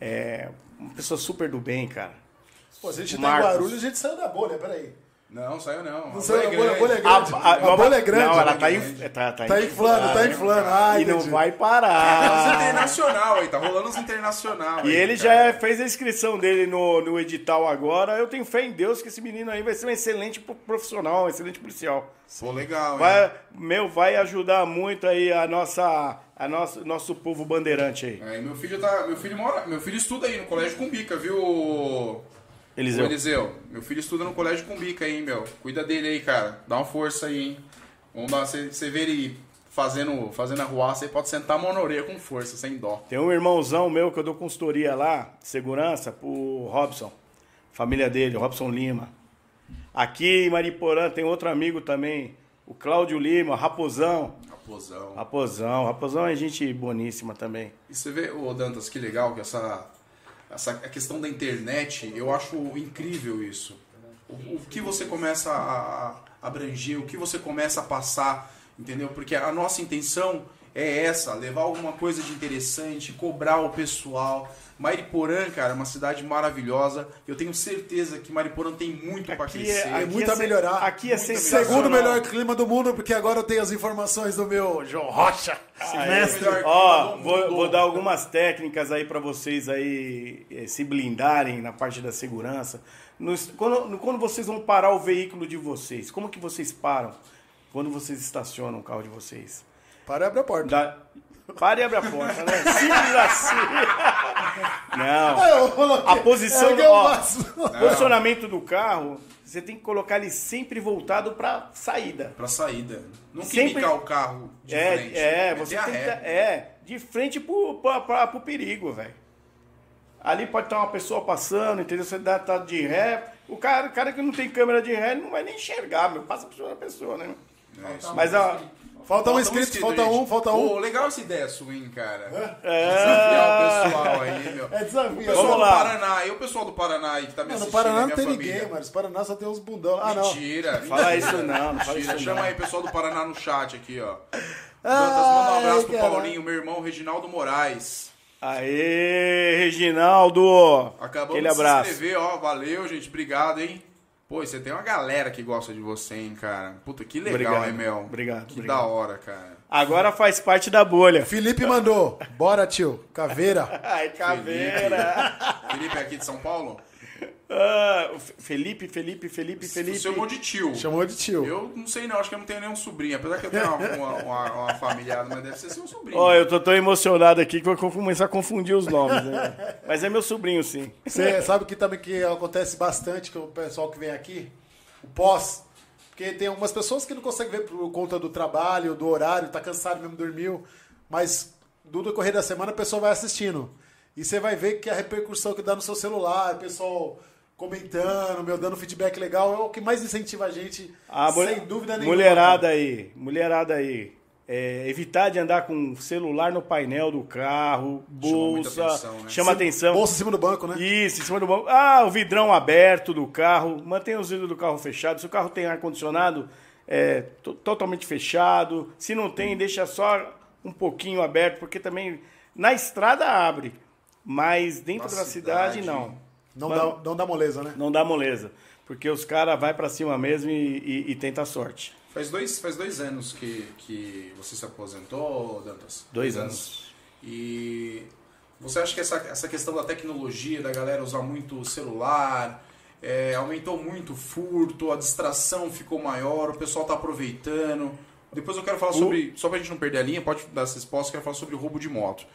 É uma pessoa super do bem, cara. Pô, se a gente tá em. Guarulhos, a gente saiu da bolha, peraí. Não, saiu não. Não A saiu da bolha bolha, é a bolha é grande. grande. A, bolha é grande. Não, ela tá, inf- tá, tá, Tá inflando, tá inflando. Ah, E não entendi. vai Tá parar. nos internacional aí, tá rolando os internacional. E aí, ele cara. já fez a inscrição dele no, no edital agora. Eu tenho fé em Deus que esse menino aí vai ser um excelente pro- profissional, um excelente policial. Pô, legal, hein? Vai, meu, vai ajudar muito aí a nossa, a nossa, nosso povo bandeirante aí. É, meu filho tá. Meu filho mora. Meu filho estuda aí no colégio Cumbica, viu? Eliseu. Ô, Eliseu, meu filho estuda no colégio Cumbica aí, meu. Cuida dele aí, cara. Dá uma força aí, hein? Vamos dar. Você vê ele fazendo, fazendo a ruaça, você pode sentar a mão na orelha com força, sem dó. Tem um irmãozão meu que eu dou consultoria lá, segurança, pro Robson. Família dele, o Robson Lima. Aqui em Mariporã tem outro amigo também, o Cláudio Lima, Raposão. Raposão. Raposão, Raposão é gente boníssima também. E você vê, ô Dantas, que legal que essa, essa a questão da internet, eu acho incrível isso. O, o que você começa a, a abranger, o que você começa a passar, entendeu? Porque a nossa intenção é essa, levar alguma coisa de interessante, cobrar o pessoal. Mariporã, cara, é uma cidade maravilhosa. Eu tenho certeza que Mariporã tem muito para Aqui crescer. é, aqui muito é a melhorar. Aqui é. Segundo melhor clima do mundo, porque agora eu tenho as informações do meu João Rocha. Mestre. melhor Ó, vou, vou dar algumas técnicas aí pra vocês aí eh, se blindarem na parte da segurança. Nos- quando, quando vocês vão parar o veículo de vocês, como que vocês param quando vocês estacionam o carro de vocês? Para e abre a porta. Dá, para e abre a porta, né? Simples assim. Não. Ah, coloquei- A posição é o do- ó. O posicionamento do carro, você tem que colocar ele sempre voltado pra saída. Pra saída. Não Sempre- quicar o carro de é, frente. é, você tem que tá- é, de frente pro, pra, pra- pro perigo, velho. Ali pode estar uma pessoa passando, entendeu? Você dá tá de ré. O cara, o cara que não tem câmera de ré ele não vai nem enxergar, meu. Passa por cima da pessoa, né? É, isso Mas a. Falta um inscrito, falta um, falta Pô, um. legal essa ideia sua, hein, cara. É. Desafiar o pessoal aí, meu. É desafio. O pessoal Vamos do lá. Paraná, e o pessoal do Paraná aí que tá me Não, no assistindo, Paraná é não minha tem família. ninguém, mano. No Paraná só tem uns bundão. Ah, não. Mentira. Fala isso não, não fala Mentira. isso Chama não. aí o pessoal do Paraná no chat aqui, ó. Ai, Dantas, manda um abraço pro caralho. Paulinho, meu irmão Reginaldo Moraes. Aê, Reginaldo! Acabamos Aquele de se abraço. inscrever, ó. Valeu, gente. Obrigado, hein. Pô, você tem uma galera que gosta de você, hein, cara. Puta, que legal, Obrigado. hein, Mel. Obrigado, Que obrigado. da hora, cara. Agora faz parte da bolha. Felipe mandou. Bora, tio. Caveira. Ai, caveira! Felipe é aqui de São Paulo? Ah, Felipe, Felipe, Felipe, Felipe. Você chamou de tio. Chamou de tio. Eu não sei não, acho que eu não tenho nenhum sobrinho. Apesar que eu tenho uma, uma, uma, uma familiar, mas deve ser seu sobrinho. Ó, eu tô tão emocionado aqui que eu vou começar a confundir os nomes, né? Mas é meu sobrinho, sim. Você sabe que também que acontece bastante com o pessoal que vem aqui? O pós. Porque tem algumas pessoas que não conseguem ver por conta do trabalho, do horário, tá cansado mesmo, dormiu. Mas do decorrer da semana a pessoa vai assistindo. E você vai ver que a repercussão que dá no seu celular, o pessoal comentando, meu, dando feedback legal, é o que mais incentiva a gente, A mul- sem dúvida nenhuma. Mulherada aí, mulherada aí. É, evitar de andar com celular no painel do carro, bolsa, atenção, né? chama atenção. Bolsa em cima do banco, né? Isso, em cima do banco. Ah, o vidrão aberto do carro. Mantenha os vidros do carro fechados. Se o carro tem ar-condicionado, é to- totalmente fechado. Se não tem, deixa só um pouquinho aberto, porque também na estrada abre. Mas dentro Na da cidade, cidade, não. Não Mano, dá, não dá moleza, né? não dá moleza. Porque os caras vai pra cima mesmo e, e, e tenta a sorte. Faz dois, faz dois anos que, que você se aposentou, Dantas? Dois anos. E você acha que essa, essa questão da tecnologia, da galera usar muito o celular, é, aumentou muito o furto, a distração ficou maior, o pessoal tá aproveitando. Depois eu quero falar sobre, só pra gente não perder a linha, pode dar essa resposta, eu quero falar sobre roubo de moto.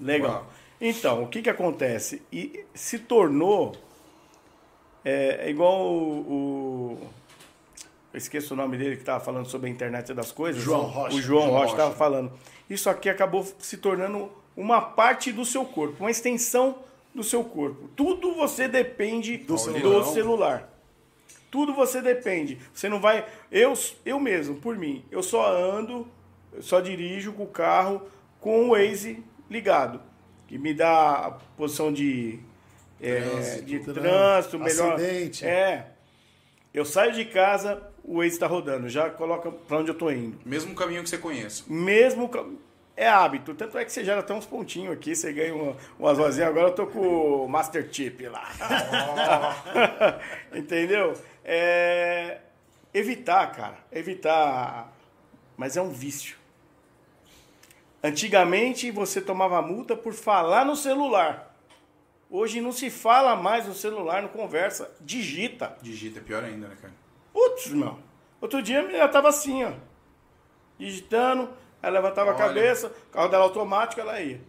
Legal. Uau. Então, o que que acontece? E se tornou é, é igual o, o- eu esqueço o nome dele que estava falando sobre a internet das coisas. João Rocha. O João, João Rocha estava falando. Isso aqui acabou se tornando uma parte do seu corpo, uma extensão do seu corpo. Tudo você depende do, celular. celular. Tudo você depende. Você não vai. Eu, eu mesmo, por mim, eu só ando, eu só dirijo com o carro com o Waze ligado. Que me dá a posição de, é, Trânsito. de Trânsito, trânsito, melhor. acidente. É. Eu saio de casa, o Waze está rodando, já coloca para onde eu tô indo. Mesmo caminho que você conheça. Mesmo. É hábito. Tanto é que você gera até uns pontinhos aqui, você ganha uma, umas rosinhas. Agora eu tô com o Master Chip lá. Entendeu? É, Evitar, cara. Evitar. Mas é um vício. Antigamente você tomava multa por falar no celular. Hoje não se fala mais no celular, não conversa. Digita. Digita, é pior ainda, né, cara? Putz, meu. Outro dia a menina tava assim, ó. Digitando, aí levantava a Olha. cabeça, o carro dela automático, ela ia.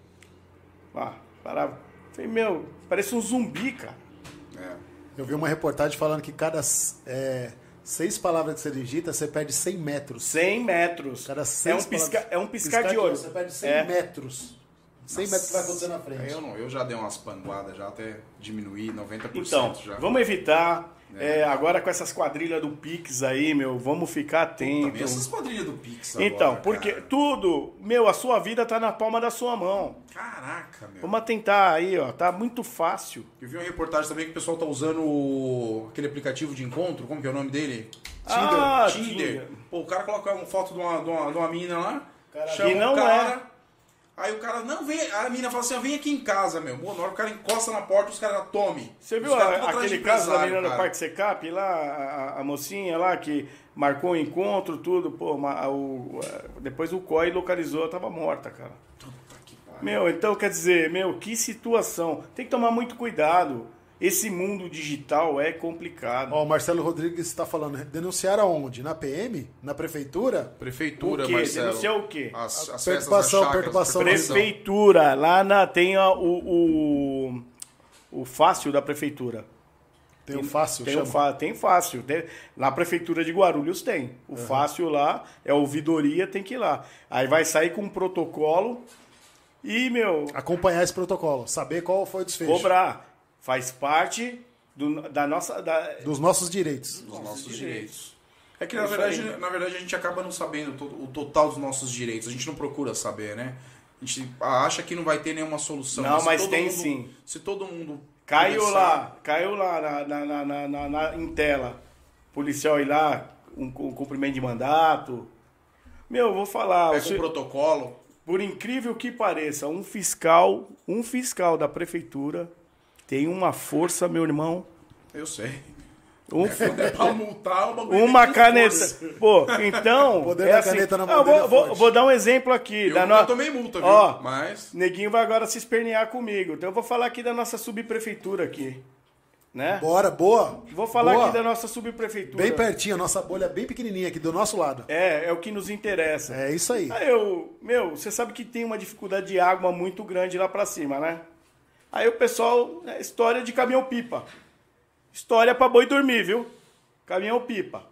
Ah, parava. Falei, meu, parece um zumbi, cara. É. Eu vi uma reportagem falando que cada é, seis palavras que você digita, você perde 100 metros. 100 metros. Cada é, seis um pisca, palavras- é um piscar, de olho. Você perde 100 É. metros. 100 metros que vai acontecer na frente. Eu, não, eu já dei umas panguadas, já até diminuí 90% Então, já. vamos evitar. É, agora com essas quadrilhas do Pix aí, meu, vamos ficar Também atentos. essas quadrilhas do Pix Então, agora, porque cara. tudo, meu, a sua vida tá na palma da sua mão. Caraca, meu. Vamos tentar aí, ó, tá muito fácil. Eu vi uma reportagem também que o pessoal tá usando o- aquele aplicativo de encontro, como que é o nome dele? Ah, Tinder. Tinder. Pô, o cara coloca uma foto de uma, de uma, de uma mina lá, Cara, chama que não é. o cara, aí o cara, não, vem, a mina fala assim, vem aqui em casa, meu. Pô, na hora o cara encosta na porta, os caras, tome. Você viu a- aquele caso da menina no cara. Parque Secap lá, a, a mocinha lá que marcou o encontro, tudo, pô, ma- o, depois o COI localizou, ela tava morta, cara. Meu, então quer dizer, meu, que situação. Tem que tomar muito cuidado. Esse mundo digital é complicado. Ó, o Marcelo Rodrigues está falando, denunciar aonde? Na PM? Na prefeitura? Prefeitura, o quê? Marcelo. Denunciar o quê? As, as Perturbação, chácaras, perturbação. Prefeitura, lá na, tem ó, o, o, o fácil da prefeitura. Tem o fácil, Tem, chama. o fa- tem fácil. Tem- na prefeitura de Guarulhos tem. O fácil lá é ouvidoria, tem que ir lá. Aí vai sair com um protocolo e, meu, Acompanhar esse protocolo, saber qual foi o desfecho. cobrar. Faz parte do- da nossa. Da, Dos nossos direitos. Dos nossos direitos. É que, É na verdade, aí. na verdade, a gente acaba não sabendo o total dos nossos direitos. A gente não procura saber, né? A gente acha que não vai ter nenhuma solução. Não, mas todo tem mundo- sim. Se todo mundo. Caiu começar- lá, caiu lá na, na, na, na- na- na- em tela. Policial ir lá, um, um cumprimento de mandato. Meu, eu vou falar. Pega você- um protocolo. por incrível que pareça, um fiscal, um fiscal da prefeitura tem uma força, meu irmão. Eu sei. Um, é pra multar, bagulho uma tem caneta. força. Pô, então. Poder é da assim, caneta na Ah, mão dele vou, é vou, vou dar um exemplo aqui. Eu da no- tomei multa, viu? Ó, Mas. Neguinho vai agora se espernear comigo. Então eu vou falar aqui da nossa subprefeitura aqui. Né? Bora, boa. Vou falar Boa. aqui da nossa subprefeitura. Bem pertinho, a nossa bolha é bem pequenininha aqui do nosso lado. É, é o que nos interessa. É isso aí. Aí eu, meu, você sabe que tem uma dificuldade de água muito grande lá pra cima, né? Aí o pessoal, é história de caminhão-pipa. História pra boi dormir, viu? Caminhão-pipa.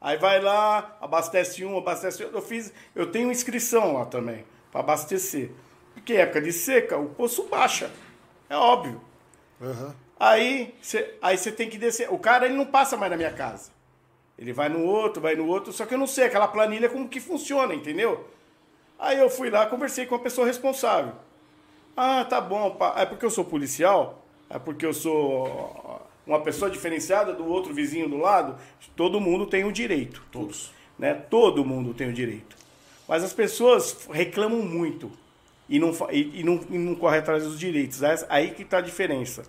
Aí vai lá, abastece um, abastece outro. Eu fiz, eu tenho inscrição lá também, pra abastecer. Porque época de seca, o poço baixa. É óbvio. Aham. Aí você aí tem que descer. O cara ele não passa mais na minha casa. Ele vai no outro, vai no outro, só que eu não sei aquela planilha como que funciona, entendeu? Aí eu fui lá, conversei com a pessoa responsável. Ah, tá bom, pá. é porque eu sou policial? É porque eu sou uma pessoa diferenciada do outro vizinho do lado? Todo mundo tem o direito. Todos. Né? Todo mundo tem o direito. Mas as pessoas reclamam muito e não, e, e não, e não correm atrás dos direitos. É Aí que tá a diferença.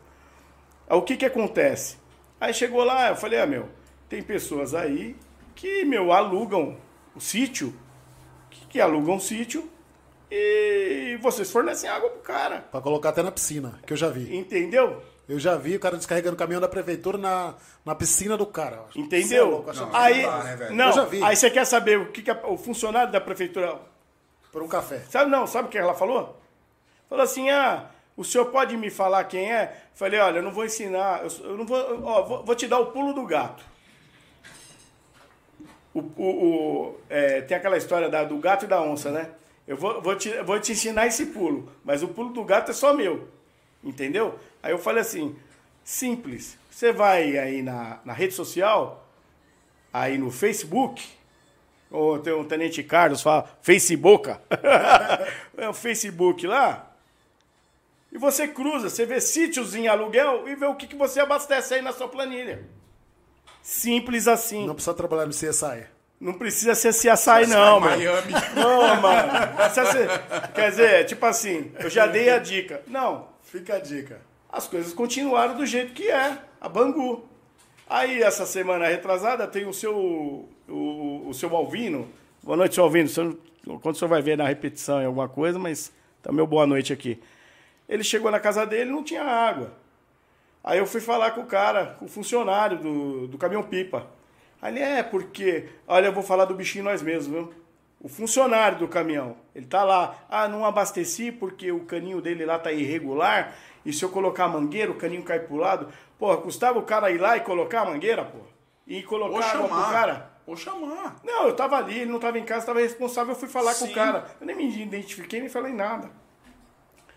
O que que acontece? Aí chegou lá, eu falei, ah, meu, tem pessoas aí que, meu, alugam o sítio, que, que alugam o sítio e vocês fornecem água pro cara. Pra colocar até na piscina, que eu já vi. Entendeu? Eu já vi o cara descarregando o caminhão da prefeitura na, na piscina do cara. eu acho. Cê é Entendeu? louco, que- aí, não dá, né, velho? não, Eu já vi. aí você quer saber o que, que a- o funcionário da prefeitura Por um café. Sabe não, sabe o que ela falou? Falou assim: "Ah, o senhor pode me falar quem é?" Falei: "Olha, eu não vou ensinar, eu, eu não vou, ó, vou, vou te dar o pulo do gato." O, o- o- é, tem aquela história da- do gato e da onça, né? Eu vou, vou, te, vou te ensinar esse pulo, mas o pulo do gato é só meu. Entendeu? Aí eu falei assim: simples. Você vai aí na, na rede social, aí no Facebook, ou tem um Tenente Carlos fala Facebook. é o Facebook lá. E você cruza, você vê sítios em aluguel e vê o que, que você abastece aí na sua planilha. Simples assim. Não precisa trabalhar no CSI. Precisa ser CSI não, meu. Miami. Não, mano. Quer dizer, tipo assim, eu já dei a dica. Não, Fica a dica. as coisas continuaram do jeito que é, a Bangu. Aí, essa semana retrasada, tem o seu, o, o seu Malvino. Boa noite, seu Alvino. Quando o senhor vai ver na repetição em alguma coisa, mas tá meu boa noite aqui. Ele chegou na casa dele e não tinha água. Aí eu fui falar com o cara, com o funcionário do, do caminhão-pipa. Aí ele, é, porque... Olha, eu vou falar do bichinho nós mesmos, viu? O funcionário do caminhão, ele tá lá. Ah, não abasteci porque o caninho dele lá tá irregular. E se eu colocar a mangueira, o caninho cai pro lado. Porra, custava o cara ir lá e colocar a mangueira, porra? E colocar Ou água pro chamar. cara? Ou chamar. Não, eu tava ali, ele não tava em casa, tava responsável, eu fui falar com Sim. o cara. Eu nem me identifiquei, nem falei nada.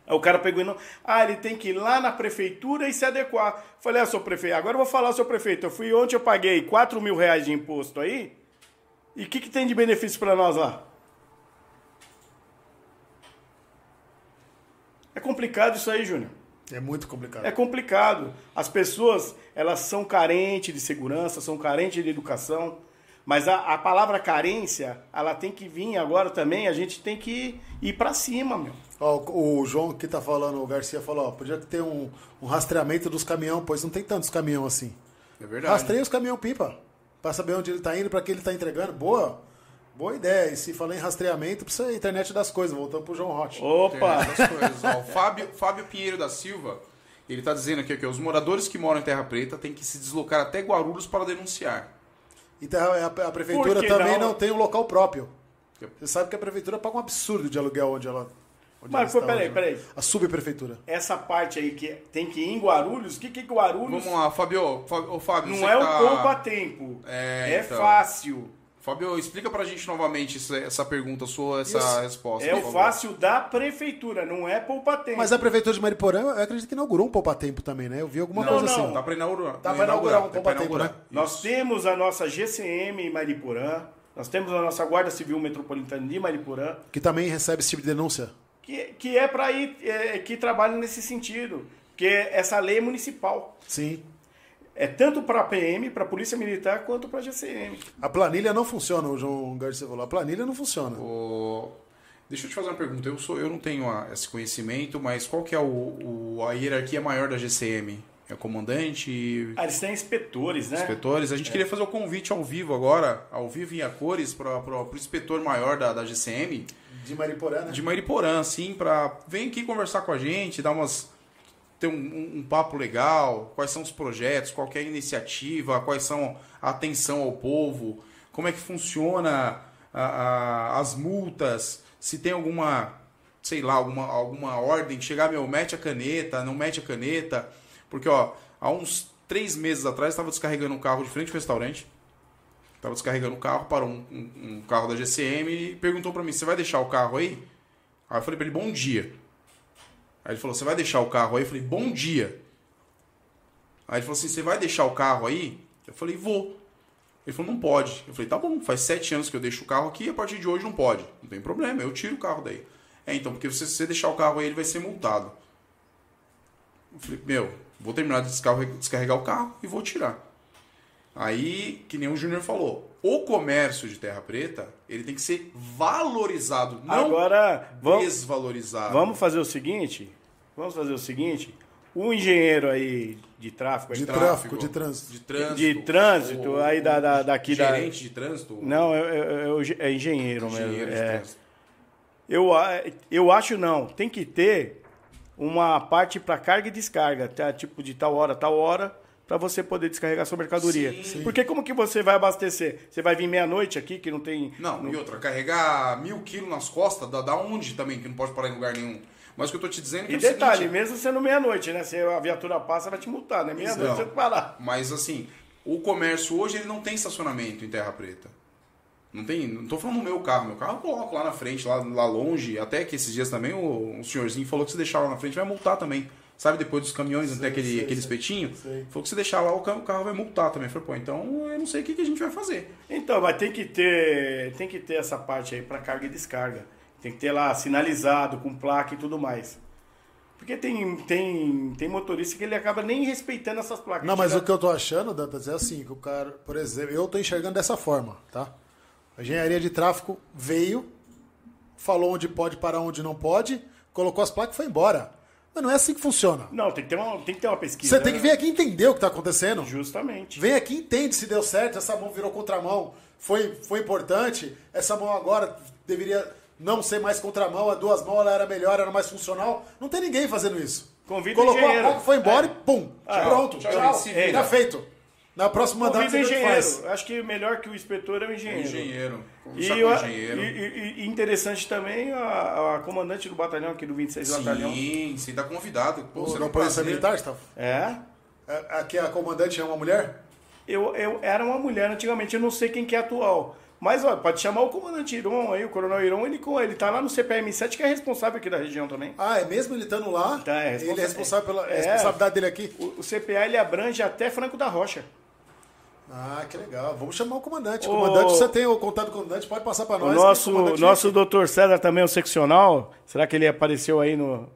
Aí o cara pegou e não. Ah, ele tem que ir lá na prefeitura e se adequar. Falei, ah, seu prefeito, agora eu vou falar, seu prefeito. Eu fui ontem, eu paguei 4 mil reais de imposto aí. E o que, que tem de benefício para nós lá? É complicado isso aí, Júnior. É muito complicado. É complicado. As pessoas, elas são carentes de segurança, são carentes de educação. Mas a, a palavra carência, ela tem que vir agora também, a gente tem que ir pra cima, meu. Ó, o João que tá falando, o Garcia falou, ó, podia ter um, um rastreamento dos caminhões, pois não tem tantos caminhões assim. É verdade. Rastreia os caminhão pipa. Pra saber onde ele tá indo, pra que ele tá entregando. Boa. Boa ideia. E se falar em rastreamento, precisa a internet das coisas. Voltando pro João Rocha. Opa! Internet das coisas. Ó, o Fábio, Fábio Pinheiro da Silva, ele tá dizendo aqui que os moradores que moram em Terra Preta têm que se deslocar até Guarulhos para denunciar. Então a, a prefeitura também não? não? tem um local próprio. Você sabe que a prefeitura paga um absurdo de aluguel onde ela. onde Mas, ela pô, está peraí, hoje, peraí. né? A subprefeitura. Essa parte aí que tem que ir em Guarulhos, o que que é Guarulhos? Vamos lá, Fabio. Fábio, ô, Fábio Não você é que um tá- poupa-tempo. É, É, então. fácil. Fábio, explica pra gente novamente essa, essa pergunta sua, essa Isso. resposta. É por o fácil da prefeitura, não é poupa-tempo. Mas a prefeitura de Mariporã, eu acredito que inaugurou um poupa-tempo também, né? Eu vi alguma Não, coisa não. assim. Tá pra inaugurar. Tá pra inaugurar um poupa-tempo, né? Nós temos a nossa GCM em Mariporã, nós temos a nossa Guarda Civil Metropolitana de Mariporã, Que também recebe esse tipo de denúncia. que, que é para ir, é, que trabalha nesse sentido, porque essa lei é municipal. Sim. É tanto para a PM, para a Polícia Militar, quanto para a GCM. A planilha não funciona, o João Garcia falou. A planilha não funciona. Ô, Deixa eu te fazer uma pergunta. Eu, sou, eu não tenho a- esse conhecimento, mas qual que é o, o- a hierarquia maior da GCM? É o comandante, Ah, eles têm inspetores, né? inspetores? A gente queria fazer o convite ao vivo agora, ao vivo em a cores, para o inspetor maior da, da GCM, De Mariporã, né? de Mariporã, assim, para vem aqui conversar com a gente, dar umas ter um, um- um papo legal, quais são os projetos, qual é a iniciativa, quais são a atenção ao povo, como é que funciona a- a- as multas, se tem alguma, sei lá, alguma, alguma ordem, chegar, meu, mete a caneta, não mete a caneta, porque, ó, há uns três meses atrás estava descarregando um carro de frente ao restaurante, Tava descarregando o carro, parou um, um- um carro da GCM e perguntou pra mim: Você vai deixar o carro aí? Aí eu falei pra ele: Bom dia. Aí ele falou: Você vai deixar o carro aí? Eu falei: Bom dia. Aí ele falou assim: Você vai deixar o carro aí? Eu falei: Vou. Ele falou: Não pode. Eu falei: Tá bom, faz sete anos que eu deixo o carro aqui e a partir de hoje não pode. Não tem problema, eu tiro o carro daí. É, então, porque se você deixar o carro aí, ele vai ser multado. Eu falei: Meu, vou terminar de descarre- descarregar o carro e vou tirar. Aí, que nem o Júnior falou, o comércio de terra preta, ele tem que ser valorizado, não Agora, vamos, desvalorizado. vamos fazer o seguinte, vamos fazer o seguinte, o engenheiro aí de tráfego, De aí, tráfico, de trânsito. De trânsito. De trânsito, o- aí da- da- daqui da- Gerente de trânsito. não, é, é- é o ge- é engenheiro mesmo. engenheiro de é. trânsito. Eu, eu acho não. Tem que ter uma parte para carga e descarga, tá? tipo de tal hora, tal hora, para você poder descarregar sua mercadoria. Sim. Porque como que você vai abastecer? Você vai vir meia-noite aqui, que não tem. Não, e outra, carregar mil quilos nas costas, dá, dá onde também, que não pode parar em lugar nenhum. Mas o que eu tô te dizendo é que E é o detalhe, seguinte, mesmo sendo meia-noite, né? Se a viatura passa, vai te multar, né? Meia-noite Não. você parar. Mas assim, o comércio hoje ele não tem estacionamento em Terra Preta. Não tem, não tô falando do meu carro, meu carro eu coloco lá na frente, lá, lá longe, até que esses dias também o, um senhorzinho falou que se deixar lá na frente vai multar também. Sabe, depois dos caminhões, até aquele, sei, aquele espetinho, Sei. falou que se deixar lá o ca- o carro vai multar também. Falei, pô, então eu não sei o que, que a gente vai fazer. Então, mas tem que ter, tem que ter essa parte aí para carga e descarga. Tem que ter lá sinalizado, com placa e tudo mais. Porque tem, tem, tem motorista que ele acaba nem respeitando essas placas. Não, mas o que eu tô achando, Dantas, é assim, que o cara, por exemplo, eu tô enxergando dessa forma, tá? A engenharia de tráfego veio, falou onde pode parar, onde não pode, colocou as placas e foi embora. Mas não é assim que funciona. Não, tem que ter uma, tem que ter uma pesquisa. Você tem que vir aqui entender o que tá acontecendo. Justamente. Vem aqui entende se deu certo, essa mão virou contramão, foi, foi importante, essa mão agora deveria não ser mais contramão, a duas mãos ela era melhor, era mais funcional. Não tem ninguém fazendo isso. Convida o Colocou a placa, foi embora É. e pum, Ah, pronto, tchau, tchau, vira. tá feito. Na próxima o você engenheiro. faz. Acho que melhor que o inspetor é o engenheiro. Engenheiro. E, o engenheiro. e- e- interessante também a, a comandante do batalhão aqui do 26 Batalhão. Sim, você tá convidado. Pô, da um Polícia prazer. Militar, Gustavo? É. É- Aqui a comandante é uma mulher? Eu, eu era uma mulher antigamente, eu não sei quem que é atual. Mas olha, pode chamar o comandante Iron aí, o coronel Iron, ele, ele tá lá no CPM7, que é responsável aqui da região também. Ah, é mesmo ele estando lá? Tá, é ele é responsável pela é responsabilidade dele aqui? O, o CPA ele abrange até Franco da Rocha. Ah, que legal. Vamos chamar o comandante. Ô, comandante, você tem o contato do comandante, pode passar para O nós. que nosso, comandante nosso aqui. doutor César também é o seccional. Será que ele apareceu aí no.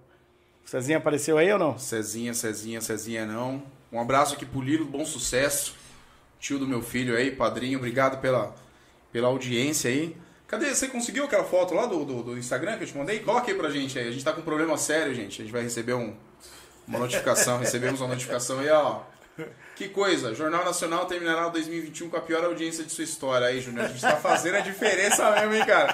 O Cezinha apareceu aí ou não? Cezinha, Cezinha, Cezinha não. Um abraço aqui pro Lilo, bom sucesso. Tio do meu filho aí, padrinho, obrigado pela, pela audiência aí. Cadê? Você conseguiu aquela foto lá do, do, do Instagram que eu te mandei? Coloca aí pra gente aí. A gente tá com um problema sério, gente. A gente vai receber um, uma notificação. Recebemos uma notificação aí, ó. Que coisa, Jornal Nacional terminará 2021 com a pior audiência de sua história aí, Júnior. A gente tá fazendo a diferença mesmo, hein, cara?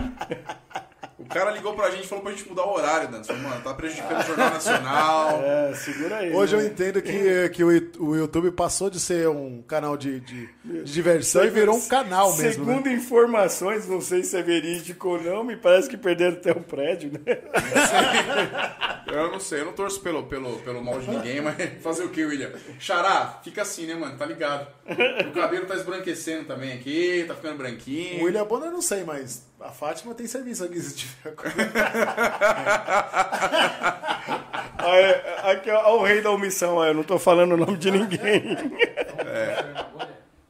O cara ligou pra gente e falou pra gente mudar o horário, Dan. Falou, mano, tá prejudicando o Jornal Nacional. É, segura aí. Hoje eu né? entendo que, que o YouTube passou de ser um canal de, de, de diversão e virou um canal mesmo. né? Segundo informações, não sei se é verídico ou não, me parece que perderam até o prédio, né? Eu não sei, eu não torço pelo, pelo, pelo mal de ninguém, mas fazer o que, William? Xará, fica assim, né, mano? Tá ligado? O cabelo tá esbranquecendo também aqui, tá ficando branquinho. O William Bonner eu não sei, mas a Fátima tem serviço aqui se tiver. Aí, aqui, ó, o rei da omissão, ó, eu não tô falando o nome de ninguém.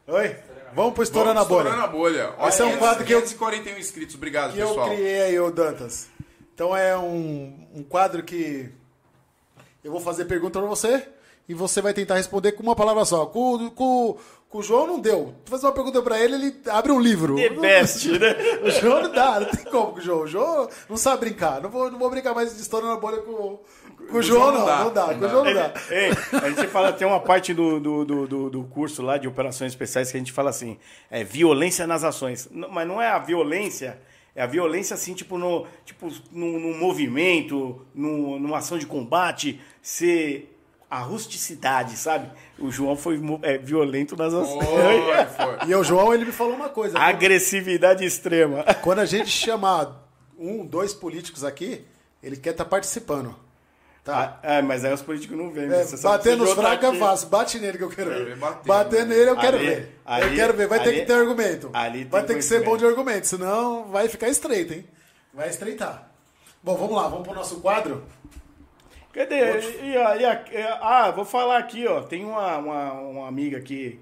Oi? Vvvamos pro Estourando a Estourando Bolha. a bolha. Ó, Esse é um quadro que eu- 541 inscritos, obrigado, Que eu pessoal. criei aí, ô Dantas. Então é um, um quadro que eu vou fazer pergunta pra você e você vai tentar responder com uma palavra só. Com, com, com o João não deu. Tu fazer uma pergunta pra ele, ele abre um livro. The best, né? O João não dá, não tem como com o João. O João não sabe brincar. Não vou, não vou brincar mais de história na bolha com, com o João, não. Não dá. Com o João não dá. Ei, a gente fala, tem uma parte do, do, do, do- do curso lá de operações especiais que a gente fala assim, é violência nas ações. Não, Mas não é a violência, é a violência assim, tipo, no, tipo, num, num movimento, num, numa ação de combate, ser a rusticidade, sabe? O João foi é, violento nas ações. E o João, ele me falou uma coisa. Agressividade extrema. Quando a gente chamar um, dois políticos aqui, ele quer estar participando. Tá? Ah, é, mas aí os políticos não vêm. É, bater nos tá fracos é fácil. Bate nele que eu quero Quero ver. bater, Bater né? nele eu quero Ali- ver. eu ali- quero ver. Vai ter ali- que ter argumento. ali tem vai ter que ser bom de argumento, senão vai ficar estreito, hein? Vai estreitar. Bom, vamos lá. Vamos pro nosso quadro. Cadê? E, e a- é, ah, vou falar aqui, ó. Tem uma, uma, uma amiga aqui,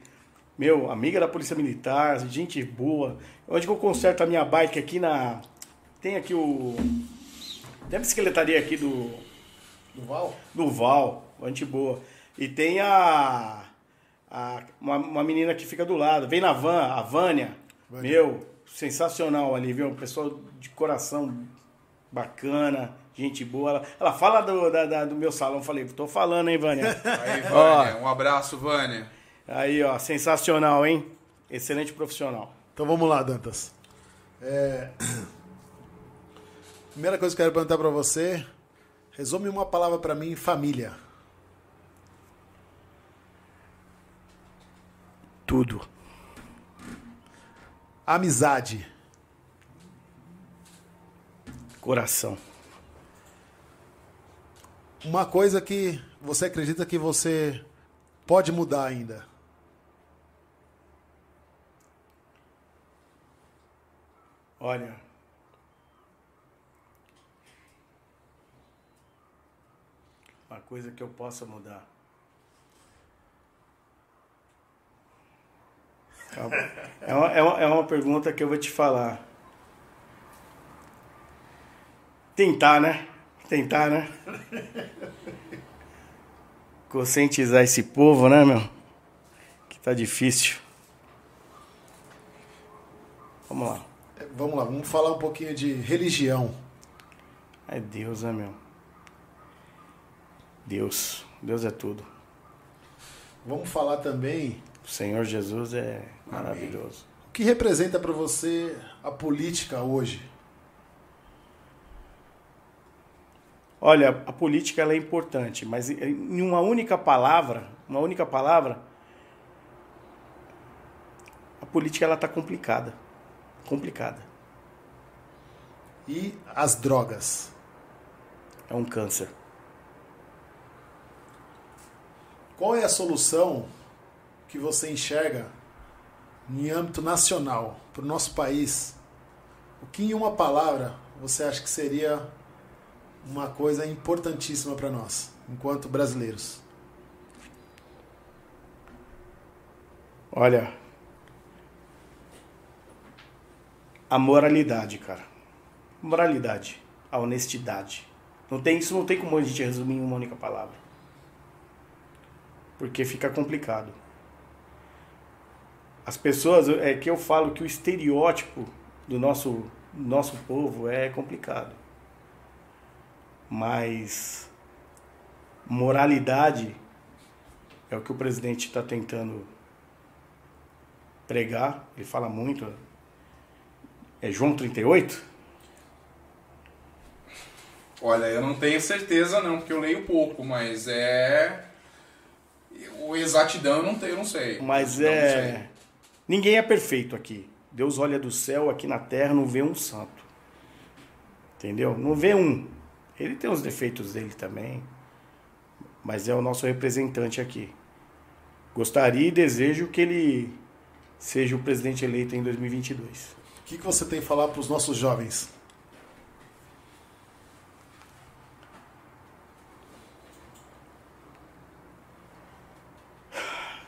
meu, amiga da Polícia Militar, gente boa. Onde que eu conserto a minha bike aqui na. Tem aqui o. Tem a bicicletaria aqui do, Duval? do Val, gente boa. E tem a. a- uma, uma menina que fica do lado. Vem na van, a Vânia. Vânia. Meu, sensacional ali, viu? Pessoal de coração bacana, gente boa. Ela, ela fala do, da- da- do meu salão. Eu Falei, tô falando, hein, Vânia? Aí, Vânia, um abraço, Vânia. Aí, ó, sensacional, hein? Excelente profissional. Então vamos lá, Dantas. É, Primeira coisa que eu quero perguntar pra você. Resume uma palavra pra mim, família. Tudo. Amizade. Coração. Uma coisa que você acredita que você pode mudar ainda. Olha. Uma coisa que eu possa mudar. É uma, é uma, é uma pergunta que eu vou te falar. Tentar, né? Tentar, né? Conscientizar esse povo, né, meu? Que tá difícil. Vamos lá. É, Vamos lá, vamos falar um pouquinho de religião. É Deus, né, meu? Deus. Deus é tudo. Vamos falar também O Senhor Jesus é maravilhoso. o que representa para você a política hoje. Olha, a política ela é importante, mas em uma única palavra, uma única palavra, a política ela tá complicada. Complicada. E as drogas. É um câncer. Qual é a solução que você enxerga em âmbito nacional para o nosso país? O que em uma palavra você acha que seria uma coisa importantíssima para nós, enquanto brasileiros? Olha, a moralidade, cara. Moralidade, a honestidade. Não tem isso, não tem como a gente resumir em uma única palavra. Porque fica complicado. As pessoas, é que eu falo que o estereótipo do nosso nosso povo é complicado. Mas moralidade é o que o presidente está tentando pregar, ele fala muito. É João 38? Olha, eu não tenho certeza não, porque eu leio pouco, mas é. O exatidão eu não, tenho, eu não sei. Mas não é. sei. Ninguém é perfeito aqui. Deus olha do céu aqui na terra, não vê um santo. Entendeu? Não vê um. Ele tem os defeitos dele também. Mas é o nosso representante aqui. Gostaria e desejo que ele seja o presidente eleito em 2022. O que, que você tem a falar para os nossos jovens?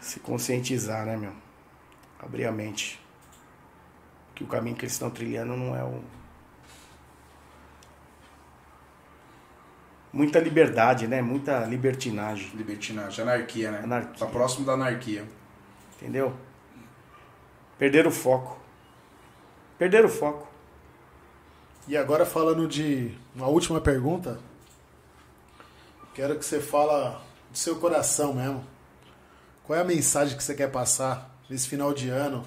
Se conscientizar, né, meu? Abrir a mente. Que o caminho que eles estão trilhando não é o. Muita liberdade, né? Muita libertinagem. Libertinagem, anarquia, né? Anarquia. Tá próximo da anarquia. Entendeu? Perder o foco. Perder o foco. E agora falando de uma última pergunta, quero que você fala do seu coração mesmo. Qual é a mensagem que você quer passar nesse final de ano,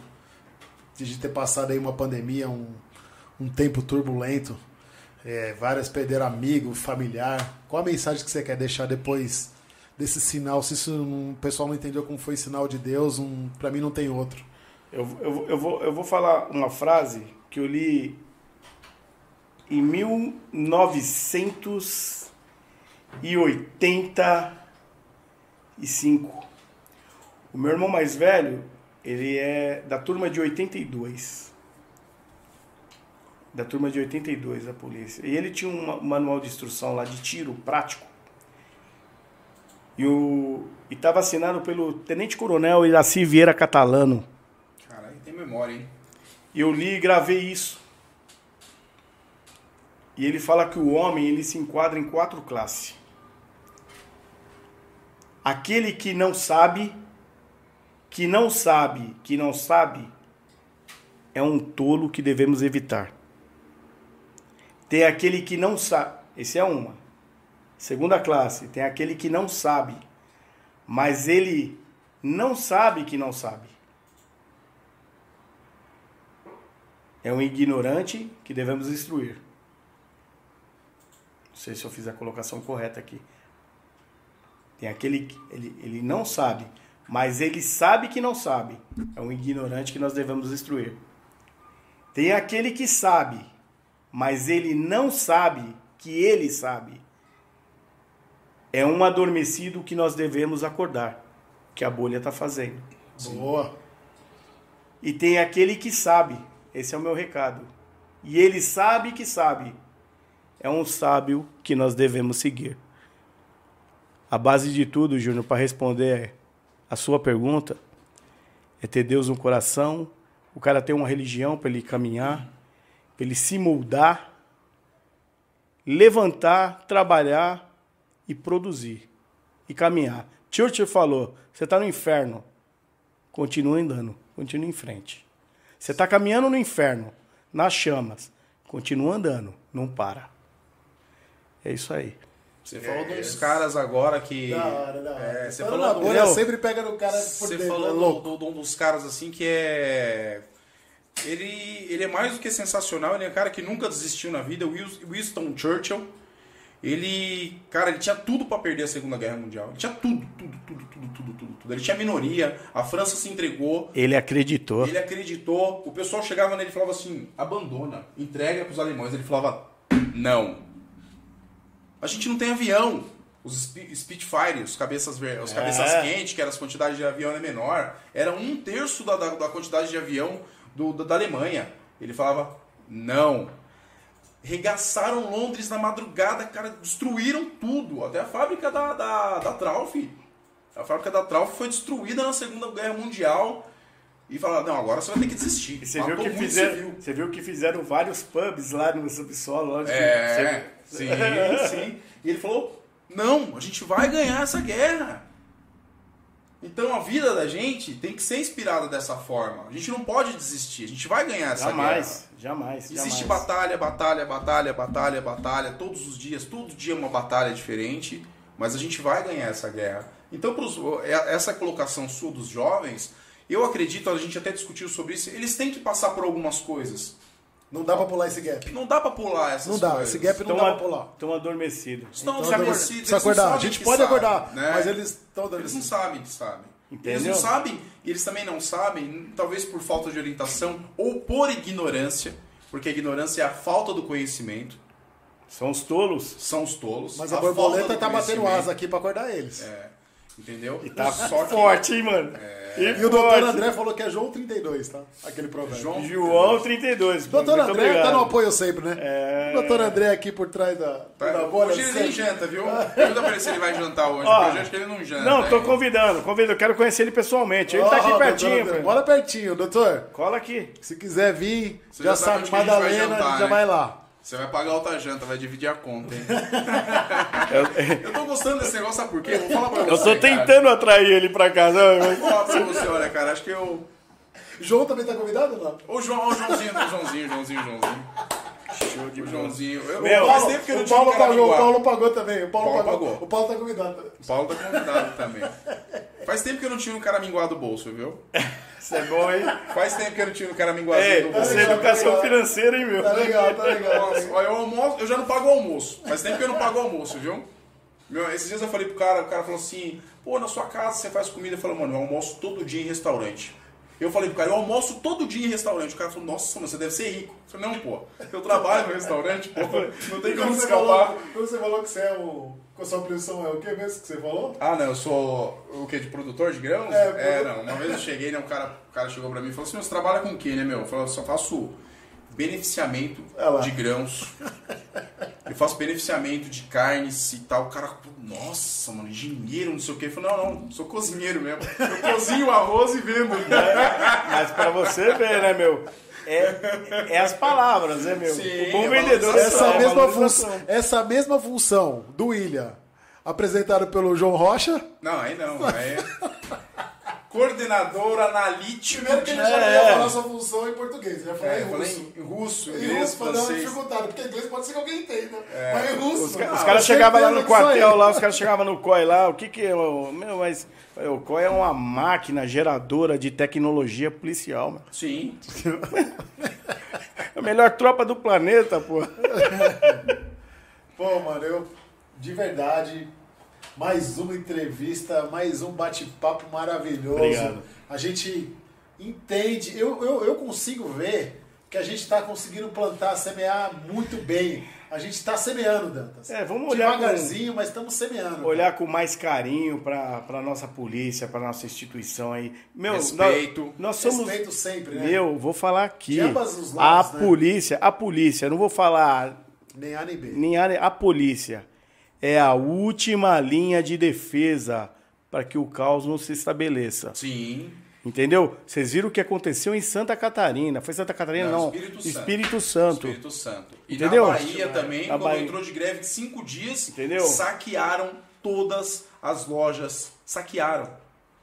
de ter passado aí uma pandemia, um, um tempo turbulento, é, várias perderam amigo, familiar. Qual a mensagem que você quer deixar depois desse sinal? Se isso não- o pessoal não entendeu como foi sinal de Deus, um, para mim não tem outro. Eu, eu, eu, vou, eu vou falar uma frase que eu li em 1985. O meu irmão mais velho, ele é da turma de 82. Da turma de 82 da polícia. E ele tinha um ma- manual de instrução lá de tiro prático. E o estava assinado pelo Tenente Coronel Iraci Vieira Catalano. Caralho, tem memória, hein? E eu li e gravei isso. E ele fala que o homem ele se enquadra em quatro classes. Aquele que não sabe, que não sabe, que não sabe, é um tolo que devemos evitar. Tem aquele que não sabe, esse é uma. Segunda classe, tem aquele que não sabe, mas ele não sabe que não sabe. É um ignorante que devemos instruir. Não sei se eu fiz a colocação correta aqui. Tem aquele que ele, ele não sabe, mas ele sabe que não sabe. É um ignorante que nós devemos instruir. Tem aquele que sabe, mas ele não sabe que ele sabe. É um adormecido que nós devemos acordar, que a bolha está fazendo. Boa. E tem aquele que sabe. Esse é o meu recado. E ele sabe que sabe. É um sábio que nós devemos seguir. A base de tudo, Júnior, para responder a sua pergunta, é ter Deus no coração, o cara ter uma religião para ele caminhar, ele se moldar, levantar, trabalhar e produzir e caminhar. Churchill falou: você está no inferno, continua andando, continua em frente. Você está caminhando no inferno, nas chamas, continua andando, não para. É isso aí. Você falou de uns caras agora que. Da hora, da hora. É, você falou na bolha, sempre pega no cara por Você dentro, é falou louco. do, do- de um dos caras assim que é. Ele, ele é mais do que sensacional, ele é um cara que nunca desistiu na vida, Winston Churchill. Ele, cara, ele tinha tudo pra perder a Segunda Guerra Mundial. Ele tinha tudo, tudo, tudo, tudo, tudo, tudo, tudo. Ele tinha minoria, a França se entregou, Ele acreditou. ele acreditou, o pessoal chegava nele e falava assim: abandona, entrega pros alemães. Ele falava: não. A gente não tem avião. Os Sp- Spitfire, os cabeças, os cabeças É. quentes, que eram as quantidades de avião é menor, era um terço da, da, da quantidade de avião do, da, Alemanha. Ele falava: não. Regaçaram Londres na madrugada, cara, destruíram tudo. Até a fábrica da, da, da Trauf. A fábrica da Trauf foi destruída na Segunda Guerra Mundial. E falaram, não, agora você vai ter que desistir. E você viu, que fizeram, civil. você viu que fizeram vários pubs lá no subsolo. Lá de- É, sim, sim. E ele falou, não, a gente vai ganhar essa guerra. Então a vida da gente tem que ser inspirada dessa forma. A gente não pode desistir, a gente vai ganhar essa guerra. Jamais, jamais, Existe jamais. batalha, batalha, batalha, batalha, batalha, todos os dias, todo dia é uma batalha diferente, mas a gente vai ganhar essa guerra. Então, pros, é- essa colocação sua dos jovens, eu acredito, a gente até discutiu sobre isso, eles têm que passar por algumas coisas. Não dá pra pular esse gap. Não dá pra pular essas Não dá, coisas. esse gap não Estão dá pra pular. Estão adormecidos. Estão Então, eles não acordar. A gente que pode sabem, acordar, né? mas eles estão Eles não adormecidos. sabem que sabem. Entendeu? Eles não sabem, e eles também não sabem, talvez por falta de orientação ou por ignorância, porque a ignorância é a falta do conhecimento, São os tolos. são os tolos. Mas a falta borboleta tá batendo asa aqui pra acordar eles. É, entendeu? E tá Só que forte, hein, mano? E o doutor André falou que é João 32, tá? Aquele provérbio. João- João 32. Doutor André obrigado. tá no apoio sempre, né? É. Doutor André aqui por trás da, Tá, da bolha. hoje ele nem janta, viu? Pergunta pra ele se ele vai jantar hoje, Ó, porque eu acho que ele não janta. Não, tô convidando, convidando. Eu quero conhecer ele pessoalmente. Ele tá Ó, aqui pertinho. Bora pertinho, doutor. Cola aqui. Se quiser vir, Você já, já sabe vai Madalena, a jantar, gente já né? vai lá. Você vai pagar outra janta, vai dividir a conta, hein? eu tô gostando desse negócio, sabe por quê? Vou falar pra você. Eu tô cara. tentando atrair ele pra casa. Vou falar pra você, olha, cara, acho que eu. João também tá convidado ou não? O João, o Joãozinho, o Joãozinho, o Joãozinho, o Joãozinho. Show de Joãozinho. Eu, Meu, faz Paulo, tempo que o Paulo pagou, o. Paulo pagou também. O Paulo, Paulo pagou. pagou. O Paulo tá convidado. O Paulo tá convidado também. Faz tempo que eu não tinha um cara minguado do bolso, viu? Isso é bom, hein? Faz tempo que eu não tinha um cara minguadinho Ei, do bolso. isso é educação financeira, hein, meu? Tá legal, tá legal. Nossa, eu, almoço, eu já não pago o almoço. Faz tempo que eu não pago o almoço, viu? Meu, esses dias eu falei pro cara, o cara falou assim, pô, na sua casa você faz comida? Eu falei, mano, eu almoço todo dia em restaurante. Eu falei pro cara, eu almoço todo dia em restaurante. O cara falou, nossa, você deve ser rico. Eu falei, não, pô, eu trabalho no restaurante, pô, não tem como escapar. falou, quando você falou que você é o. Com a sua profissão é o que mesmo que você falou? Ah, não, eu sou o quê? De produtor de grãos? É, É, não. Uma vez eu cheguei, né? Um cara, o cara chegou pra mim e falou assim: você trabalha com o quê, né, meu? Eu falei, eu só faço beneficiamento Olha lá. de grãos. Eu faço beneficiamento de carnes e tal. O cara, nossa, mano, dinheiro, não sei o quê. Eu falei, não, não, sou cozinheiro mesmo. Eu cozinho arroz e vendo. Mas pra você ver, né, meu? É, é as palavras, né, meu? Sim, o bom é vendedor valorização, Essa, é mesma função, essa mesma função do William, apresentado pelo João Rocha. Não, aí não. Aí é coordenador analítico. Primeiro que ele já É. ia falar sua função em português, ele ia falar É, em eu falei russo. em russo, Em inglês, russo pra dar uma francês. dificuldade, porque inglês pode ser que alguém entenda. Mas em russo. Os, ca- mano, os ah, caras chegavam lá no quartel, lá, os caras chegavam no COI lá, o que que é? O, meu, mas o COI é uma máquina geradora de tecnologia policial, mano. Sim. É a melhor tropa do planeta, pô. Pô, mano, eu, de verdade, mais uma entrevista, mais um bate-papo maravilhoso. Obrigado. A gente entende, eu, eu, eu consigo ver que a gente está conseguindo plantar, semear muito bem. A gente está semeando, Dantas. É, vamos olhar com- Devagarzinho, mas estamos semeando. Olhar com mais carinho pra, pra nossa polícia, pra nossa instituição aí. Meu, Respeito. Nós, nós somos. Respeito sempre, né? Meu, vou falar aqui. De ambas os a lados, né? polícia, a polícia, não vou falar Nem A nem B. nem a, a polícia é a última linha de defesa para que o caos não se estabeleça. Sim. Entendeu? Vocês viram o que aconteceu em Santa Catarina. Foi Santa Catarina, não. Espírito Santo. Espírito Santo. Espírito Santo. E Entendeu? na Bahia também, Na quando Bahia. entrou de greve de cinco dias, Entendeu? saquearam todas as lojas. Saquearam.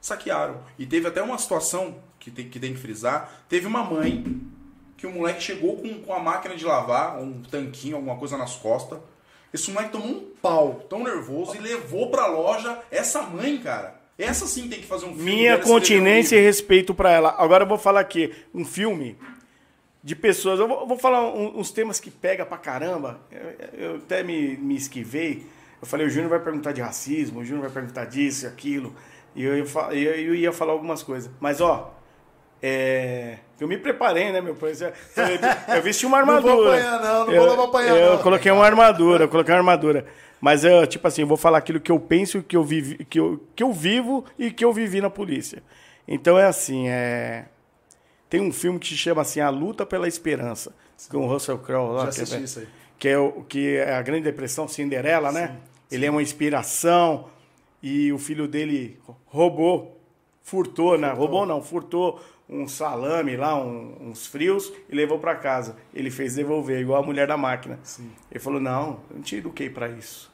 Saquearam. E teve até uma situação que tem que, tem que frisar. Teve uma mãe que o moleque chegou com, com a máquina de lavar, um tanquinho, alguma coisa nas costas. Esse moleque tomou um pau tão nervoso e levou pra loja essa mãe, cara. Essa sim tem que fazer um filme. Minha escrever um continência e respeito para ela. Agora eu vou falar aqui um filme de pessoas. Eu vou, vou falar um- uns temas que pega pra caramba. Eu, eu até me, me esquivei. Eu falei, o Júnior vai perguntar de racismo, o Júnior vai perguntar disso e aquilo. E eu, eu, eu ia falar algumas coisas. Mas, ó, é, eu me preparei, né, meu? É, Eu, eu vesti uma Não vou armadura. apanhar, não, não eu, vou apanhar, Eu não. coloquei uma armadura, eu coloquei uma armadura. Mas eu, tipo assim, eu vou falar aquilo que eu penso, que eu, vivi, que, eu, que eu vivo e que eu vivi na polícia. Então é assim, é... tem um filme que se chama assim A Luta pela Esperança, com o Russell Crowe lá, Já que, assisti é, isso aí. que é o que é a Grande Depressão, Cinderela, né? Ele é uma inspiração e o filho dele roubou, furtou, né? Roubou não, furtou um salame lá, um- uns frios e levou para casa. Ele fez devolver, igual a mulher da máquina. Ele falou: "Não, eu não te eduquei para isso".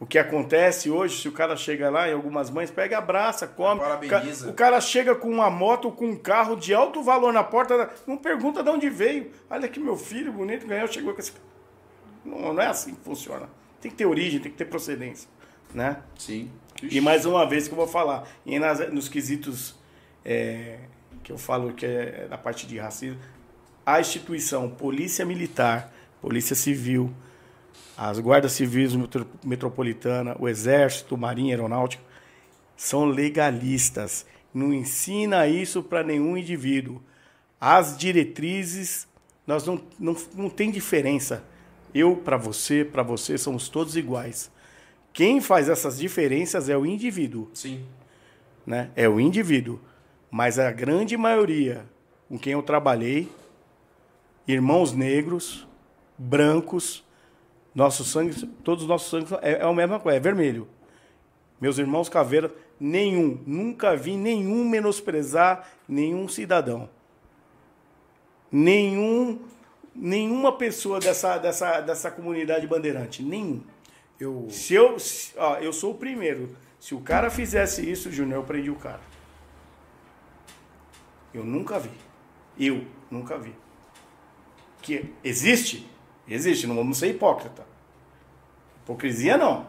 O que acontece hoje, se o cara chega lá e algumas mães pega, abraça, come. Parabeniza. O ca- O cara chega com uma moto, com um carro de alto valor na porta, não pergunta de onde veio. Olha aqui, meu filho bonito ganhou, chegou com esse. Não, não é assim que funciona. Tem que ter origem, tem que ter procedência. Né? Sim. E mais uma vez que eu vou falar, e nas- nos quesitos é, que eu falo que é da parte de racismo, a instituição Polícia Militar, Polícia Civil, as guardas civis metro- metropolitana, o Exército, Marinha Aeronáutica, são legalistas. Não ensina isso para nenhum indivíduo. As diretrizes, nós não, não, não tem diferença. Eu para você, para você, somos todos iguais. Quem faz essas diferenças é o indivíduo Sim. né? É o indivíduo. Mas a grande maioria com quem eu trabalhei, irmãos negros, brancos, nosso sangue, todos os nossos sangues é, é a mesma coisa, é vermelho. Meus irmãos caveiras, nenhum, nunca vi nenhum menosprezar nenhum cidadão. Nenhum, nenhuma pessoa dessa, dessa, dessa comunidade bandeirante, nenhum. Eu, Se eu, ó, eu sou o primeiro. Se o cara fizesse isso, Júnior, eu prendi o cara. Eu nunca vi. Eu nunca vi. Que existe? Existe, não vamos ser hipócrita. Hipocrisia não.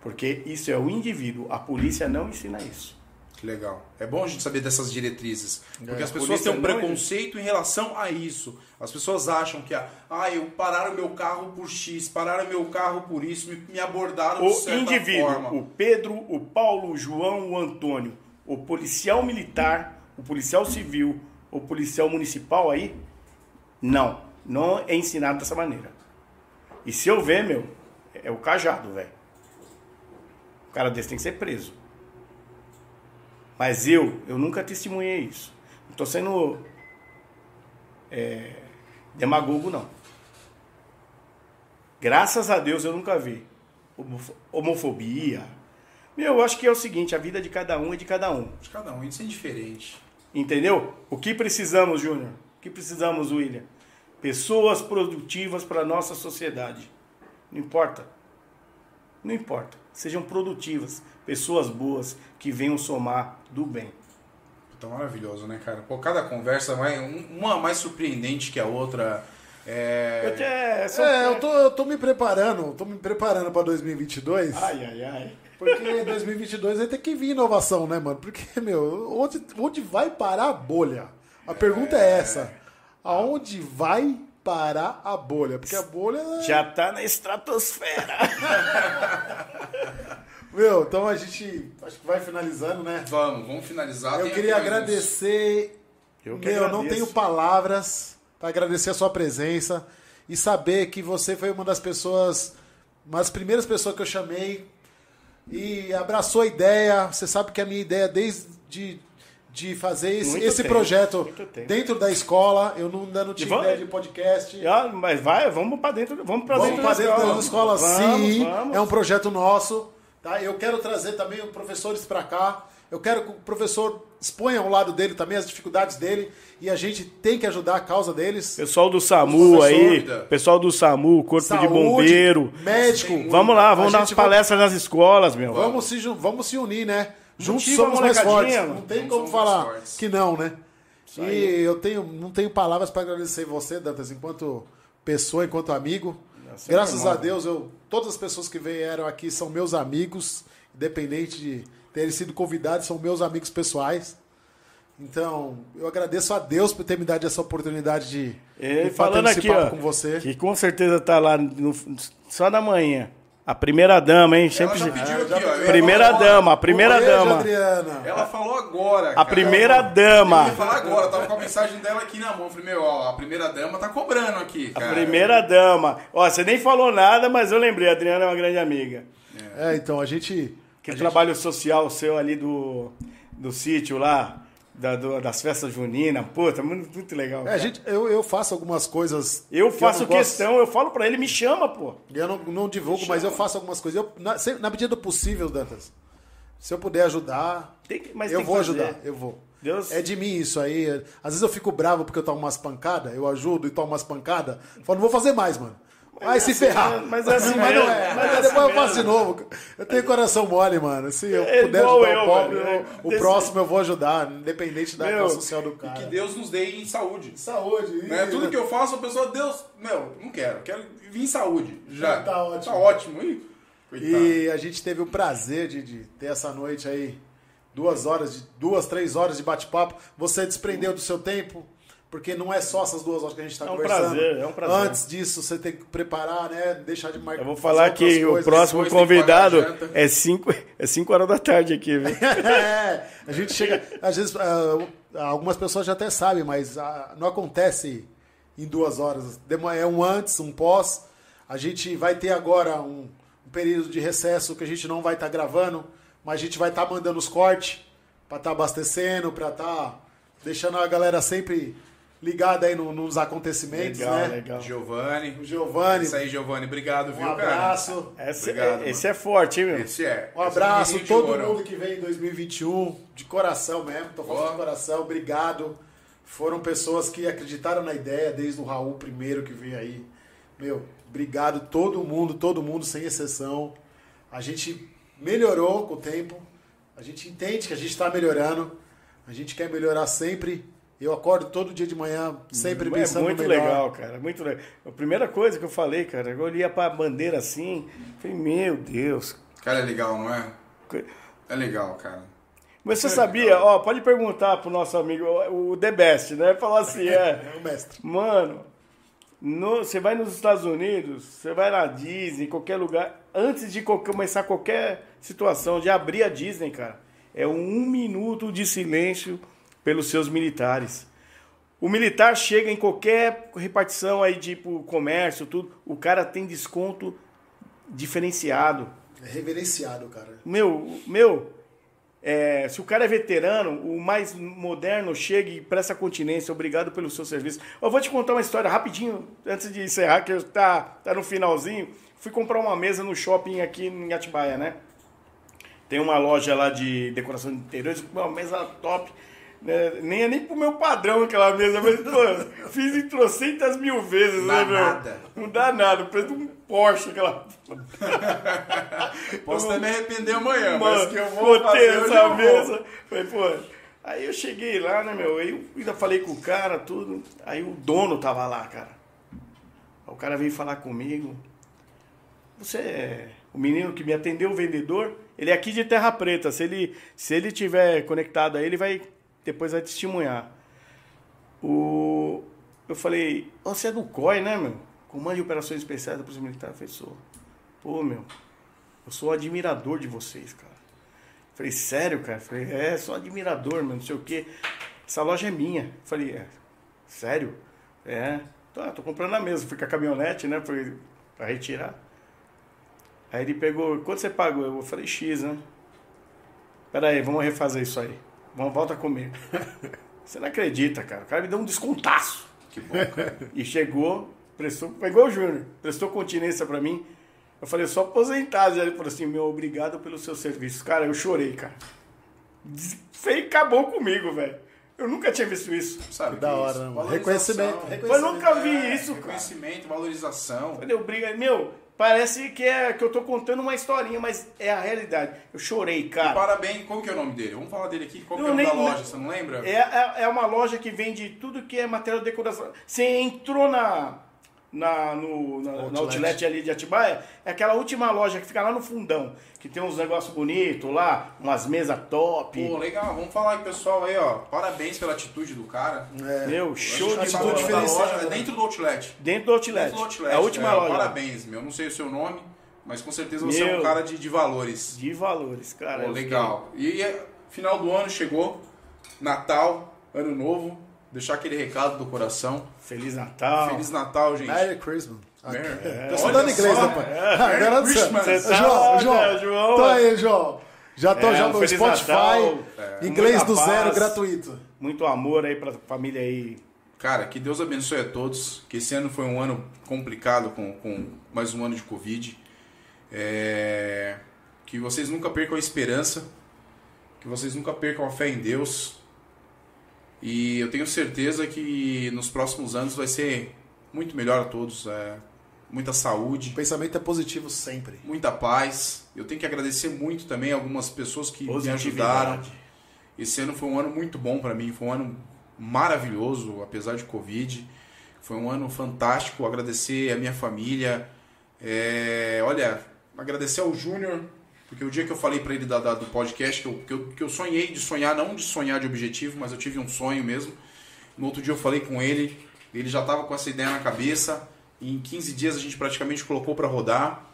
Porque isso é o indivíduo. A polícia não ensina isso. Que legal. É bom a gente saber dessas diretrizes. Porque É, as pessoas têm um preconceito em relação a isso. As pessoas acham que, ah, eu pararam meu carro por X, pararam meu carro por isso, me, me abordaram de O certa indivíduo, forma. o Pedro, o Paulo, o João, o Antônio, o policial militar, o policial civil, o policial municipal aí, não. Não é ensinado dessa maneira. E se eu ver, meu, é o cajado, velho. O cara desse tem que ser preso. Mas eu, eu nunca testemunhei isso. Não tô sendo é, demagogo, não. Graças a Deus eu nunca vi homofo- homofobia. Meu, eu acho que é o seguinte, a vida de cada um é de cada um. De cada um, isso é diferente. Entendeu? O que precisamos, Júnior? O que precisamos, William? Pessoas produtivas para a nossa sociedade. Não importa. Não importa. Sejam produtivas. Pessoas boas que venham somar do bem. Tá maravilhoso, né, cara? Pô, cada conversa um- uma mais surpreendente que a outra. É... É, eu tô, eu tô me preparando, tô me preparando pra 2022. Ai, ai, ai. Porque 2022 vai ter que vir inovação, né, mano? Porque, meu, onde, onde vai parar a bolha? A pergunta é essa. Aonde vai parar a bolha? Porque a bolha. Já tá na estratosfera. Meu, então a gente acho que vai finalizando, né? Vamos, vamos finalizar. Eu Tem queria agradecer. Eu que meu, não agradeço. tenho palavras para agradecer a sua presença e saber que você foi uma das pessoas, uma das primeiras pessoas que eu chamei e abraçou a ideia. Você sabe que a minha ideia desde de fazer esse, Muito esse tempo, projeto dentro da escola, eu não, ainda não tinha vamos- ideia de podcast. Ah, mas vai, vamos para dentro, vamos para Vamos dentro, para da dentro escola. das escolas, Vamos, sim. vamos. É um projeto nosso. Tá? Eu quero trazer também professores para cá. Eu quero que o professor exponha ao lado dele também as dificuldades dele. E a gente tem que ajudar a causa deles. Pessoal do SAMU aí, pessoal do SAMU, Corpo Saúde, de Bombeiro. médico. Vamos lá, vamos dar umas gente vai- palestras nas escolas, meu. Vamos se, vamos se unir, né? Juntos Motiva a somos mais fortes. Não tem como falar fortes. que não, né? E eu tenho, não tenho palavras para agradecer você, Dantas, enquanto pessoa, enquanto amigo. sempre Graças a? Deus, eu, todas as pessoas que vieram aqui são meus amigos, independente de terem sido convidados, são meus amigos pessoais. Então, eu agradeço a Deus por ter me dado essa oportunidade de, E de falando aqui, ó, com você. que com certeza tá lá no- só da manhã. A primeira dama, hein? Ela Sempre já pediu já aqui, ó. eu Primeira dama, a primeira beijo, dama. Adriana. Ela falou agora. A cara. primeira Eu dama. ia falar agora, tava com a mensagem dela aqui na mão. Eu Falei, meu, ó, a primeira dama tá cobrando aqui, A cara. primeira dama. Ó, você nem falou nada, mas eu lembrei, a Adriana é uma grande amiga. É, então, a gente... Que a gente- trabalho social seu ali do, do sítio lá, da- do- das festas juninas. Puta, muito, muito legal. É, gente, eu, eu faço algumas coisas. eu que faço gosto. questão, eu falo pra ele, me chama, pô. Eu não, não divulgo, mas eu faço algumas coisas. Eu, na, sempre- na medida do possível, Dantas. Se eu puder ajudar, Tem que- mas eu vou ajudar. Eu vou. Deus- É de mim isso aí. Às vezes eu fico bravo porque eu tomo umas pancadas, eu ajudo e tomo umas pancadas. Falo, não vou fazer mais, mano. Vai se ferrar. mas é assim mas não mesmo, é. mas é depois assim eu faço de novo. Eu tenho coração mole, mano. Se eu É puder ajudar eu, o pobre, eu- o Desse- próximo eu vou ajudar, independente da Meu, classe social do Que cara. Deus nos dê em saúde. Saúde. Né? Tudo que eu faço, a pessoa, Deus, meu, não quero, quero vir em saúde. Já. Tá ótimo. Tá ótimo. Ih, coitado. E a gente teve o prazer de, de ter essa noite aí, duas horas, de, duas, três horas de bate-papo. Você desprendeu do seu tempo porque não é só essas duas horas que a gente está É um conversando. prazer, é um prazer. Antes disso, você tem que preparar, né? Deixar de marcar. Eu vou falar que o próximo convidado é 5 é cinco horas da tarde aqui, viu? é, a gente chega. Às vezes, ah, algumas pessoas já até sabem, mas ah, não acontece em duas horas. É um antes, um pós. A gente vai ter agora um, um período de recesso que a gente não vai estar gravando, mas a gente vai estar mandando os cortes para estar abastecendo, para estar deixando a galera sempre ligada aí no- nos acontecimentos, Legal, né? legal. Giovanni. O Giovanni, Isso aí, Giovanni. Obrigado, um viu, cara? abraço. Esse, Obrigado, esse é forte, hein, meu? Esse é. Um é abraço, de todo ouro. mundo que vem em 2021, de coração mesmo, tô falando de coração, obrigado. Foram pessoas que acreditaram na ideia, desde o Raul primeiro que veio aí. Meu, obrigado todo mundo, todo mundo, sem exceção. A gente melhorou com o tempo, a gente entende que a gente está melhorando, a gente quer melhorar sempre. Eu acordo todo dia de manhã, sempre É pensando muito no melhor. legal, cara. Muito legal. A primeira coisa que eu falei, cara, eu olhei pra bandeira assim, falei, meu Deus. Cara, é legal, não é? É legal, cara. Mas você É sabia, legal. ó, pode perguntar pro nosso amigo, o The Best, né? Falar assim, é. É o mestre. Mano, no- você vai nos Estados Unidos, você vai na Disney, qualquer lugar, antes de co- começar qualquer situação, de abrir a Disney, cara, é um minuto de silêncio pelos seus militares. O militar chega em qualquer repartição aí, tipo comércio, tudo, o cara tem desconto diferenciado. É reverenciado, cara. Meu, meu, é, se o cara é veterano, o mais moderno chega e presta continência. Obrigado pelo seu serviço. Eu vou te contar uma história rapidinho, antes de encerrar, que tá, tá no finalzinho. Fui comprar uma mesa no shopping aqui em Atibaia, né? Tem uma loja lá de decoração de interiores, uma mesa top. Né? Nem é nem pro meu padrão aquela mesa, mas, pô, fiz em trocentas mil vezes, Dá né, meu? nada. Não dá nada, preço de um Porsche, aquela. Posso até me arrepender amanhã, Mano, mas que eu vou botei fazer essa mesa. Falei, pô. Aí eu cheguei lá, né, meu? Aí eu ainda falei com o cara, tudo. Aí o dono tava lá, cara. Aí o cara veio falar comigo. Você é o menino que me atendeu, o vendedor, ele é aqui de Terra Preta. Se ele, se ele tiver conectado aí, ele vai depois vai testemunhar. O, eu falei, "Ô, você é do COI, né, meu? Comando de Operações Especiais da Polícia Militar. Eu falei, sou. Pô, meu, eu sou admirador de vocês, cara. Falei, sério, cara? Falei, é, sou admirador, mano, não sei o quê. Essa loja é minha. Falei, é, sério? É. Tá, tô comprando na mesa. Fui com a caminhonete, né, pra retirar. Aí ele pegou, quanto você pagou? Eu falei, X, né? Pera aí, vamos refazer isso aí. Vamos, volta comigo. Você não acredita, cara. O cara me deu um descontaço. Que bom, cara. E chegou, prestou, pegou o Júnior, prestou continência pra mim. Eu falei, só aposentado. Ele falou assim, meu, obrigado pelo seu serviço. Cara, eu chorei, cara. Feio, acabou comigo, velho. Eu nunca tinha visto isso. Sabe Da que hora, isso? né, mano? Valorização. Reconhecimento, Eu reconhecimento. nunca vi É, isso, cara. Reconhecimento, valorização. Falei, obrigado. Meu, parece que, é, que eu tô contando uma historinha, mas é a realidade. Eu chorei, cara. Parabéns, como que é o nome dele? Vamos falar dele aqui. Qual que é o nome da loja, você não lembra? É, é, é uma loja que vende tudo que é material de decoração. Você entrou na, na, no, na, na Outlet. outlet ali de Atibaia, é aquela última loja que fica lá no fundão, que tem uns negócios bonitos lá, umas mesas top. Pô, legal, vamos falar aí, pessoal, aí, ó. Parabéns pela atitude do cara. É. Meu, show A de tá bola. diferenciada. loja, é dentro do Outlet. Dentro do outlet. Dentro do Outlet. É a última é, loja. Parabéns, meu. Não sei o seu nome, mas com certeza você é Meu. um cara de, de valores. De valores, cara. Pô, legal. E é, final do ano chegou, Natal, Ano Novo. Deixar aquele recado do coração. Feliz Natal. Feliz Natal, gente. Merry Christmas. Merry- Tô Olha estudando inglês, rapaz. é, Ah, Merry Christmas. Tá- João, João, João. Tô aí, João. Já tô É, já no Feliz Spotify. Natal. Inglês Muita do zero, paz. gratuito. Muito amor aí pra família aí. Cara, que Deus abençoe a todos. Que esse ano foi um ano complicado com, com mais um ano de Covid. É, Que vocês nunca percam a esperança. Que vocês nunca percam a fé em Deus. E eu tenho certeza que nos próximos anos vai ser muito melhor a todos. é, muita O saúde, pensamento é positivo sempre. muita paz. Eu tenho que agradecer muito também algumas pessoas que me ajudaram. Esse ano foi um ano muito bom para mim, foi um ano maravilhoso, apesar de Covid. Foi um ano fantástico. Agradecer a minha família. É, olha, agradecer ao Júnior, porque o dia que eu falei para ele da, da- do podcast, que eu, que, eu, que eu sonhei de sonhar, não de sonhar de objetivo, mas eu tive um sonho mesmo. No outro dia eu falei com ele, ele já estava com essa ideia na cabeça. E em 15 dias a gente praticamente colocou para rodar.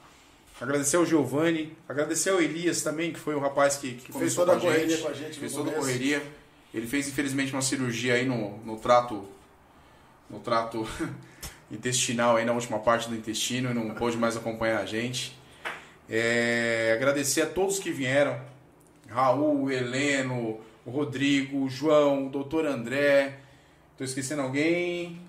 Agradecer ao Giovanni, agradecer ao Elias também, que foi o rapaz que, que Fez toda a correria gente, com a gente fez toda a correria. Ele fez infelizmente uma cirurgia aí no, no trato no trato intestinal aí na última parte do intestino e não pôde mais acompanhar a gente. É, agradecer a todos que vieram. Raul, Heleno, o Rodrigo, o João, o doutor André. Tô esquecendo alguém.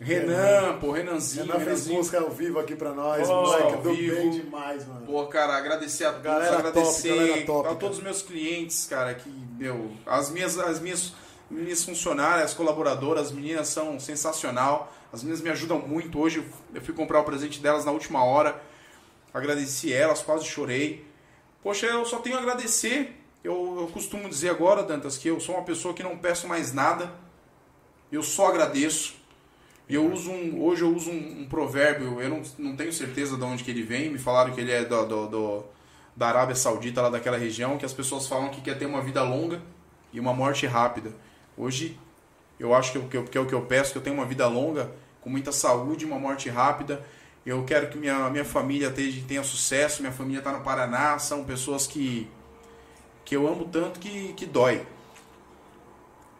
Renan. Renan, pô, Renanzinho. Renan fez Renanzinho. música ao vivo aqui pra nós, Pô, moleque, deu vivo. bem demais, mano. Pô, cara, agradecer a todos, Galera top, agradecer galera top, a todos os meus clientes, cara, que, meu, as minhas, as minhas, minhas funcionárias, colaboradoras, as meninas são sensacional, as meninas me ajudam muito. Hoje eu fui comprar o presente delas na última hora, agradeci elas, quase chorei. Poxa, eu só tenho a agradecer. Eu, eu costumo dizer agora, Dantas, que eu sou uma pessoa que não peço mais nada, eu só agradeço. E eu uso um, hoje eu uso um, um provérbio, eu não, não tenho certeza de onde que ele vem, me falaram que ele é do, do- do- da Arábia Saudita, lá daquela região, que as pessoas falam que quer ter uma vida longa e uma morte rápida. Hoje, eu acho que, eu- que, é o que eu peço, que eu tenha uma vida longa, com muita saúde, uma morte rápida. Eu quero que minha, minha família tenha, tenha sucesso, minha família está no Paraná, são pessoas que, que eu amo tanto que, que dói.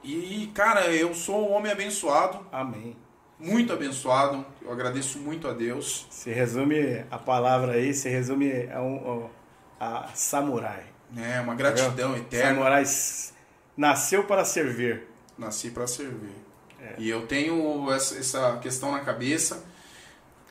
E, cara, eu sou um homem abençoado, Amém. muito abençoado. Eu agradeço muito a Deus. Se resume a palavra aí, se resume a, um, a samurai. É uma gratidão eterna. Samurai nasceu para servir. Nasci para servir. É. E eu tenho essa, essa questão na cabeça.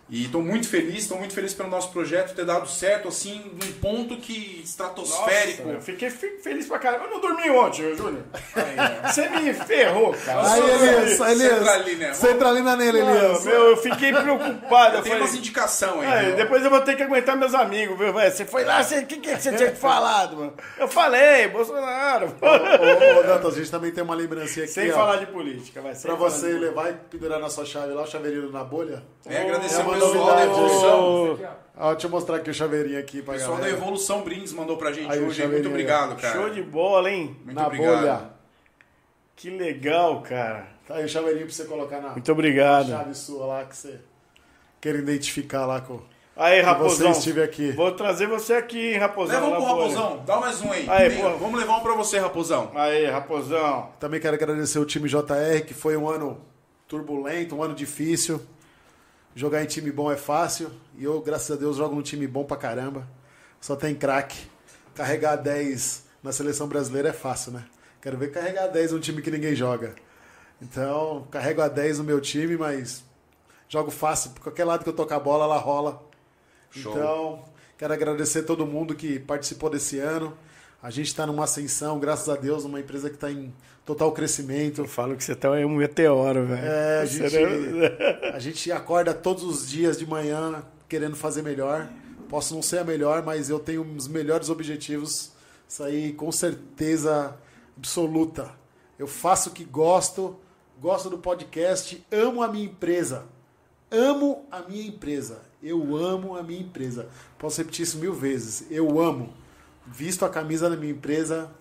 E estou muito feliz, estou muito feliz pelo nosso projeto ter dado certo, assim, num ponto que estratosférico. Nossa, eu fiquei fi- feliz pra caramba. Eu não dormi ontem, ô, Júnior. Você me ferrou, cara. Aí, Elias, Elias. Centralina. Centralina nele, Elias. meu, eu fiquei preocupado. Eu Eu tenho umas indicações aí. "Ai, viu? depois eu vou ter que aguentar meus amigos, viu? velho? Você foi lá, o que, que você tinha que falado, mano? Eu falei, Bolsonaro. Ô, ô, Dantas, a gente também tem uma lembrancinha aqui, Sem ó, falar de política, vai. sem pra você levar e pendurar na sua chave lá, o chaveirinho na bolha. É, agradecer É uma pessoal da novidade. Evolução. Ó, deixa eu mostrar aqui o chaveirinho aqui pra pessoal da galera. Evolução Brindes mandou pra gente Aí, hoje. Muito obrigado, cara. Show de bola, hein? Muito na obrigado. bolha. Que legal, cara. Tá aí o chaveirinho pra você colocar na Muito obrigado. chave sua lá, que você quer identificar lá com... Aí, Raposão. você estive aqui. Vou trazer você aqui, hein, Raposão. Leva um pro bolha. Raposão. Dá mais um aí. Aí. Vamos levar um pra você, Raposão. Aí, Raposão. Também quero agradecer o time JR, que foi um ano turbulento, um ano difícil. Jogar em time bom é fácil. E eu, graças a Deus, jogo num time bom pra caramba. Só tem craque. Carregar 10 na seleção brasileira é fácil, né? Quero ver carregar 10 num time que ninguém joga. Então, carrego a 10 no meu time, mas jogo fácil. Por qualquer lado que eu tocar a bola, ela rola. Show. Então, quero agradecer todo mundo que participou desse ano. A gente está numa ascensão, graças a Deus, uma empresa que está em total crescimento. Eu falo que você tá um meteoro, velho. É, a gente, a gente acorda todos os dias de manhã querendo fazer melhor. Posso não ser a melhor, mas eu tenho os melhores objetivos. Isso aí, com certeza absoluta. Eu faço o que gosto, gosto do podcast, amo a minha empresa. Amo a minha empresa. Eu amo a minha empresa. Posso repetir isso mil vezes. Eu amo. Visto a camisa da minha empresa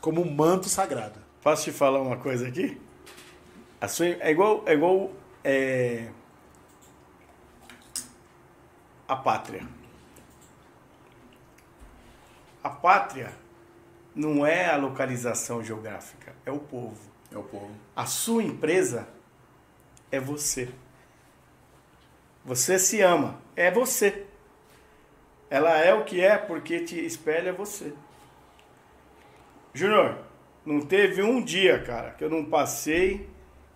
como um manto sagrado. Posso te falar uma coisa aqui? A sua, é igual, é igual é, a pátria. A pátria não é a localização geográfica, é o povo. É o povo. A sua empresa é você. Você se ama, é você. Ela é o que é porque te espelha você. Júnior, não teve um dia, cara, que eu não passei,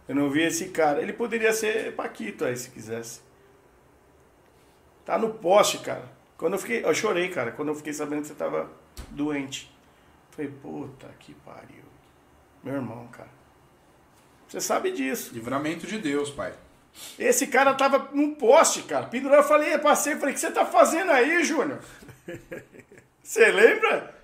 eu não vi esse cara. Ele poderia ser Paquito aí, se quisesse. Tá no poste, cara. Quando eu fiquei, eu chorei, cara, quando eu fiquei sabendo que você tava doente. Falei, puta que pariu. Meu irmão, cara. Você sabe disso. Livramento de Deus, pai. Esse cara tava num poste, cara. Pendurado, eu falei, passei, falei, o que você tá fazendo aí, Júnior? Você lembra?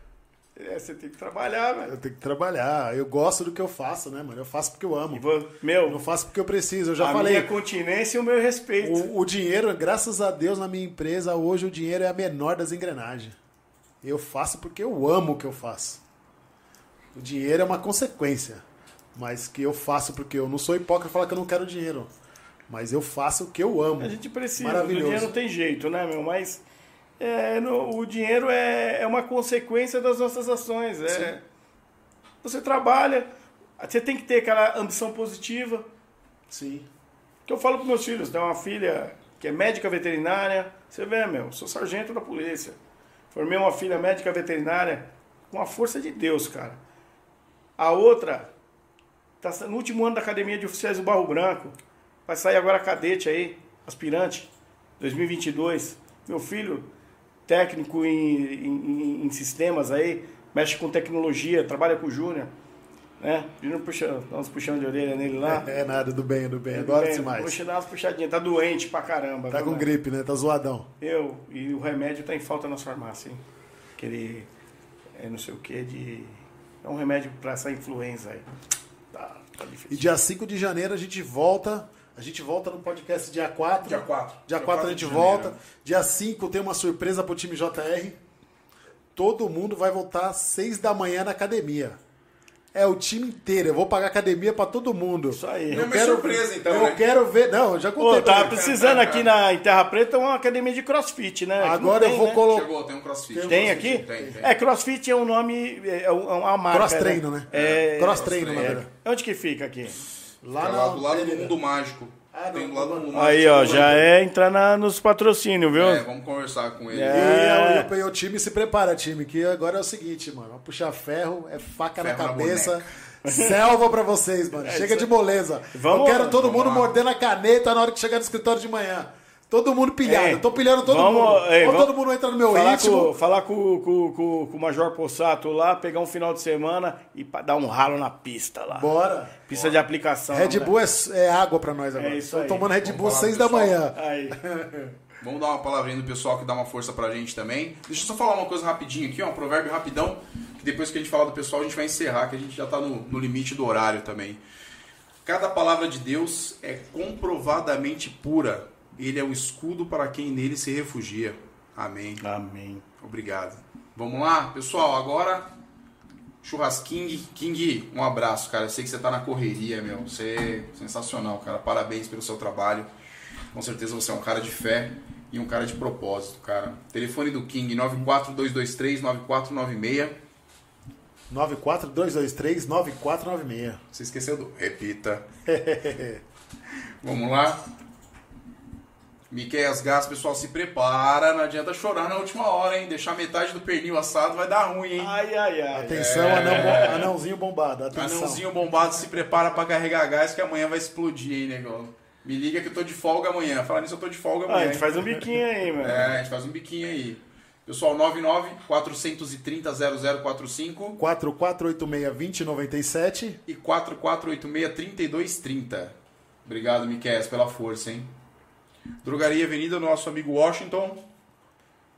É, você tem que trabalhar, Eu velho. tenho que trabalhar. Eu gosto do que eu faço, né, mano? Eu faço porque eu amo. Vou- Eu Meu, não faço porque eu preciso. Eu já a falei. minha continência e o meu respeito. O, o dinheiro, graças a Deus, na minha empresa, hoje o dinheiro é a menor das engrenagens. Eu faço porque eu amo o que eu faço. O dinheiro é uma consequência. mas que eu faço porque eu não sou hipócrita falar que eu não quero dinheiro. Mas eu faço o que eu amo. A gente precisa, o dinheiro não tem jeito, né, meu? Mas é, no- o dinheiro é, é uma consequência das nossas ações. É, você trabalha, você tem que ter aquela ambição positiva. Sim. Que eu falo para meus filhos, tem uma filha que é médica veterinária. Você vê, meu, sou sargento da polícia. Formei uma filha médica veterinária com a força de Deus, cara. A outra tá no último ano da academia de oficiais do Barro Branco. Vai sair agora cadete aí, aspirante, 2022. Meu filho, técnico em, em- em sistemas aí, mexe com tecnologia, trabalha com o Júnior. Né? Júnior puxa, dá uns puxão de orelha nele lá. É nada, do bem, do bem. Bem, demais. Puxa, dá umas puxadinhas. Tá doente pra caramba. Tá com né? gripe, né? Tá zoadão. Eu, e o remédio tá em falta na farmácia, hein? Aquele, é, não sei o que, de... É um remédio pra essa influenza aí. Tá, tá E difícil. dia 5 de janeiro a gente volta. A gente volta no podcast dia 4. Dia 4. Dia 4 a gente de volta. janeiro. Dia 5 tem uma surpresa pro time JR. Todo mundo vai voltar às 6 da manhã na academia. É o time inteiro. Eu vou pagar academia pra todo mundo. Isso aí. Não, mas surpresa, então, Eu né? quero ver. Não, eu já contei. Pô, tá precisando aqui na em Terra Preta uma academia de crossfit, né? Agora não eu tem, vou né? colocar. Chegou, tem um crossfit. Tem aqui? Tem, tem. É, crossfit é um nome, é um- é uma marca. Cross treino, né? É, Cross treino, na é. verdade. Onde que fica aqui? Lá, Fica na- lá do lado do mundo mágico. Ah, tem não, do lado do não. mundo mágico. Aí, ó, já é entrar na- nos patrocínios, viu? É, vamos conversar com ele. É. E, o- e o time se prepara, time, que agora é o seguinte, mano. Vai puxar ferro, é faca Ferro na na cabeça. Selva pra vocês, mano. Chega de moleza. Vamos- eu quero todo vamos mundo lá. mordendo a caneta na hora que chegar no escritório de manhã. Todo mundo pilhado. Eu tô pilhando todo vamos- mundo. Ou vamos- todo mundo entra no meu falar ritmo. com, falar com, com, com, com o Major Possato lá, pegar um final de semana e dar um ralo na pista lá. Bora. Pista de aplicação. Red né? Bull é, é água pra nós agora. É isso tomando Red Bull 6 pro da manhã. Aí. Vamos dar uma palavrinha do pessoal que dá uma força pra gente também. Deixa eu só falar uma coisa rapidinho aqui, ó, um provérbio rapidão, que depois que a gente falar do pessoal, a gente vai encerrar, que a gente já tá no, no limite do horário também. Cada palavra de Deus é comprovadamente pura. Ele é um escudo para quem nele se refugia. Amém. Amém. Obrigado. Vamos lá, pessoal, agora churrasquinho. King, um abraço, cara. Eu sei que você tá na correria, meu. Você é sensacional, cara. Parabéns pelo seu trabalho. Com certeza você é um cara de fé e um cara de propósito, cara. Telefone do King 94223 9496. 94223 9496. Você esqueceu do. Repita. Vamos lá. Miqueias Gás, pessoal, se prepara. Não adianta chorar na última hora, hein? Deixar metade do pernil assado vai dar ruim, hein? Ai, ai, ai. Atenção, anão bom- anãozinho bombado. Atenção. Anãozinho bombado se prepara pra carregar gás que amanhã vai explodir, hein, negão? Me liga que eu tô de folga amanhã. Falar nisso, eu tô de folga Ah, amanhã. a gente faz um biquinho aí, mano. É, a gente faz um biquinho aí. Pessoal, 99 430 0045 4486-2097. e 4486 3230. Obrigado, Miquel, pela força, hein? Drogaria Avenida, nosso amigo Washington.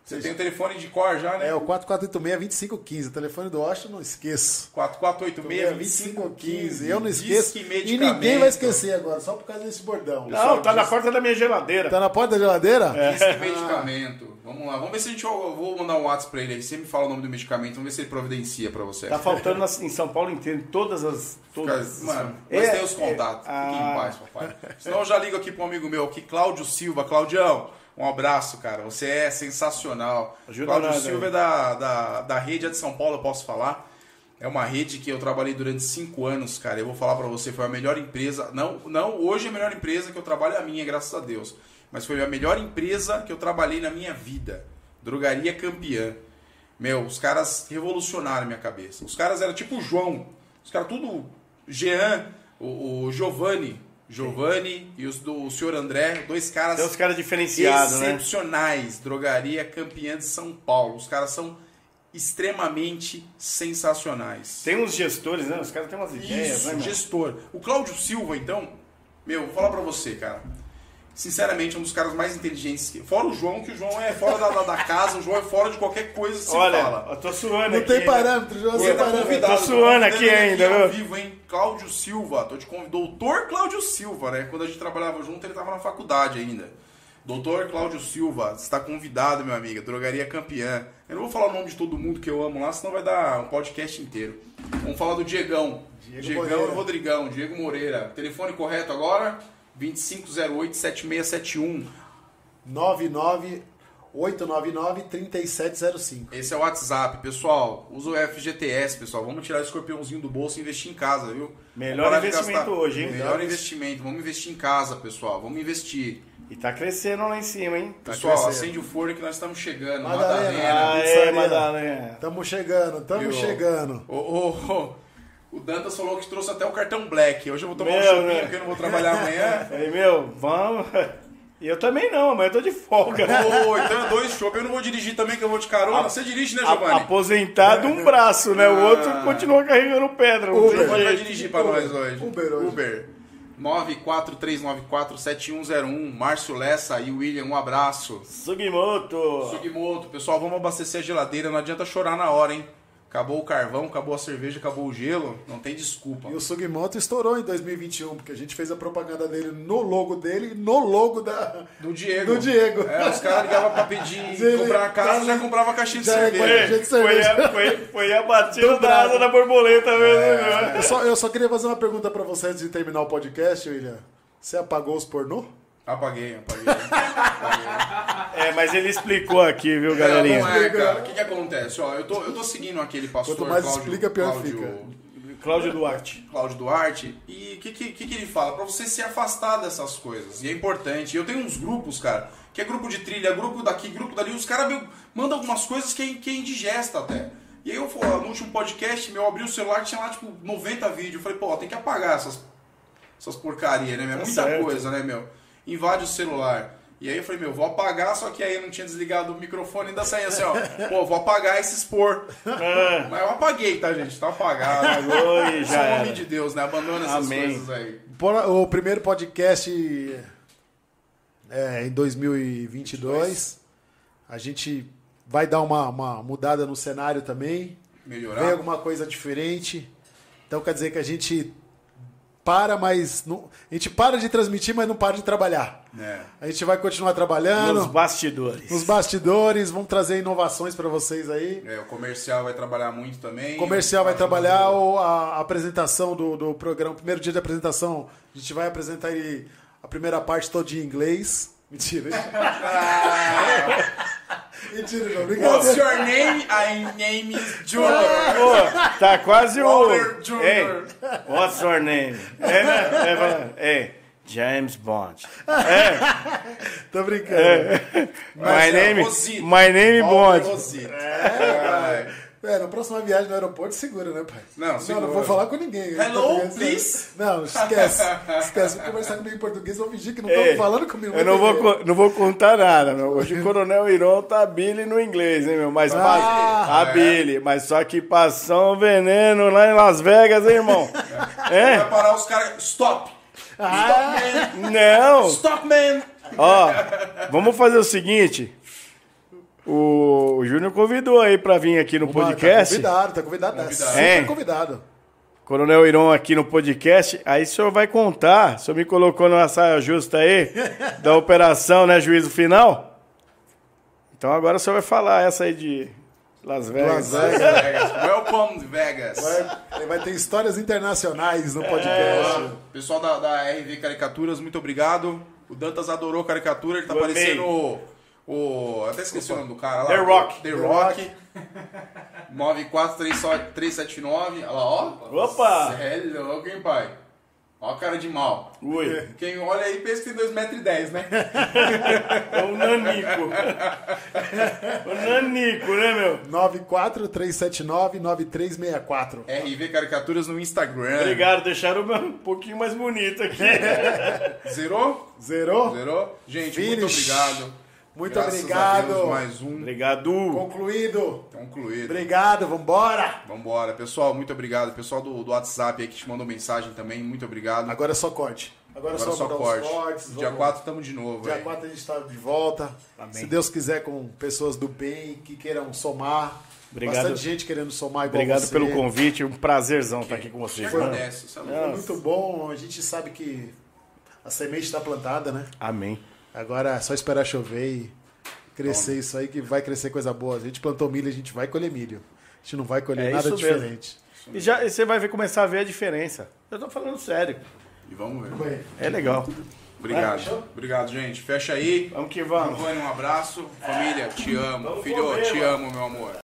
Você tem o telefone de cor já, né? É o 4486-2515. O telefone do Washington, não esqueço. 4486-2515. Eu não esqueço. E medicamento. ninguém vai esquecer agora, só por causa desse bordão. Não, tá na porta da minha geladeira. Tá na porta da geladeira? Disque medicamento. Vamos lá, vamos ver se a gente. Eu vou mandar um WhatsApp pra ele aí. Você me fala o nome do medicamento, vamos ver se ele providencia pra você. Tá faltando em São Paulo inteiro, todas as. Todas, Mano, É, mas tem os contatos. é, Fiquem em ah. paz, papai. Senão eu já ligo aqui para um amigo meu aqui, Cláudio Silva. Claudião, um abraço, cara. Você é sensacional. Ajuda Cláudio nada Silva é da, da, da rede é de São Paulo, eu posso falar. É uma rede que eu trabalhei durante cinco anos, cara. Eu vou falar pra você, foi a melhor empresa. Não, não hoje é a melhor empresa que eu trabalho é a minha, graças a Deus. Mas foi a melhor empresa que eu trabalhei na minha vida. Drogaria campeã. Meu, os caras revolucionaram minha cabeça. Os caras eram tipo o João. Os caras tudo. Jean, o, o Giovanni. Giovanni e os do o senhor André, dois caras Tem uns caras diferenciados, né? excepcionais. Drogaria campeã de São Paulo. Os caras são extremamente sensacionais. Tem uns gestores, né? Os caras têm umas ideias, Isso, né? meu? gestor. O Cláudio Silva, então, meu, vou falar pra você, cara. Sinceramente, é um dos caras mais inteligentes. Que... Fora o João, que o João é fora da, da, casa, o João é fora de qualquer coisa que se Olha, fala. eu tô suando Não aqui. tem parâmetro, João, Você tá parâmetro. convidado. Tô suando aqui ainda, ao viu? vivo, hein? Cláudio Silva, tô te convidando. Doutor Cláudio Silva, né? Quando a gente trabalhava junto, ele tava na faculdade ainda. Doutor Cláudio Silva, você está convidado, meu amigo. Drogaria campeã. Eu não vou falar o nome de todo mundo que eu amo lá, senão vai dar um podcast inteiro. Vamos falar do Diegão. Diego Diegão Moreira. e Rodrigão, Diego Moreira. Telefone correto agora? 2508-7671. 99899-3705. Esse é o WhatsApp, pessoal. Usa o FGTS, pessoal. Vamos tirar o escorpiãozinho do bolso e investir em casa, viu? Melhor investimento hoje, hein? Melhor investimento. Vamos investir em casa, pessoal. Vamos investir. E tá crescendo lá em cima, hein? Pessoal, crescendo. acende o forno que nós estamos chegando. Madalena. Madalena. Aê. Madalena. Tamo chegando, tamo Viu? chegando. Ô, ô, ô, O Dantas falou que trouxe até o cartão Black. Hoje eu vou tomar um Meu, chopinho né? porque eu não vou trabalhar amanhã. Falei, meu, vamos. E eu também não, amanhã eu tô de folga. Ô, então é dois chopp. Eu não vou dirigir também, que eu vou de carona. Você dirige, né, A- Giovanni? Aposentado um braço, né? O outro Ah. continua carregando pedra. O Giovanni vai dirigir pra nós hoje. Uber hoje. Uber. 943947101. Márcio Lessa e William, um abraço. Sugimoto. Sugimoto, pessoal, vamos abastecer a geladeira. Não adianta chorar na hora, hein? Acabou o carvão, acabou a cerveja, acabou o gelo. Não tem desculpa. E o Sugimoto estourou em 2021, porque a gente fez a propaganda dele no logo dele e no logo da, Do Diego. do Diego. É, os caras ligavam pra pedir Ele- comprar uma casa, já comprava caixinha de Já é cerveja. Foi, cerveja. a, foi, foi a batida da asa da borboleta mesmo. É. né? Eu só, eu só queria fazer uma pergunta pra você antes de terminar o podcast, William. Você apagou os pornô? Apaguei, apaguei. apaguei. É, mas ele explicou aqui, viu, Não, galerinha? não é, cara. O que que acontece? Ó, eu tô, eu tô seguindo aquele pastor Quanto mais Cláudio, explica, pior Cláudio, fica. Cláudio Duarte. Cláudio Duarte. E o que, que, que que ele fala? Pra você se afastar dessas coisas. E é importante. Eu tenho uns grupos, cara, que é grupo de trilha, grupo daqui, grupo dali. Os caras mandam algumas coisas que é, que é indigesta até. E aí eu, no último podcast, meu, eu abri o celular, tinha lá, tipo, 90 vídeos. Eu falei, pô, tem que apagar essas, essas porcarias, né, meu? É Tá muita certo. coisa, né, meu? Invade o celular. E aí eu falei, meu, vou apagar, só que aí eu não tinha desligado o microfone, ainda saía assim, ó. Pô, vou apagar e se expor. Ah, Mas eu apaguei, tá, gente? Tá apagado. E Eu já homem de Deus, né? Abandona essas Amém. coisas aí. O primeiro podcast é, em 2022. A gente vai dar uma, uma mudada no cenário também. Melhorar. Vem alguma coisa diferente. Então quer dizer que a gente para, mas não, a gente para de transmitir, mas não para de trabalhar. É. A gente vai continuar trabalhando Nos bastidores. nos bastidores, vamos trazer inovações para vocês aí. É, o comercial vai trabalhar muito também. O comercial vai trabalhar ou a a apresentação do, do programa, o primeiro dia de apresentação, a gente vai apresentar ele, a primeira parte toda em inglês. Mentira. Mentira. What's Obrigado. your name? I name is Junior. Pô, tá quase o. Ei, what's your name? É, né? É, Ei, James Bond. Tô brincando. My Mas é name, my name Walter Bond. Rosita. É. É, na próxima viagem no aeroporto, segura, né, pai? Não, Não, segura. não vou falar com ninguém. Hello, Português, please? Não, esquece. Esquece. Vou conversar comigo em português, vou fingir que não estão falando comigo. Eu não vou, não vou contar nada. meu. Hoje o Coronel Iron tá Billy no inglês, hein, meu? Mas Ah, pa- a é. Billy. Mas só que passou um veneno lá em Las Vegas, hein, irmão? É? Vai parar os caras. Stop! Ah, Stop, man! Não! Stop, man! Ó, vamos fazer o seguinte. O, o Júnior convidou aí pra vir aqui no Tá podcast. convidado, tá convidado. Tá Convidado. super É. convidado. Coronel Iron aqui no podcast. Aí o senhor vai contar. O senhor me colocou numa saia justa aí da operação, né? Juízo final. Então agora o senhor vai falar essa aí de Las Vegas. Las Vegas. Welcome, Vegas. Vai, vai ter histórias internacionais no podcast. Ó, Pessoal da, da RV Caricaturas, muito obrigado. O Dantas adorou caricatura, ele tá amei. parecendo o. Até esqueci o nome do cara lá. The Rock. The The Rock. 94379. Olha lá, ó. Opa! Cê É louco, hein, pai? Ó a cara de mal. Ui, Quem olha aí pensa que tem 2,10m, né? é o Nanico. o Nanico, né, meu? 94379-9364. RV Caricaturas no Instagram. Obrigado, deixaram um pouquinho mais bonito aqui. Zerou? Zerou? Zerou? Gente, muito Finish. obrigado. Muito Graças a obrigado. Deus, mais um Obrigado. Concluído. concluído. Obrigado, vambora. Vambora. Pessoal, muito obrigado. Pessoal do, do WhatsApp aí que te mandou mensagem também, muito obrigado. Agora é só corte. Agora, Agora é só, só mandar corte. cortes. Dia vamos- 4 estamos de novo. Dia aí. 4 a gente está de volta. Amém. Se Deus quiser, com pessoas do bem que queiram somar. Obrigado. Bastante gente querendo somar igual Obrigado você. pelo convite. Um prazerzão estar aqui com vocês. Isso é louco. Foi muito bom. A gente sabe que a semente está plantada, né? Amém. Agora é só esperar chover e crescer isso aí, que vai crescer coisa boa. A gente plantou milho, a gente vai colher milho. A gente não vai colher É nada diferente. E já e você vai ver, começar a ver a diferença. Eu tô falando sério. E vamos ver. É legal. Obrigado. Obrigado, gente. Fecha aí. Vamos que vamos. Um abraço. Família, te amo. Vamos Filho, comer, te mano. amo, meu amor.